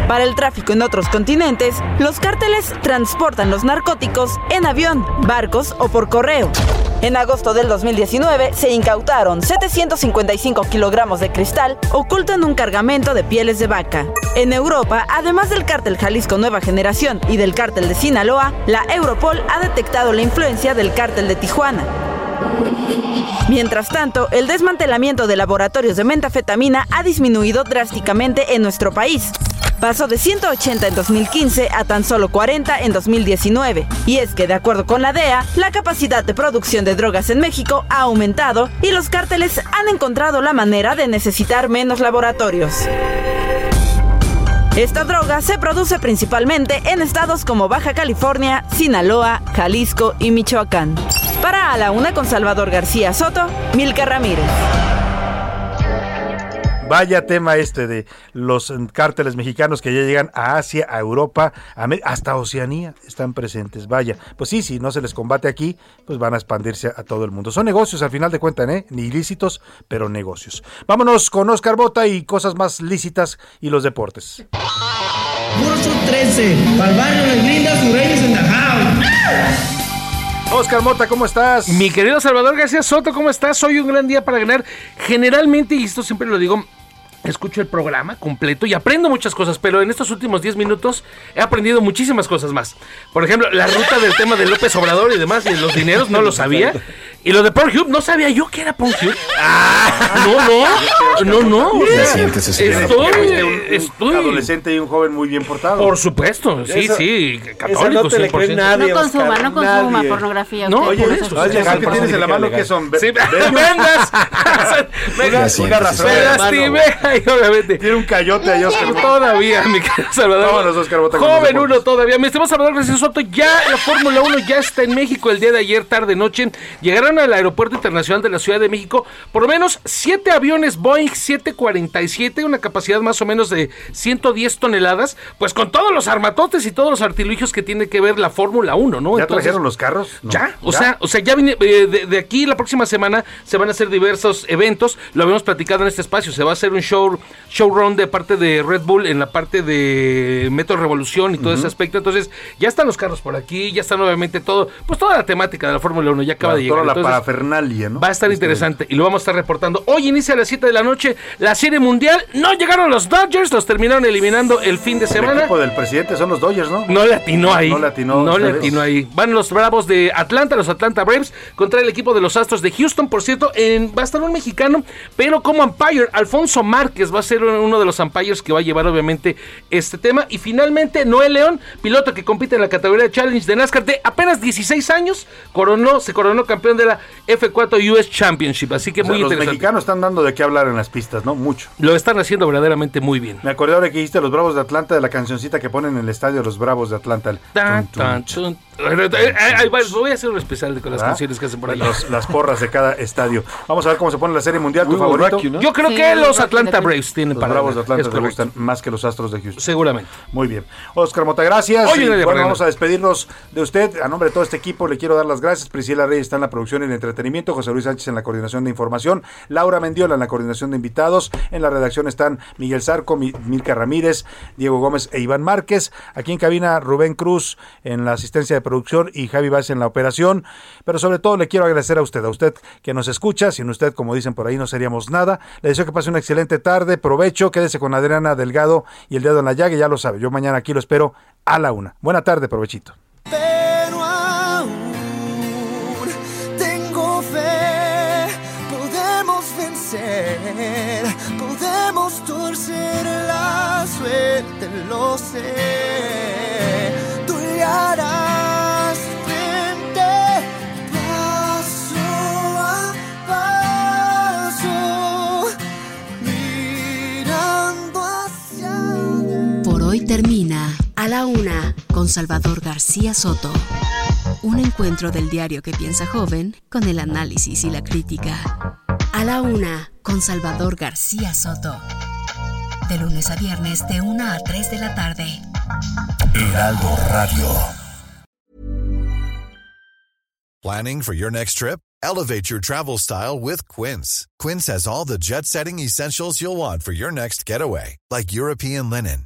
Speaker 30: Para el tráfico en otros continentes, los cárteles transportan los narcóticos en avión, barcos o por correo. En agosto del 2019 se incautaron 755 kilogramos de cristal oculto en un cargamento de pieles de vaca. En Europa, además del cártel Jalisco Nueva Generación y del cártel de Sinaloa, la Europol ha detectado la influencia del cártel de Tijuana. Mientras tanto, el desmantelamiento de laboratorios de metafetamina ha disminuido drásticamente en nuestro país. Pasó de 180 en 2015 a tan solo 40 en 2019. Y es que, de acuerdo con la DEA, la capacidad de producción de drogas en México ha aumentado y los cárteles han encontrado la manera de necesitar menos laboratorios. Esta droga se produce principalmente en estados como Baja California, Sinaloa, Jalisco y Michoacán. Para A la Una con Salvador García Soto, Milka Ramírez.
Speaker 3: Vaya tema este de los cárteles mexicanos que ya llegan a Asia, a Europa, hasta Oceanía están presentes. Vaya, pues sí, si no se les combate aquí, pues van a expandirse a todo el mundo. Son negocios al final de cuentas, ¿eh? Ni ilícitos, pero negocios. Vámonos con Oscar Bota y cosas más lícitas y los deportes.
Speaker 31: Sub 13. Para el barrio les brinda su Reyes en house.
Speaker 3: Oscar Mota, ¿cómo estás?
Speaker 32: Mi querido Salvador García Soto, ¿cómo estás? Hoy un gran día para ganar. Generalmente, y esto siempre lo digo, escucho el programa completo y aprendo muchas cosas, pero en estos últimos 10 minutos he aprendido muchísimas cosas más. Por ejemplo, la ruta del tema de López Obrador y demás, y los dineros, no lo sabía. Y lo de Pornhub, no sabía yo que era Pornhub. Ah, no, no, no, no. o sea, estoy, estoy.
Speaker 3: adolescente y un joven muy bien portado.
Speaker 32: Por supuesto, sí, sí,
Speaker 3: esa
Speaker 32: católico,
Speaker 3: no te le cree
Speaker 32: 100%.
Speaker 3: nadie,
Speaker 24: No consuma,
Speaker 3: Oscar,
Speaker 24: no consuma
Speaker 3: nadie.
Speaker 24: pornografía.
Speaker 32: No,
Speaker 24: usted,
Speaker 32: por eso.
Speaker 3: Oye, ¿qué tienes en la mano que son?
Speaker 32: Sí, vendas.
Speaker 3: Una- una razón.
Speaker 32: Obviamente.
Speaker 3: Tiene un cayote ahí, Oscar.
Speaker 32: Todavía, mi querido Salvador.
Speaker 3: Vámonos, Oscar los
Speaker 32: Joven uno todavía. Mi estimado Salvador García Soto, ya la Fórmula 1 ya está en México el día de ayer, tarde, noche. Llegaron al Aeropuerto Internacional de la Ciudad de México por lo menos siete aviones Boeing 747, una capacidad más o menos de 110 toneladas, pues con todos los armatotes y todos los artilugios que tiene que ver la Fórmula 1, ¿no?
Speaker 3: ¿Ya
Speaker 32: Entonces-
Speaker 3: trajeron los carros? No.
Speaker 32: ya, o sea, o sea, ya vine, eh, de, de aquí la próxima semana se van a hacer diversos eventos. Lo habíamos platicado en este espacio. Se va a hacer un show showrun de parte de Red Bull en la parte de Metro Revolución y todo ese aspecto. Entonces, ya están los carros por aquí, ya están obviamente todo, pues toda la temática de la Fórmula 1 ya acaba de llegar.
Speaker 3: toda la
Speaker 32: Entonces,
Speaker 3: parafernalia, ¿no?
Speaker 32: Va a estar interesante y lo vamos a estar reportando. Hoy inicia a las 7 de la noche la Serie Mundial. No llegaron los Dodgers, los terminaron eliminando el fin de
Speaker 3: El
Speaker 32: semana.
Speaker 3: equipo del presidente son los Dodgers, ¿no?
Speaker 32: No le atinó ahí.
Speaker 3: No le atinó
Speaker 32: No le atinó ahí. Van los Bravos de Atlanta, los Atlanta Braves, contra el equipo de los Astros de Houston. Por cierto, en, va a estar un mexicano, pero como umpire, Alfonso Márquez va a ser uno de los umpires que va a llevar obviamente este tema. Y finalmente, Noel León, piloto que compite en la categoría de Challenge de NASCAR de apenas 16 años, coronó, se coronó campeón de la F4 US Championship. Así que
Speaker 3: O sea,
Speaker 32: muy
Speaker 3: los
Speaker 32: interesante.
Speaker 3: mexicanos están dando de qué hablar en las pistas, ¿no? Mucho.
Speaker 32: Lo están haciendo verdaderamente muy bien.
Speaker 3: Me acordé ahora que dijiste los Bravos de Atlanta de la cancioncita que ponen en el estadio los Bravos de Atlanta. el
Speaker 32: Tan, tan, chun. Ahí va, voy a hacer un especial con las
Speaker 3: ¿verdad?
Speaker 32: canciones que hacen por ahí.
Speaker 3: Los- las porras de cada estadio. Vamos a ver cómo se pone la serie mundial. ¿Tu favorito?
Speaker 32: Rocky, ¿no? Yo creo Sí, que los Atlanta Braves tienen
Speaker 3: Los
Speaker 32: para
Speaker 3: Bravos de Atlanta te gustan más que los Astros de Houston.
Speaker 32: Seguramente.
Speaker 3: Muy bien. Oscar Mota, gracias.
Speaker 32: Oye,
Speaker 3: Y,
Speaker 32: Nadia
Speaker 3: bueno, vamos a despedirnos de usted. A nombre de todo este equipo le quiero dar las gracias. Priscila Reyes está en la producción y el entretenimiento, José Luis Sánchez en la coordinación de información, Laura Mendiola en la coordinación de invitados. En la redacción están Miguel Zarco, Mi- Milka Ramírez, Diego Gómez e Iván Márquez. Aquí en cabina Rubén Cruz en la asistencia de producción y Javi Vázquez en la operación. Pero sobre todo le quiero agradecer a usted, a usted que nos escucha. Sin usted, como dicen por ahí, no seríamos nada. Le deseo que pase una excelente tarde. Provecho. Quédese con Adriana Delgado y el dedo en la llaga. Ya lo sabe. Yo mañana aquí lo espero a la una. Buena tarde, provechito.
Speaker 4: Termina A la Una con Salvador García Soto. Un encuentro del diario que piensa joven con el análisis y la crítica. A la Una con Salvador García Soto. De lunes a viernes de 1 a 3 de la tarde.
Speaker 33: Heraldo Radio.
Speaker 34: Planning for your next trip? Elevate your travel style with Quince. Quince has all the jet setting essentials you'll want for your next getaway, like European linen,